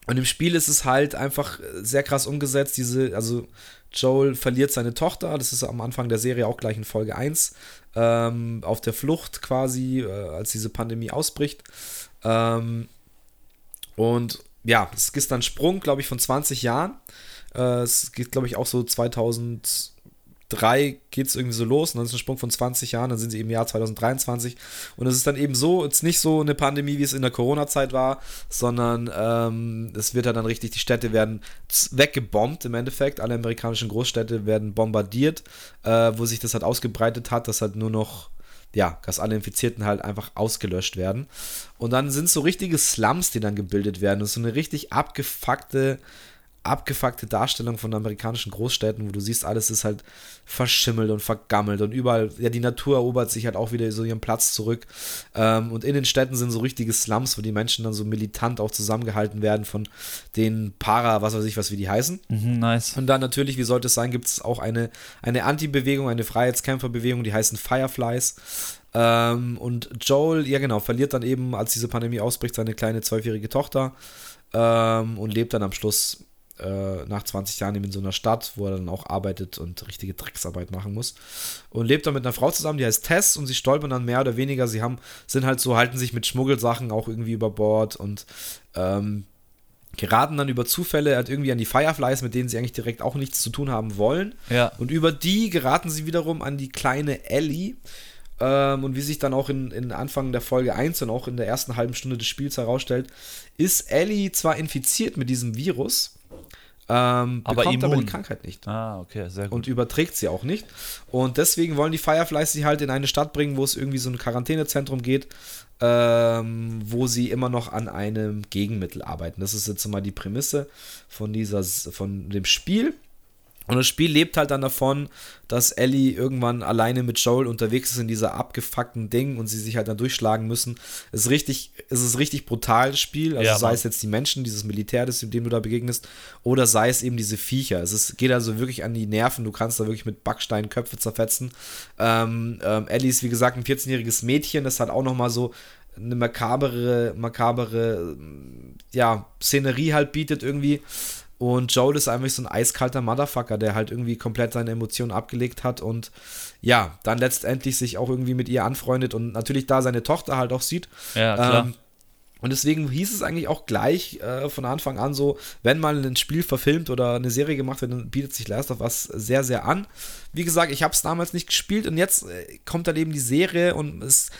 Speaker 1: und im Spiel ist es halt einfach sehr krass umgesetzt. Diese, also Joel verliert seine Tochter, das ist am Anfang der Serie auch gleich in Folge 1, ähm, auf der Flucht quasi, äh, als diese Pandemie ausbricht. Ähm, und ja, es ist dann Sprung, glaube ich, von 20 Jahren. Äh, es geht, glaube ich, auch so 2000 3 geht es irgendwie so los und dann ist ein Sprung von 20 Jahren, dann sind sie im Jahr 2023 und es ist dann eben so, jetzt nicht so eine Pandemie, wie es in der Corona-Zeit war, sondern ähm, es wird dann richtig, die Städte werden weggebombt im Endeffekt, alle amerikanischen Großstädte werden bombardiert, äh, wo sich das halt ausgebreitet hat, dass halt nur noch ja, dass alle Infizierten halt einfach ausgelöscht werden. Und dann sind so richtige Slums, die dann gebildet werden. Das ist so eine richtig abgefuckte abgefuckte Darstellung von amerikanischen Großstädten, wo du siehst, alles ist halt verschimmelt und vergammelt und überall, ja, die Natur erobert sich halt auch wieder so ihren Platz zurück. Ähm, und in den Städten sind so richtige Slums, wo die Menschen dann so militant auch zusammengehalten werden von den Para, was weiß ich, was wie die heißen.
Speaker 2: Mhm, nice.
Speaker 1: Und dann natürlich, wie sollte es sein, gibt es auch eine, eine Anti-Bewegung, eine Freiheitskämpferbewegung, die heißen Fireflies. Ähm, und Joel, ja genau, verliert dann eben, als diese Pandemie ausbricht, seine kleine zwölfjährige Tochter ähm, und lebt dann am Schluss äh, nach 20 Jahren eben in so einer Stadt, wo er dann auch arbeitet und richtige Drecksarbeit machen muss. Und lebt dann mit einer Frau zusammen, die heißt Tess und sie stolpern dann mehr oder weniger. Sie haben, sind halt so, halten sich mit Schmuggelsachen auch irgendwie über Bord und ähm, geraten dann über Zufälle halt irgendwie an die Fireflies, mit denen sie eigentlich direkt auch nichts zu tun haben wollen.
Speaker 2: Ja.
Speaker 1: Und über die geraten sie wiederum an die kleine Ellie. Ähm, und wie sich dann auch in, in Anfang der Folge 1 und auch in der ersten halben Stunde des Spiels herausstellt, ist Ellie zwar infiziert mit diesem Virus, ähm,
Speaker 2: Aber
Speaker 1: bekommt aber
Speaker 2: immun.
Speaker 1: die Krankheit nicht.
Speaker 2: Ah, okay, sehr gut.
Speaker 1: Und überträgt sie auch nicht. Und deswegen wollen die Fireflies sie halt in eine Stadt bringen, wo es irgendwie so ein Quarantänezentrum geht, ähm, wo sie immer noch an einem Gegenmittel arbeiten. Das ist jetzt mal die Prämisse von, dieser, von dem Spiel. Und das Spiel lebt halt dann davon, dass Ellie irgendwann alleine mit Joel unterwegs ist in dieser abgefuckten Ding und sie sich halt dann durchschlagen müssen. Es ist richtig, es ist richtig brutal, das Spiel. Also
Speaker 2: Ja,
Speaker 1: sei es jetzt die Menschen, dieses Militär, das, dem du da begegnest, oder sei es eben diese Viecher. Es ist, geht also wirklich an die Nerven. Du kannst da wirklich mit Backsteinen Köpfe zerfetzen. Ähm, ähm, Ellie ist, wie gesagt, ein 14-jähriges Mädchen. Das hat auch nochmal so eine makabere, makabere, ja, Szenerie halt bietet irgendwie. Und Joel ist einfach so ein eiskalter Motherfucker, der halt irgendwie komplett seine Emotionen abgelegt hat und ja, dann letztendlich sich auch irgendwie mit ihr anfreundet und natürlich da seine Tochter halt auch sieht.
Speaker 2: ja, klar.
Speaker 1: Ähm, und deswegen hieß es eigentlich auch gleich äh, von Anfang an so, wenn mal ein Spiel verfilmt oder eine Serie gemacht wird, dann bietet sich Last of Us sehr, sehr an. Wie gesagt, ich habe es damals nicht gespielt und jetzt äh, kommt dann eben die Serie und es.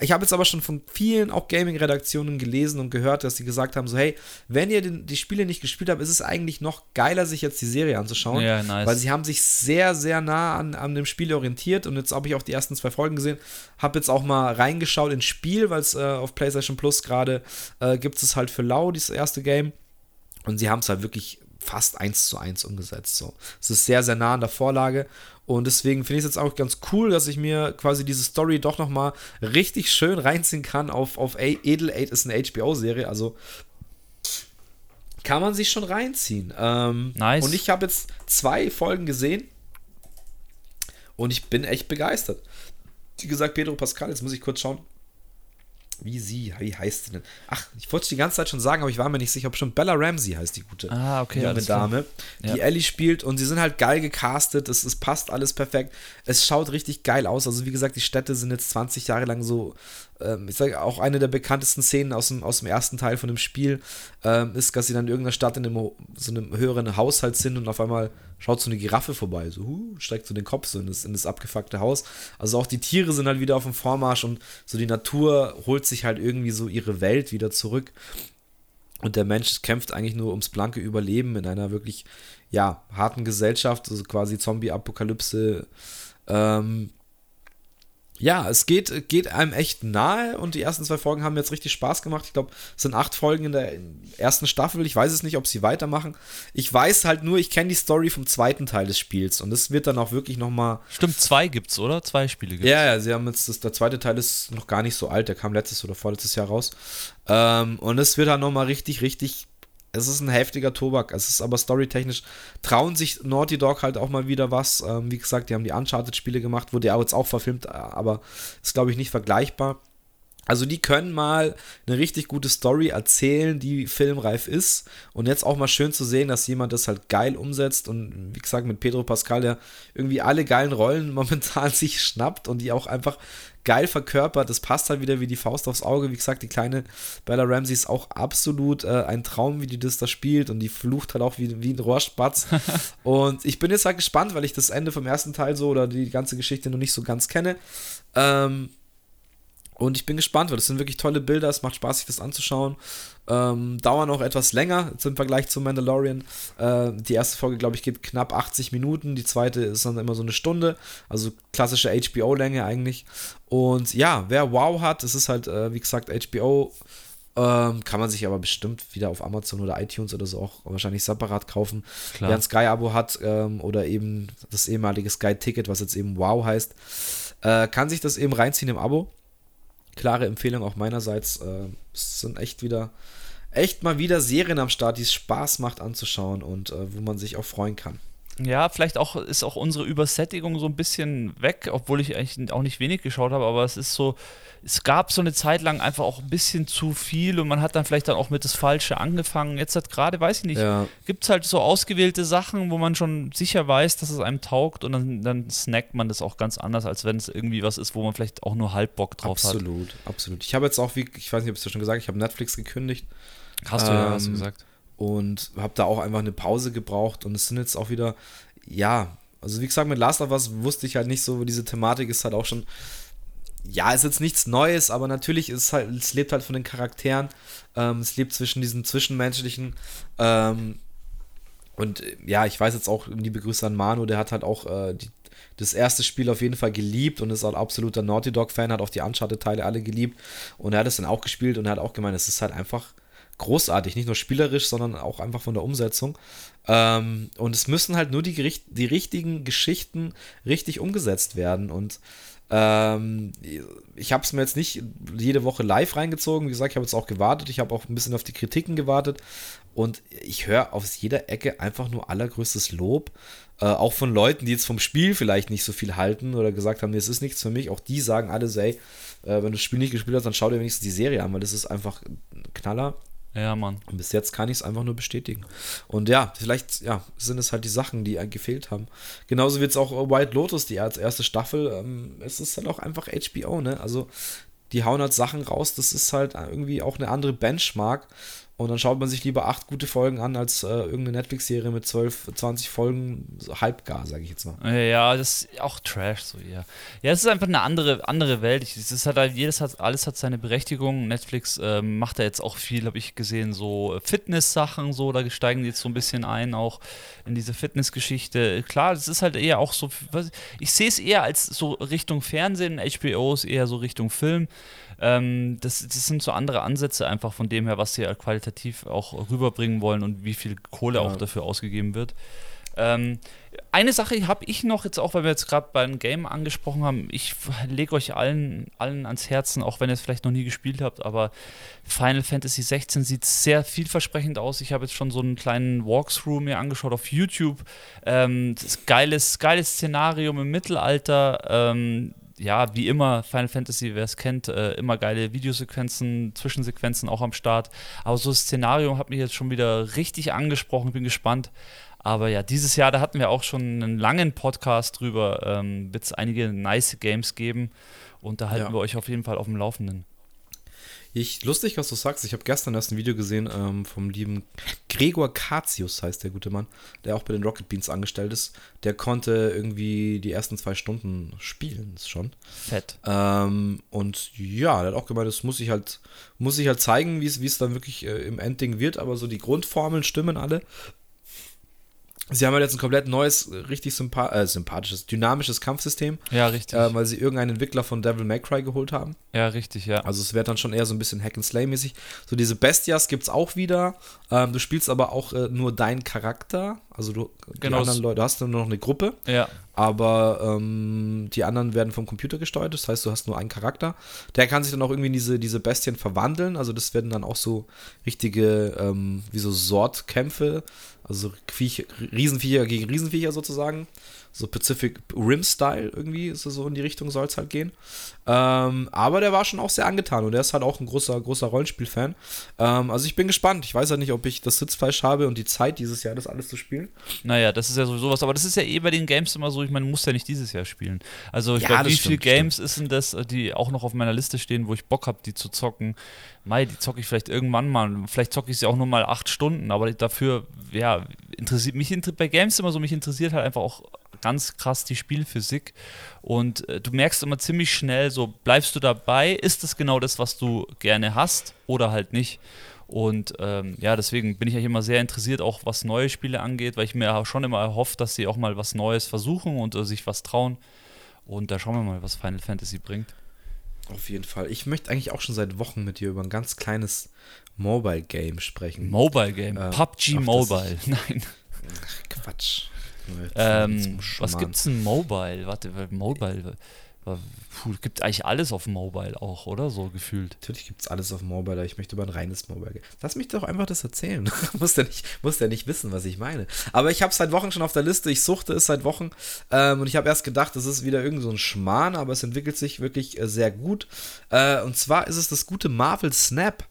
Speaker 1: Ich habe jetzt aber schon von vielen auch Gaming-Redaktionen gelesen und gehört, dass sie gesagt haben: so, hey, wenn ihr den, die Spiele nicht gespielt habt, ist es eigentlich noch geiler, sich jetzt die Serie anzuschauen.
Speaker 2: Ja, nice.
Speaker 1: Weil sie haben sich sehr, sehr nah an, an dem Spiel orientiert und jetzt habe ich auch die ersten zwei Folgen gesehen. Habe jetzt auch mal reingeschaut ins Spiel, weil es äh, auf PlayStation Plus gerade äh, gibt es halt für Lau, dieses erste Game. Und sie haben es halt wirklich fast eins zu eins umgesetzt. So. Es ist sehr, sehr nah an der Vorlage. Und deswegen finde ich es jetzt auch ganz cool, dass ich mir quasi diese Story doch nochmal richtig schön reinziehen kann auf, auf A Edel 8 ist eine HBO-Serie. Also kann man sich schon reinziehen. Ähm,
Speaker 2: Nice.
Speaker 1: Und ich habe jetzt zwei Folgen gesehen und ich bin echt begeistert. Wie gesagt, Pedro Pascal, jetzt muss ich kurz schauen, wie sie, wie heißt sie denn? Ach, ich wollte es die ganze Zeit schon sagen, aber ich war mir nicht sicher, ob schon Bella Ramsey heißt die gute
Speaker 2: Ah, okay,
Speaker 1: junge. Dame, die
Speaker 2: Ja.
Speaker 1: Ellie spielt und sie sind halt geil gecastet, es, es passt alles perfekt, es schaut richtig geil aus, also wie gesagt, die Städte sind jetzt 20 Jahre lang so, ähm, ich sage auch eine der bekanntesten Szenen aus dem, aus dem ersten Teil von dem Spiel, ähm, ist, dass sie dann in irgendeiner Stadt in einem, so einem höheren Haushalt sind und auf einmal schaut so eine Giraffe vorbei, so huh, streckt so den Kopf so in das, in das abgefuckte Haus. Also auch die Tiere sind halt wieder auf dem Vormarsch und so die Natur holt sich halt irgendwie so ihre Welt wieder zurück. Und der Mensch kämpft eigentlich nur ums blanke Überleben in einer wirklich, ja, harten Gesellschaft, also quasi Zombie-Apokalypse. Ähm, ja, es geht, geht einem echt nahe und die ersten zwei Folgen haben jetzt richtig Spaß gemacht. Ich glaube, es sind acht Folgen in der ersten Staffel. Ich weiß es nicht, ob sie weitermachen. Ich weiß halt nur, ich kenne die Story vom zweiten Teil des Spiels und es wird dann auch wirklich nochmal
Speaker 2: Stimmt, zwei gibt's, oder? Zwei Spiele gibt's.
Speaker 1: ja, ja, sie haben jetzt, das, der zweite Teil ist noch gar nicht so alt, der kam letztes oder vorletztes Jahr raus. Ähm, und es wird dann nochmal richtig, richtig, es ist ein heftiger Tobak. Es ist aber storytechnisch, trauen sich Naughty Dog halt auch mal wieder was. Ähm, wie gesagt, die haben die Uncharted-Spiele gemacht, wurde ja jetzt auch verfilmt, äh, aber ist, glaube ich, nicht vergleichbar. Also die können mal eine richtig gute Story erzählen, die filmreif ist. Und jetzt auch mal schön zu sehen, dass jemand das halt geil umsetzt. Und wie gesagt, mit Pedro Pascal, der irgendwie alle geilen Rollen momentan sich schnappt und die auch einfach geil verkörpert. Das passt halt wieder wie die Faust aufs Auge. Wie gesagt, die kleine Bella Ramsey ist auch absolut äh, ein Traum, wie die das da spielt. Und die flucht halt auch wie, wie ein Rohrspatz. und ich bin jetzt halt gespannt, weil ich das Ende vom ersten Teil so oder die ganze Geschichte noch nicht so ganz kenne. Ähm, und ich bin gespannt, weil das sind wirklich tolle Bilder, es macht Spaß, sich das anzuschauen. Ähm, dauern auch etwas länger im Vergleich zu Mandalorian. Äh, die erste Folge, glaube ich, geht knapp 80 Minuten, die zweite ist dann immer so eine Stunde, also klassische HBO-Länge eigentlich. Und ja, wer Wow hat, das ist halt, äh, wie gesagt, HBO. Ähm, kann man sich aber bestimmt wieder auf Amazon oder iTunes oder so auch wahrscheinlich separat kaufen. Klar. Wer ein Sky-Abo hat ähm, oder eben das ehemalige Sky-Ticket, was jetzt eben Wow heißt, äh, kann sich das eben reinziehen im Abo klare Empfehlung auch meinerseits. Äh, es sind echt wieder, echt mal wieder Serien am Start, die es Spaß macht anzuschauen und äh, wo man sich auch freuen kann.
Speaker 2: Ja, vielleicht auch ist auch unsere Übersättigung so ein bisschen weg, obwohl ich eigentlich auch nicht wenig geschaut habe, aber es ist so, es gab so eine Zeit lang einfach auch ein bisschen zu viel und man hat dann vielleicht dann auch mit das Falsche angefangen. Jetzt hat gerade, weiß ich nicht, ja. gibt es halt so ausgewählte Sachen, wo man schon sicher weiß, dass es einem taugt und dann, dann snackt man das auch ganz anders, als wenn es irgendwie was ist, wo man vielleicht auch nur halb Bock drauf
Speaker 1: absolut, hat. Absolut, absolut. Ich habe jetzt auch, wie, ich weiß nicht, ob ich es schon gesagt ich habe Netflix gekündigt.
Speaker 2: Hast du ähm, ja, hast du gesagt.
Speaker 1: Und habe da auch einfach eine Pause gebraucht und es sind jetzt auch wieder, ja, also wie gesagt, mit Last of Us wusste ich halt nicht so, diese Thematik ist halt auch schon ja, ist jetzt nichts Neues, aber natürlich ist es halt, es lebt halt von den Charakteren. Ähm, es lebt zwischen diesen zwischenmenschlichen. Ähm, und ja, ich weiß jetzt auch, liebe Grüße an Manu, der hat halt auch äh, die, das erste Spiel auf jeden Fall geliebt und ist auch absoluter Naughty Dog-Fan, hat auch die Uncharted-Teile alle geliebt. Und er hat es dann auch gespielt und er hat auch gemeint, es ist halt einfach großartig, nicht nur spielerisch, sondern auch einfach von der Umsetzung. Ähm, und es müssen halt nur die, die richtigen Geschichten richtig umgesetzt werden. Und ähm, ich habe es mir jetzt nicht jede Woche live reingezogen. Wie gesagt, ich habe jetzt auch gewartet. Ich habe auch ein bisschen auf die Kritiken gewartet. Und ich höre aus jeder Ecke einfach nur allergrößtes Lob. Äh, auch von Leuten, die jetzt vom Spiel vielleicht nicht so viel halten oder gesagt haben, nee, es ist nichts für mich. Auch die sagen alle so, ey, äh, wenn du das Spiel nicht gespielt hast, dann schau dir wenigstens die Serie an, weil das ist einfach ein Knaller.
Speaker 2: Ja, Mann.
Speaker 1: Und bis jetzt kann ich es einfach nur bestätigen. Und ja, vielleicht ja, sind es halt die Sachen, die gefehlt haben. Genauso wie jetzt auch White Lotus, die als erste Staffel. Ähm, es ist halt auch einfach HBO, ne? Also, die hauen halt Sachen raus. Das ist halt irgendwie auch eine andere Benchmark. Und dann schaut man sich lieber acht gute Folgen an, als äh, irgendeine Netflix-Serie mit 12, 20 Folgen so halbgar, sage ich jetzt mal.
Speaker 2: Ja, das ist auch Trash so, ja. Ja, es ist einfach eine andere, andere Welt. Es ist halt, jedes hat, alles hat seine Berechtigung. Netflix ähm, macht da jetzt auch viel, habe ich gesehen, so Fitness-Sachen, so, da steigen die jetzt so ein bisschen ein, auch in diese Fitness-Geschichte. Klar, das ist halt eher auch so, ich sehe es eher als so Richtung Fernsehen, HBO ist eher so Richtung Film. Ähm, das, das sind so andere Ansätze einfach von dem her, was sie qualitativ auch rüberbringen wollen und wie viel Kohle ja. auch dafür ausgegeben wird. Ähm, eine Sache habe ich noch, jetzt auch, weil wir jetzt gerade beim Game angesprochen haben, ich lege euch allen, allen ans Herzen, auch wenn ihr es vielleicht noch nie gespielt habt, aber Final Fantasy 16 sieht sehr vielversprechend aus. Ich habe jetzt schon so einen kleinen Walkthrough mir angeschaut auf YouTube. Ähm, geiles, geiles Szenario im Mittelalter. Ähm, ja, wie immer, Final Fantasy, wer es kennt, äh, immer geile Videosequenzen, Zwischensequenzen auch am Start. Aber so das Szenario hat mich jetzt schon wieder richtig angesprochen, bin gespannt. Aber ja, dieses Jahr, da hatten wir auch schon einen langen Podcast drüber, ähm, wird es einige nice Games geben und da halten ja. wir euch auf jeden Fall auf dem Laufenden.
Speaker 1: Ich, lustig, was du sagst. Ich habe gestern erst ein Video gesehen ähm, vom lieben Gregor Katius, heißt der gute Mann, der auch bei den Rocket Beans angestellt ist. Der konnte irgendwie die ersten zwei Stunden spielen schon.
Speaker 2: Fett.
Speaker 1: Ähm, und ja, der hat auch gemeint, das muss ich halt, muss ich halt zeigen, wie es dann wirklich äh, im Endding wird, aber so die Grundformeln stimmen alle. Sie haben halt jetzt ein komplett neues, richtig sympa äh, sympathisches, dynamisches Kampfsystem.
Speaker 2: Ja, richtig.
Speaker 1: Äh, weil sie irgendeinen Entwickler von Devil May Cry geholt haben.
Speaker 2: Ja, richtig, ja.
Speaker 1: Also es wird dann schon eher so ein bisschen Hack and Slay mäßig. So diese Bestias gibt es auch wieder. Ähm, du spielst aber auch äh, nur deinen Charakter. Also du, genau. die anderen Leute, du hast nur noch eine Gruppe.
Speaker 2: Ja.
Speaker 1: Aber ähm, die anderen werden vom Computer gesteuert. Das heißt, du hast nur einen Charakter. Der kann sich dann auch irgendwie in diese, diese Bestien verwandeln. Also das werden dann auch so richtige, ähm, wie so Sortkämpfe also Viech, Riesenviecher gegen Riesenviecher sozusagen. So Pacific Rim-Style irgendwie, ist so in die Richtung soll es halt gehen. Ähm, aber der war schon auch sehr angetan und der ist halt auch ein großer, großer Rollenspiel-Fan. Ähm, also ich bin gespannt. Ich weiß halt nicht, ob ich das Sitzfleisch habe und die Zeit dieses Jahr, das alles zu spielen.
Speaker 2: Naja, das ist ja sowieso was, aber das ist ja eh bei den Games immer so, ich meine, muss ja nicht dieses Jahr spielen. Also ich
Speaker 1: Ja,
Speaker 2: glaube, wie viele
Speaker 1: stimmt,
Speaker 2: Games ist denn das, die auch noch auf meiner Liste stehen, wo ich Bock habe, die zu zocken? Mai, die zocke ich vielleicht irgendwann mal. Vielleicht zocke ich sie auch nur mal acht Stunden, aber dafür, ja, interessiert mich bei Games immer so, mich interessiert halt einfach auch ganz krass die Spielphysik. Und äh, du merkst immer ziemlich schnell, so bleibst du dabei, ist das genau das, was du gerne hast oder halt nicht. Und ähm, ja, deswegen bin ich eigentlich immer sehr interessiert, auch was neue Spiele angeht, weil ich mir schon immer erhoffe, dass sie auch mal was Neues versuchen und äh, sich was trauen. Und da schauen wir mal, was Final Fantasy bringt.
Speaker 1: Auf jeden Fall. Ich möchte eigentlich auch schon seit Wochen mit dir über ein ganz kleines Mobile-Game sprechen.
Speaker 2: Mobile Game,
Speaker 1: Äh,
Speaker 2: PUBG Mobile. Nein.
Speaker 1: Quatsch.
Speaker 2: Ähm, was gibt's denn Mobile? Warte, Mobile. Puh, gibt eigentlich alles auf Mobile auch, oder? So gefühlt.
Speaker 1: Natürlich gibt es alles auf Mobile, aber ich möchte über ein reines Mobile gehen. Lass mich doch einfach das erzählen. muss ja nicht, muss ja nicht wissen, was ich meine. Aber ich habe es seit Wochen schon auf der Liste. Ich suchte es seit Wochen. Ähm, und ich habe erst gedacht, das ist wieder irgend so ein Schmarrn, aber es entwickelt sich wirklich äh, sehr gut. Äh, und zwar ist es das gute Marvel Snap.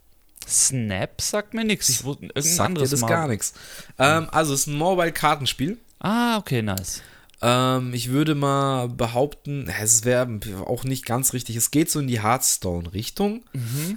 Speaker 2: Snap sagt mir nichts. Ich wusste irgendein
Speaker 1: Sagt dir
Speaker 2: anderes
Speaker 1: das
Speaker 2: Mal.
Speaker 1: gar nichts. Ähm, also es ist ein Mobile-Kartenspiel.
Speaker 2: Ah, okay, nice.
Speaker 1: Ähm, ich würde mal behaupten, es wäre auch nicht ganz richtig. Es geht so in die Hearthstone-Richtung,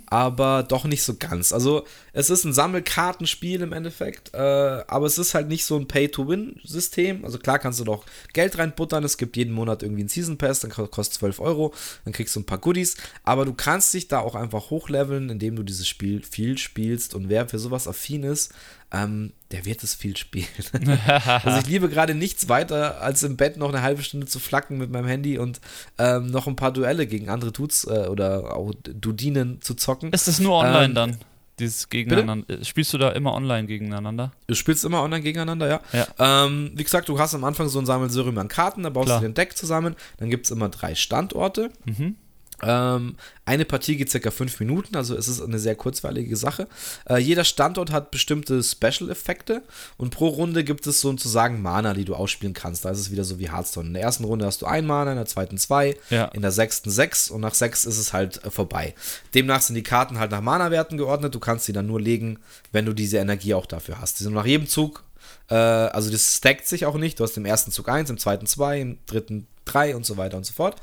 Speaker 1: aber doch nicht so ganz. Also, es ist ein Sammelkartenspiel im Endeffekt, äh, aber es ist halt nicht so ein Pay-to-Win-System. Also, klar kannst du doch Geld reinbuttern. Es gibt jeden Monat irgendwie einen Season Pass, dann ko- kostet 12 Euro, dann kriegst du ein paar Goodies. Aber du kannst dich da auch einfach hochleveln, indem du dieses Spiel viel spielst. Und wer für sowas affin ist, ähm, der wird es viel spielen. also ich liebe gerade nichts weiter, als im Bett noch eine halbe Stunde zu flacken mit meinem Handy und ähm, noch ein paar Duelle gegen andere Dudes äh, oder auch Dudinen zu zocken.
Speaker 2: Ist das nur online
Speaker 1: Ähm,
Speaker 2: dann? Dieses Gegeneinander. Äh, Spielst du da immer online gegeneinander?
Speaker 1: Du spielst immer online gegeneinander, ja.
Speaker 2: Ja.
Speaker 1: Ähm, wie gesagt, du hast am Anfang so ein Sammelsurium an Karten, da baust
Speaker 2: Klar.
Speaker 1: du den Deck zusammen, dann gibt es immer drei Standorte.
Speaker 2: Mhm.
Speaker 1: Ähm, eine Partie geht circa fünf Minuten, also es ist eine sehr kurzweilige Sache. Äh, jeder Standort hat bestimmte Special-Effekte und pro Runde gibt es sozusagen Mana, die du ausspielen kannst. Da ist es wieder so wie Hearthstone. In der ersten Runde hast du ein Mana, in der zweiten zwei,
Speaker 2: Ja.
Speaker 1: in der sechsten sechs und nach sechs ist es halt äh, vorbei. Demnach sind die Karten halt nach Mana-Werten geordnet. Du kannst sie dann nur legen, wenn du diese Energie auch dafür hast. Die sind nach jedem Zug äh, also das stackt sich auch nicht. Du hast im ersten Zug 1, im zweiten 2, im dritten 3 und so weiter und so fort.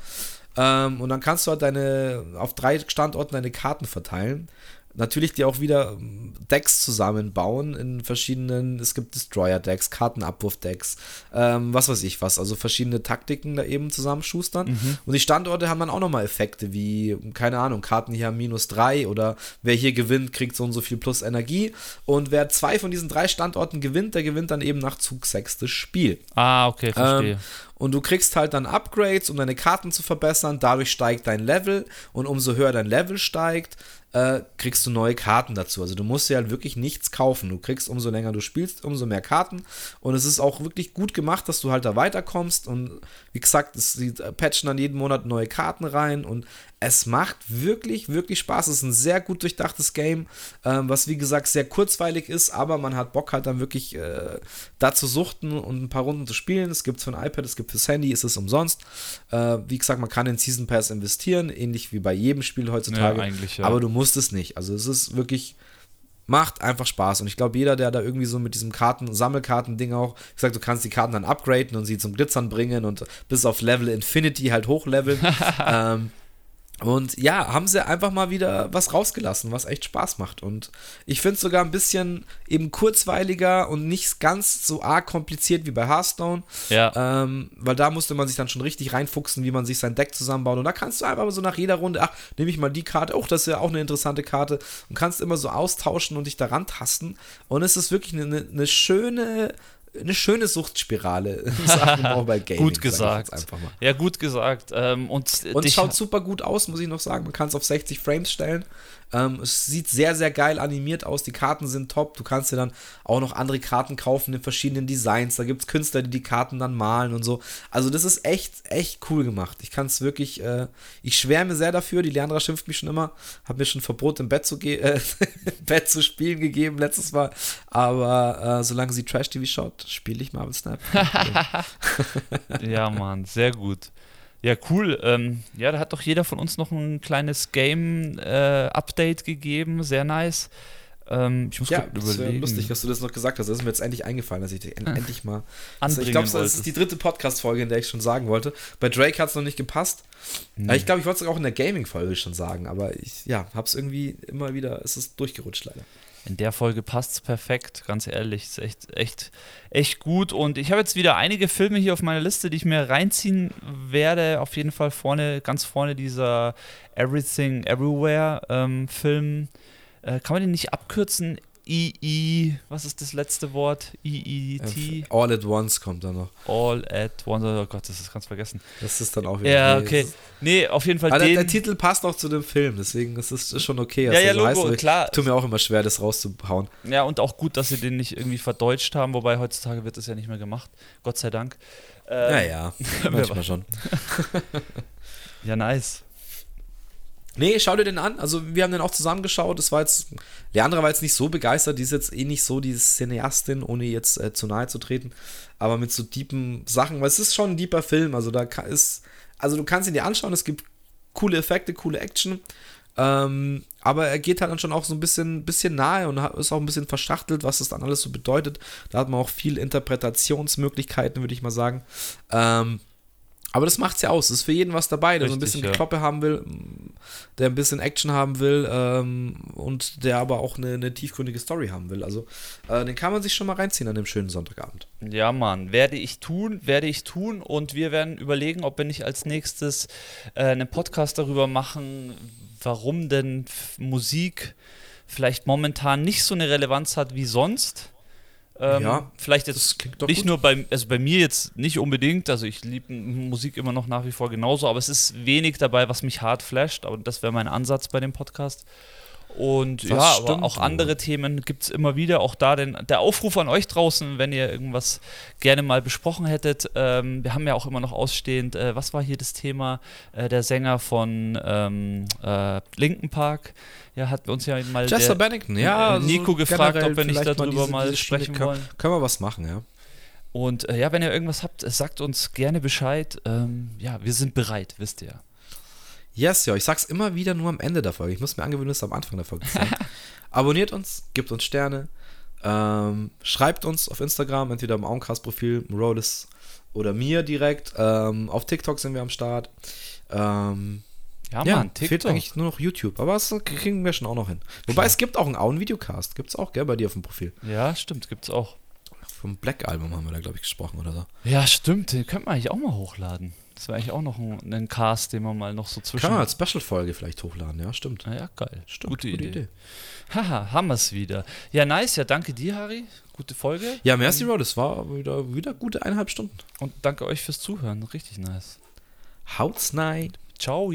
Speaker 1: Ähm, und dann kannst du halt deine auf drei Standorten deine Karten verteilen. Natürlich dir auch wieder ähm, Decks zusammenbauen in verschiedenen, es gibt Destroyer-Decks, Kartenabwurf-Decks, ähm, was weiß ich was, also verschiedene Taktiken da eben zusammenschustern. Und die Standorte haben dann auch nochmal Effekte wie, keine Ahnung, Karten hier haben minus drei oder wer hier gewinnt, kriegt so und so viel plus Energie. Und wer zwei von diesen drei Standorten gewinnt, der gewinnt dann eben nach Zug 6 das Spiel.
Speaker 2: Ah, okay, verstehe.
Speaker 1: Ähm, und du kriegst halt dann Upgrades, um deine Karten zu verbessern. Dadurch steigt dein Level. Und umso höher dein Level steigt, äh, kriegst du neue Karten dazu. Also du musst dir halt wirklich nichts kaufen. Du kriegst, umso länger du spielst, umso mehr Karten. Und es ist auch wirklich gut gemacht, dass du halt da weiterkommst. Und wie gesagt, es, sie patchen dann jeden Monat neue Karten rein. Und es macht wirklich, wirklich Spaß. Es ist ein sehr gut durchdachtes Game, ähm, was wie gesagt sehr kurzweilig ist, aber man hat Bock halt dann wirklich äh, da zu suchten und ein paar Runden zu spielen. Es gibt es für ein iPad, es gibt fürs Handy, es ist umsonst. Äh, wie gesagt, man kann in Season Pass investieren, ähnlich wie bei jedem Spiel heutzutage.
Speaker 2: Ja, ja.
Speaker 1: Aber du musst es nicht. Also es ist wirklich macht einfach Spaß. Und ich glaube, jeder, der da irgendwie so mit diesem Karten, Sammelkarten-Ding auch, wie gesagt, du kannst die Karten dann upgraden und sie zum Glitzern bringen und bis auf Level Infinity halt hochleveln. ähm, und ja, haben sie einfach mal wieder was rausgelassen, was echt Spaß macht. Und ich finde es sogar ein bisschen eben kurzweiliger und nicht ganz so arg kompliziert wie bei Hearthstone.
Speaker 2: Ja.
Speaker 1: Ähm, weil da musste man sich dann schon richtig reinfuchsen, wie man sich sein Deck zusammenbaut. Und da kannst du einfach so nach jeder Runde, ach, nehme ich mal die Karte, oh, das ist ja auch eine interessante Karte. Und kannst immer so austauschen und dich daran tasten. Und es ist wirklich eine, eine schöne, eine schöne Suchtspirale in Sachen Mobile Gaming.
Speaker 2: gut gesagt. Ja, gut gesagt. Ähm, und
Speaker 1: Und schaut super gut aus, muss ich noch sagen. Man kann es auf 60 Frames stellen. Ähm, es sieht sehr, sehr geil animiert aus. Die Karten sind top. Du kannst dir dann auch noch andere Karten kaufen in verschiedenen Designs. Da gibt es Künstler, die die Karten dann malen und so. Also das ist echt, echt cool gemacht. Ich kann es wirklich, äh, ich schwärme sehr dafür. Die Leandra schimpft mich schon immer. Hat mir schon Verbot im Bett zu, äh, Bett zu spielen gegeben letztes Mal. Aber äh, solange sie Trash-TV schaut, spiele ich Marvel Snap.
Speaker 2: ja, Mann, sehr gut. Ja, cool. Ähm, ja, da hat doch jeder von uns noch ein kleines Game-Update äh, gegeben. Sehr nice. Ähm, ich muss
Speaker 1: ja, das überlegen. lustig, dass du das noch gesagt hast. Das ist mir jetzt endlich eingefallen, dass ich dich
Speaker 2: ah.
Speaker 1: endlich mal. Also ich glaube, das ist die dritte Podcast-Folge, in der ich schon sagen wollte. Bei Drake hat es noch nicht gepasst. Hm. Ich glaube, ich wollte es auch in der Gaming-Folge schon sagen, aber ich ja, habe es irgendwie immer wieder, es ist durchgerutscht leider.
Speaker 2: In der Folge passt es perfekt, ganz ehrlich. Ist echt, echt, echt gut. Und ich habe jetzt wieder einige Filme hier auf meiner Liste, die ich mir reinziehen werde. Auf jeden Fall vorne, ganz vorne dieser Everything Everywhere ähm, Film. Äh, kann man den nicht abkürzen? II, was ist das letzte Wort? IIT?
Speaker 1: All at once kommt dann noch.
Speaker 2: All at once, oh Gott, das ist ganz vergessen.
Speaker 1: Das ist dann auch wieder.
Speaker 2: Ja, okay. Nee, auf jeden Fall.
Speaker 1: Aber den, der, Titel passt auch zu dem Film, deswegen ist es schon okay.
Speaker 2: Ja, ja, Logo, heißt, klar.
Speaker 1: Tut mir auch immer schwer, das rauszuhauen.
Speaker 2: Ja, und auch gut, dass sie den nicht irgendwie verdeutscht haben, wobei heutzutage wird das ja nicht mehr gemacht. Gott sei Dank.
Speaker 1: Ähm, naja, manchmal schon.
Speaker 2: ja, nice.
Speaker 1: Nee, schau dir den an. Also, wir haben den auch zusammengeschaut. Das war jetzt. Leandra war jetzt nicht so begeistert. Die ist jetzt eh nicht so die Cineastin, ohne jetzt äh, zu nahe zu treten. Aber mit so deepen Sachen. Weil es ist schon ein deeper Film. Also, da ist. Also, du kannst ihn dir anschauen. Es gibt coole Effekte, coole Action. Ähm, aber er geht halt dann schon auch so ein bisschen, bisschen nahe und ist auch ein bisschen verschachtelt, was das dann alles so bedeutet. Da hat man auch viel Interpretationsmöglichkeiten, würde ich mal sagen. Ähm, aber das macht's ja aus. Es ist für jeden was dabei, der Richtig, so ein bisschen ja. Gekloppe haben will, der ein bisschen Action haben will ähm, und der aber auch eine, eine tiefgründige Story haben will. Also äh, den kann man sich schon mal reinziehen an dem schönen Sonntagabend.
Speaker 2: Ja, Mann. Werde ich tun, werde ich tun und wir werden überlegen, ob wir nicht als nächstes äh, einen Podcast darüber machen, warum denn Musik vielleicht momentan nicht so eine Relevanz hat wie sonst ähm, ja, vielleicht jetzt nicht gut. nur bei, also bei mir jetzt nicht unbedingt, also ich liebe Musik immer noch nach wie vor genauso, aber es ist wenig dabei, was mich hart flasht, aber das wäre mein Ansatz bei dem Podcast. Und das ja, stimmt, aber auch andere Themen gibt es immer wieder. Auch da den, der Aufruf an euch draußen, wenn ihr irgendwas gerne mal besprochen hättet. Ähm, wir haben ja auch immer noch ausstehend, äh, was war hier das Thema? Äh, der Sänger von ähm, äh, Linken Park. Ja, hat uns ja mal
Speaker 1: Chester Bennington, ja,
Speaker 2: also Nico gefragt, ob wir nicht darüber mal, diese, mal diese sprechen
Speaker 1: können,
Speaker 2: wollen.
Speaker 1: Können wir was machen, ja.
Speaker 2: Und äh, ja, wenn ihr irgendwas habt, sagt uns gerne Bescheid. Ähm, ja, wir sind bereit, wisst ihr.
Speaker 1: Yes, ja, ich sag's immer wieder nur am Ende der Folge. Ich muss mir angewöhnen, das am Anfang der Folge zu sagen. Abonniert uns, gebt uns Sterne, ähm, schreibt uns auf Instagram, entweder im Augencast-Profil, Morales oder mir direkt. Ähm, auf TikTok sind wir am Start. Ähm, ja, ja, Mann, TikTok. Fehlt eigentlich nur noch YouTube, aber das kriegen wir schon auch noch hin. Wobei Klar. es gibt auch einen Auen-Videocast. Gibt's auch, gell, bei dir auf dem Profil.
Speaker 2: Ja, stimmt, gibt's auch.
Speaker 1: Vom Black-Album haben wir da, glaube ich, gesprochen oder so.
Speaker 2: Ja, stimmt, den könnte man eigentlich auch mal hochladen. Das wäre eigentlich auch noch ein, ein, Cast, den man mal noch so zwischen.
Speaker 1: Kann man als Special-Folge vielleicht hochladen, ja, stimmt.
Speaker 2: Na ja, geil. Stimmt, gute, gute Idee. Idee. Haha, haben wir es wieder. Ja, nice. Ja, danke dir, Harry. Gute Folge.
Speaker 1: Ja, merci, Road. Es war wieder, wieder gute eineinhalb Stunden.
Speaker 2: Und danke euch fürs Zuhören. Richtig nice.
Speaker 1: Haut's night.
Speaker 2: Ciao.